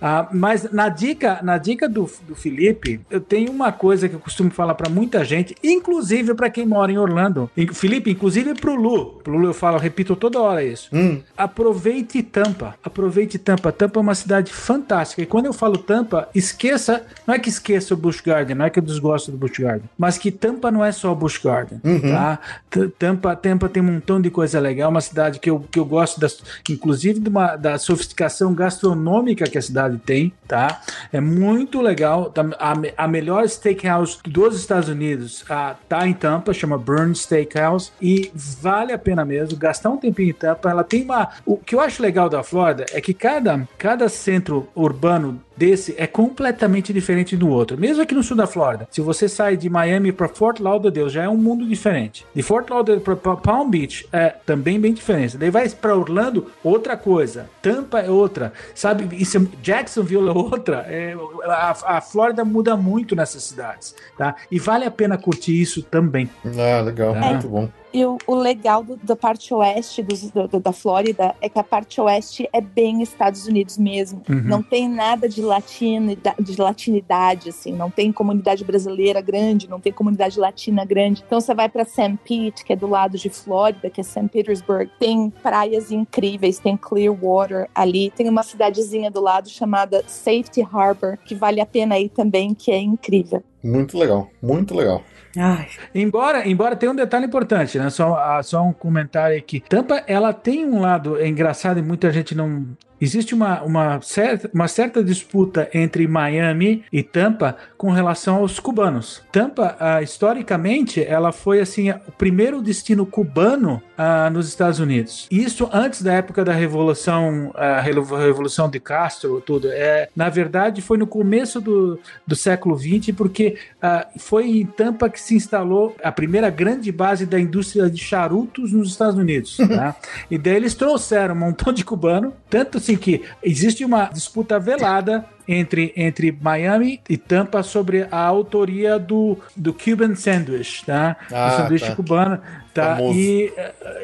Ah, mas na dica, na dica do, do Felipe, eu tenho uma coisa que eu costumo falar para muita gente, inclusive para quem mora em Orlando. Felipe, inclusive pro Lu. Pro Lu eu falo, repito toda hora isso. Hum, Aproveite Tampa. Aproveite Tampa. Tampa é uma cidade fantástica. E quando eu falo Tampa, esqueça. Não é que esqueça o Busch Garden, não é que eu desgosto do Busch Garden. Mas que Tampa não é só o Busch Garden. Tá? T- Tampa, Tampa tem um montão de coisa legal. Uma cidade que eu, que eu gosto, das, inclusive de uma, da sofisticação gastronômica que a cidade tem. Tá? É muito legal. Tá- A, a melhor steakhouse dos Estados Unidos ah, tá em Tampa, chama Burn Steakhouse. E vale a pena mesmo gastar um tempinho em Tampa. Ela tem uma. O que eu acho legal da Flórida é que cada, cada centro urbano desse é completamente diferente do outro. Mesmo aqui no sul da Flórida, se você sai de Miami para Fort Lauderdale, já é um mundo diferente. De Fort Lauderdale para Palm Beach é também bem diferente. Daí vai para Orlando, outra coisa. Tampa é outra. Sabe, isso é- Jacksonville é outra. É, a, a Flórida muda muito nessas cidades, tá? E vale a pena curtir isso também. ah, legal, É. muito bom. E o, o legal do- da parte oeste dos- do- da Flórida é que a parte oeste é bem Estados Unidos mesmo. Uhum. Não tem nada de, latinida, de latinidade, assim. Não tem comunidade brasileira grande, não tem comunidade latina grande. Então você vai para St. Pete, que é do lado de Flórida, que é St. Petersburg. Tem praias incríveis, tem Clearwater ali. Tem uma cidadezinha do lado chamada Safety Harbor, que vale a pena ir também, que é incrível. Muito legal, muito legal. Ai, Embora, embora tenha um detalhe importante, né? Só, ah, só um comentário aqui. Tampa, ela tem um lado engraçado e muita gente não. Existe uma, uma, certa, uma certa disputa entre Miami e Tampa com relação aos cubanos. Tampa, ah, historicamente, ela foi assim o primeiro destino cubano ah, nos Estados Unidos. Isso antes da época da revolução, a revolução de Castro, tudo. É, na verdade, foi no começo do, do século XX, porque ah, foi em Tampa que se instalou a primeira grande base da indústria de charutos nos Estados Unidos. tá? <laughs> E daí eles trouxeram um montão de cubano, tanto assim que existe uma disputa velada entre, entre Miami e Tampa sobre a autoria do, do Cuban Sandwich, tá? Ah, o sanduíche tá. cubano. Tá? Famoso. E,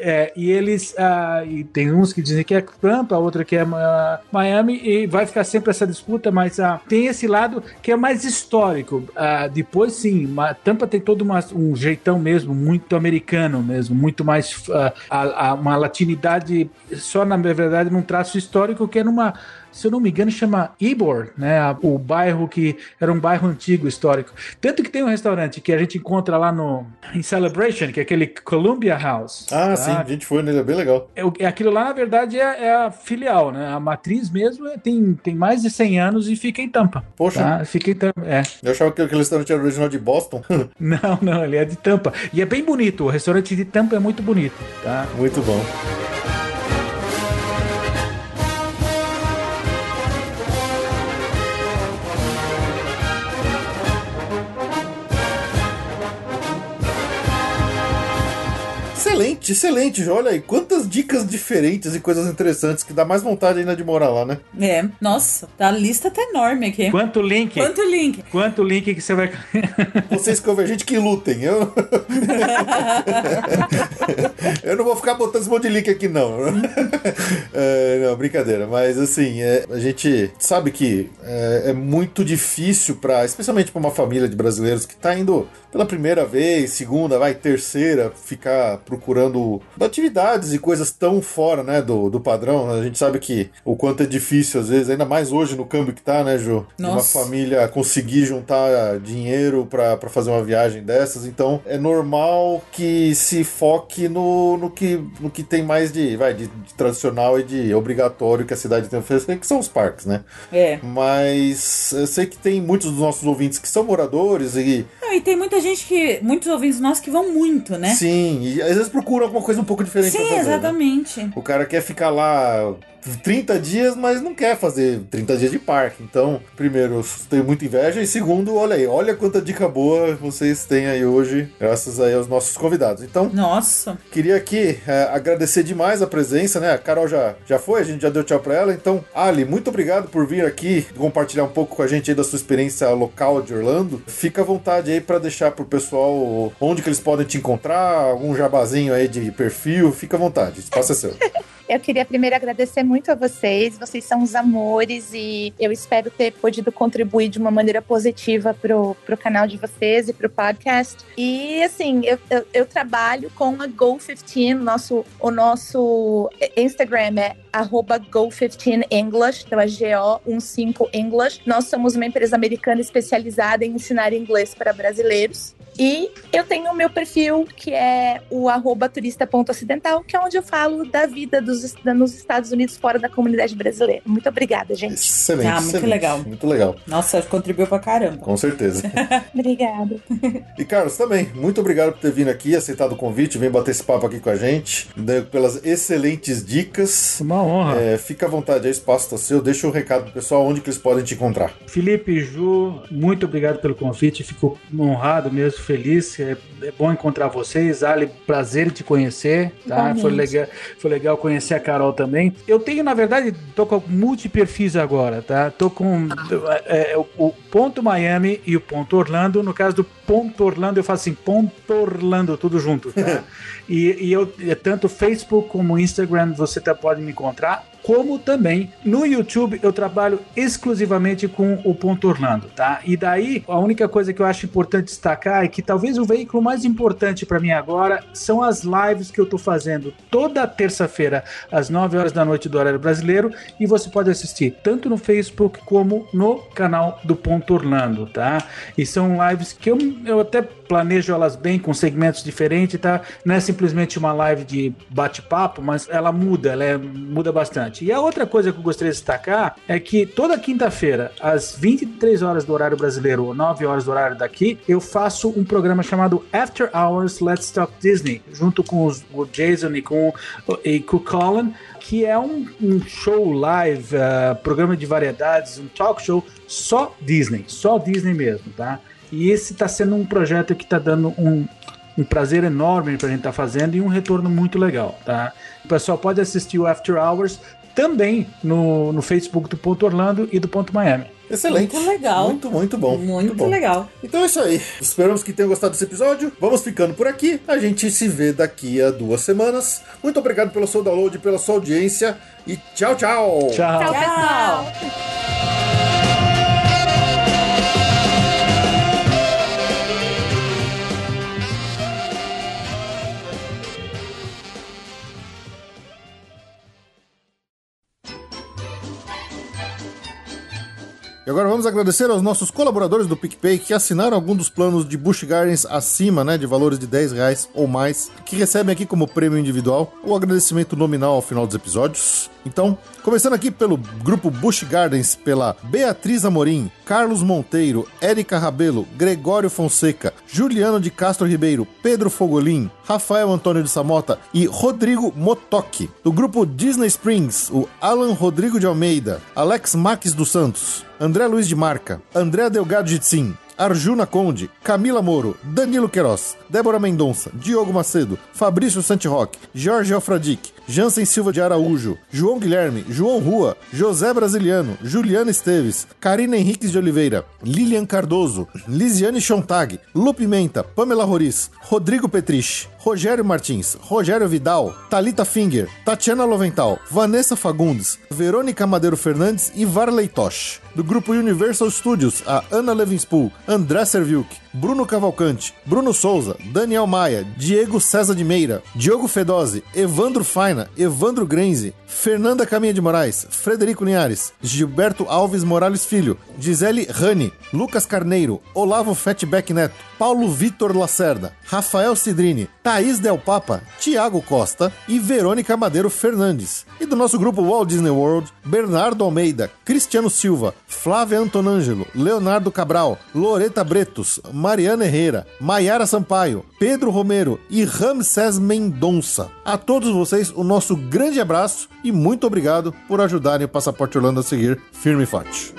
é, e eles. ah, e tem uns que dizem que é Tampa, outra que é ah, Miami, e vai ficar sempre essa disputa, mas ah, tem esse lado que é mais histórico. Ah, depois, sim, Ma- Tampa tem todo uma- um jeitão mesmo, muito americano mesmo, muito mais. ah, a- a- uma latinidade só, na verdade, num traço histórico que é numa se eu não me engano, chama Ybor, né? O bairro que era um bairro antigo histórico. Tanto que tem um restaurante que a gente encontra lá no em Celebration, que é aquele Columbia House. Ah, tá? sim, a gente foi nele, é bem legal. É, é aquilo lá, na verdade, é, é a filial, né? A matriz mesmo é- tem, tem mais de 100 anos e fica em Tampa. Poxa. Tá? Fica em Tampa, é. Eu achava que aquele restaurante era original de Boston. <laughs> Não, não, ele é de Tampa. E é bem bonito, o restaurante de Tampa é muito bonito, tá? muito bom. Excelente, excelente. Olha aí, quantas dicas diferentes e coisas interessantes que dá mais vontade ainda de morar lá, né? é. Nossa, a lista tá enorme aqui. Quanto link? Quanto link? Quanto link que você vai. <laughs> Vocês convergentes que lutem. Eu... <laughs> eu não vou ficar botando esse monte de link aqui, não. <laughs> É, não, brincadeira. Mas assim, é, a gente sabe que é, é muito difícil para, especialmente para uma família de brasileiros que tá indo pela primeira vez, segunda, vai, terceira, ficar procurando atividades e coisas tão fora, né, do, do padrão. A gente sabe que o quanto é difícil, às vezes, ainda mais hoje no câmbio que tá, né, Ju? Uma família conseguir juntar dinheiro para fazer uma viagem dessas. Então, é normal que se foque no, no, que, no que tem mais de, vai, de, de tradicional e de obrigatório que a cidade tem a oferecer, que são os parques, né? É. Mas eu sei que tem muitos dos nossos ouvintes que são moradores e Não, e tem muita gente que. Muitos ouvintes nossos que vão muito, né? sim, e às vezes procuram alguma coisa um pouco diferente pra Sim, fazer. né? exatamente. O cara quer ficar lá 30 dias, mas não quer fazer 30 dias de parque. Então, primeiro, eu tenho muita inveja. E segundo, olha aí, olha quanta dica boa vocês têm aí hoje, graças aí aos nossos convidados. Então, Nossa. queria aqui é, agradecer demais a presença, né? A Carol já, já foi, a gente já deu tchau pra ela. Então, Ali, muito obrigado por vir aqui compartilhar um pouco com a gente aí da sua experiência local de Orlando. Fica à vontade aí pra deixar pro pessoal onde que eles podem te encontrar, algum jabazinho aí de perfil. Fica à vontade, espaço é seu. <laughs> Eu queria primeiro agradecer muito a vocês. Vocês são os amores e eu espero ter podido contribuir de uma maneira positiva pro, pro canal de vocês e pro podcast. E assim, eu, eu, eu trabalho com a Go15. Nosso, o nosso Instagram é arroba Go15English, então é G-O15 English. Nós somos uma empresa americana especializada em ensinar inglês para brasileiros. E eu tenho o meu perfil, que é o arroba turista.ocidental, que é onde eu falo da vida dos, da- nos Estados Unidos fora da comunidade brasileira. Muito obrigada, gente. Excelente. Ah, muito excelente, legal. Muito legal, Nossa, contribuiu pra caramba. com certeza. <laughs> Obrigada. e Carlos, também, muito obrigado por ter vindo aqui, aceitado o convite, vem bater esse papo aqui com a gente, né, pelas excelentes dicas. Uma honra. É, fica à vontade, aí, o espaço tá seu. Deixa o recado pro pessoal onde que eles podem te encontrar. Felipe Ju, muito obrigado pelo convite. Fico honrado mesmo. feliz. É, é bom encontrar vocês. Ali, prazer te conhecer. Tá? Igualmente. Foi legal, foi legal conhecer a Carol também. Eu tenho, na verdade, tô com multi-perfis agora, tá? Tô com é, é, o, o ponto Miami e o ponto Orlando. No caso do ponto Orlando, eu faço assim, ponto Orlando, tudo junto, tá? <laughs> e, e eu, é tanto Facebook como Instagram, você tá, pode me encontrar como também no YouTube eu trabalho exclusivamente com o Ponto Orlando, tá? E daí a única coisa que eu acho importante destacar é que talvez o veículo mais importante para mim agora são as lives que eu tô fazendo toda terça-feira às 9 horas da noite do horário brasileiro e você pode assistir tanto no Facebook como no canal do Ponto Orlando, tá? E são lives que eu, eu até planejo elas bem com segmentos diferentes, tá? Não é simplesmente uma live de bate-papo, mas ela muda, ela é- muda bastante. E a outra coisa que eu gostaria de destacar é que toda quinta-feira, às 23 horas do horário brasileiro ou 9 horas do horário daqui, eu faço um programa chamado After Hours Let's Talk Disney, junto com os- o Jason e com, e com o Colin, que é um, um show live, ah, programa de variedades, um talk show só Disney, só Disney mesmo, tá? E esse está sendo um projeto que está dando um, um prazer enorme pra gente estar fazendo e um retorno muito legal, tá? O pessoal pode assistir o After Hours também no, no Facebook do Ponto Orlando e do Ponto Miami. Excelente. Muito legal. Muito, muito bom. Muito, bom. legal. Então é isso aí. Esperamos que tenham gostado desse episódio. Vamos ficando por aqui. A gente se vê daqui a duas semanas. Muito obrigado pelo seu download, pela sua audiência. E tchau, tchau. Tchau! Tchau, pessoal. E agora vamos agradecer aos nossos colaboradores do PicPay que assinaram algum dos planos de Bush Gardens acima, né, de valores de 10 reais ou mais, que recebem aqui como prêmio individual o agradecimento nominal ao final dos episódios. Então, começando aqui pelo grupo Bush Gardens, pela Beatriz Amorim, Carlos Monteiro, Érica Rabelo, Gregório Fonseca, Juliano de Castro Ribeiro, Pedro Fogolin, Rafael Antônio de Samota e Rodrigo Motoki. Do grupo Disney Springs, o Alan Rodrigo de Almeida, Alex Max dos Santos, André Luiz de Marca, André Delgado de Tzin, Arjuna Conde, Camila Moro, Danilo Queiroz, Débora Mendonça, Diogo Macedo, Fabrício Santiroque, Jorge Alfradique, Jansen Silva de Araújo, João Guilherme, João Rua, José Brasiliano, Juliana Esteves, Karina Henriques de Oliveira, Lilian Cardoso, Lisiane Chontag, Lu Pimenta, Pamela Roriz, Rodrigo Petrich, Rogério Martins, Rogério Vidal, Talita Finger, Tatiana Lovental, Vanessa Fagundes, Verônica Madeiro Fernandes e Varley Tosh. Do grupo Universal Studios, a Ana Levinspool, André Servilk, Bruno Cavalcante, Bruno Souza, Daniel Maia, Diego César de Meira, Diogo Fedose, Evandro Faina, Evandro Grenze, Fernanda Caminha de Moraes, Frederico Linhares, Gilberto Alves Morales Filho, Gisele Rani, Lucas Carneiro, Olavo Fatback Neto, Paulo Vitor Lacerda, Rafael Cidrini, Thaís Del Papa, Tiago Costa e Verônica Madeiro Fernandes. E do nosso grupo Walt Disney World, Bernardo Almeida, Cristiano Silva, Flávia Antonângelo, Leonardo Cabral, Loreta Bretos, Mariana Herrera, Maiara Sampaio, Pedro Romero e Ramsés Mendonça. A todos vocês, o nosso grande abraço e muito obrigado por ajudarem o Passaporte Orlando a seguir firme e forte.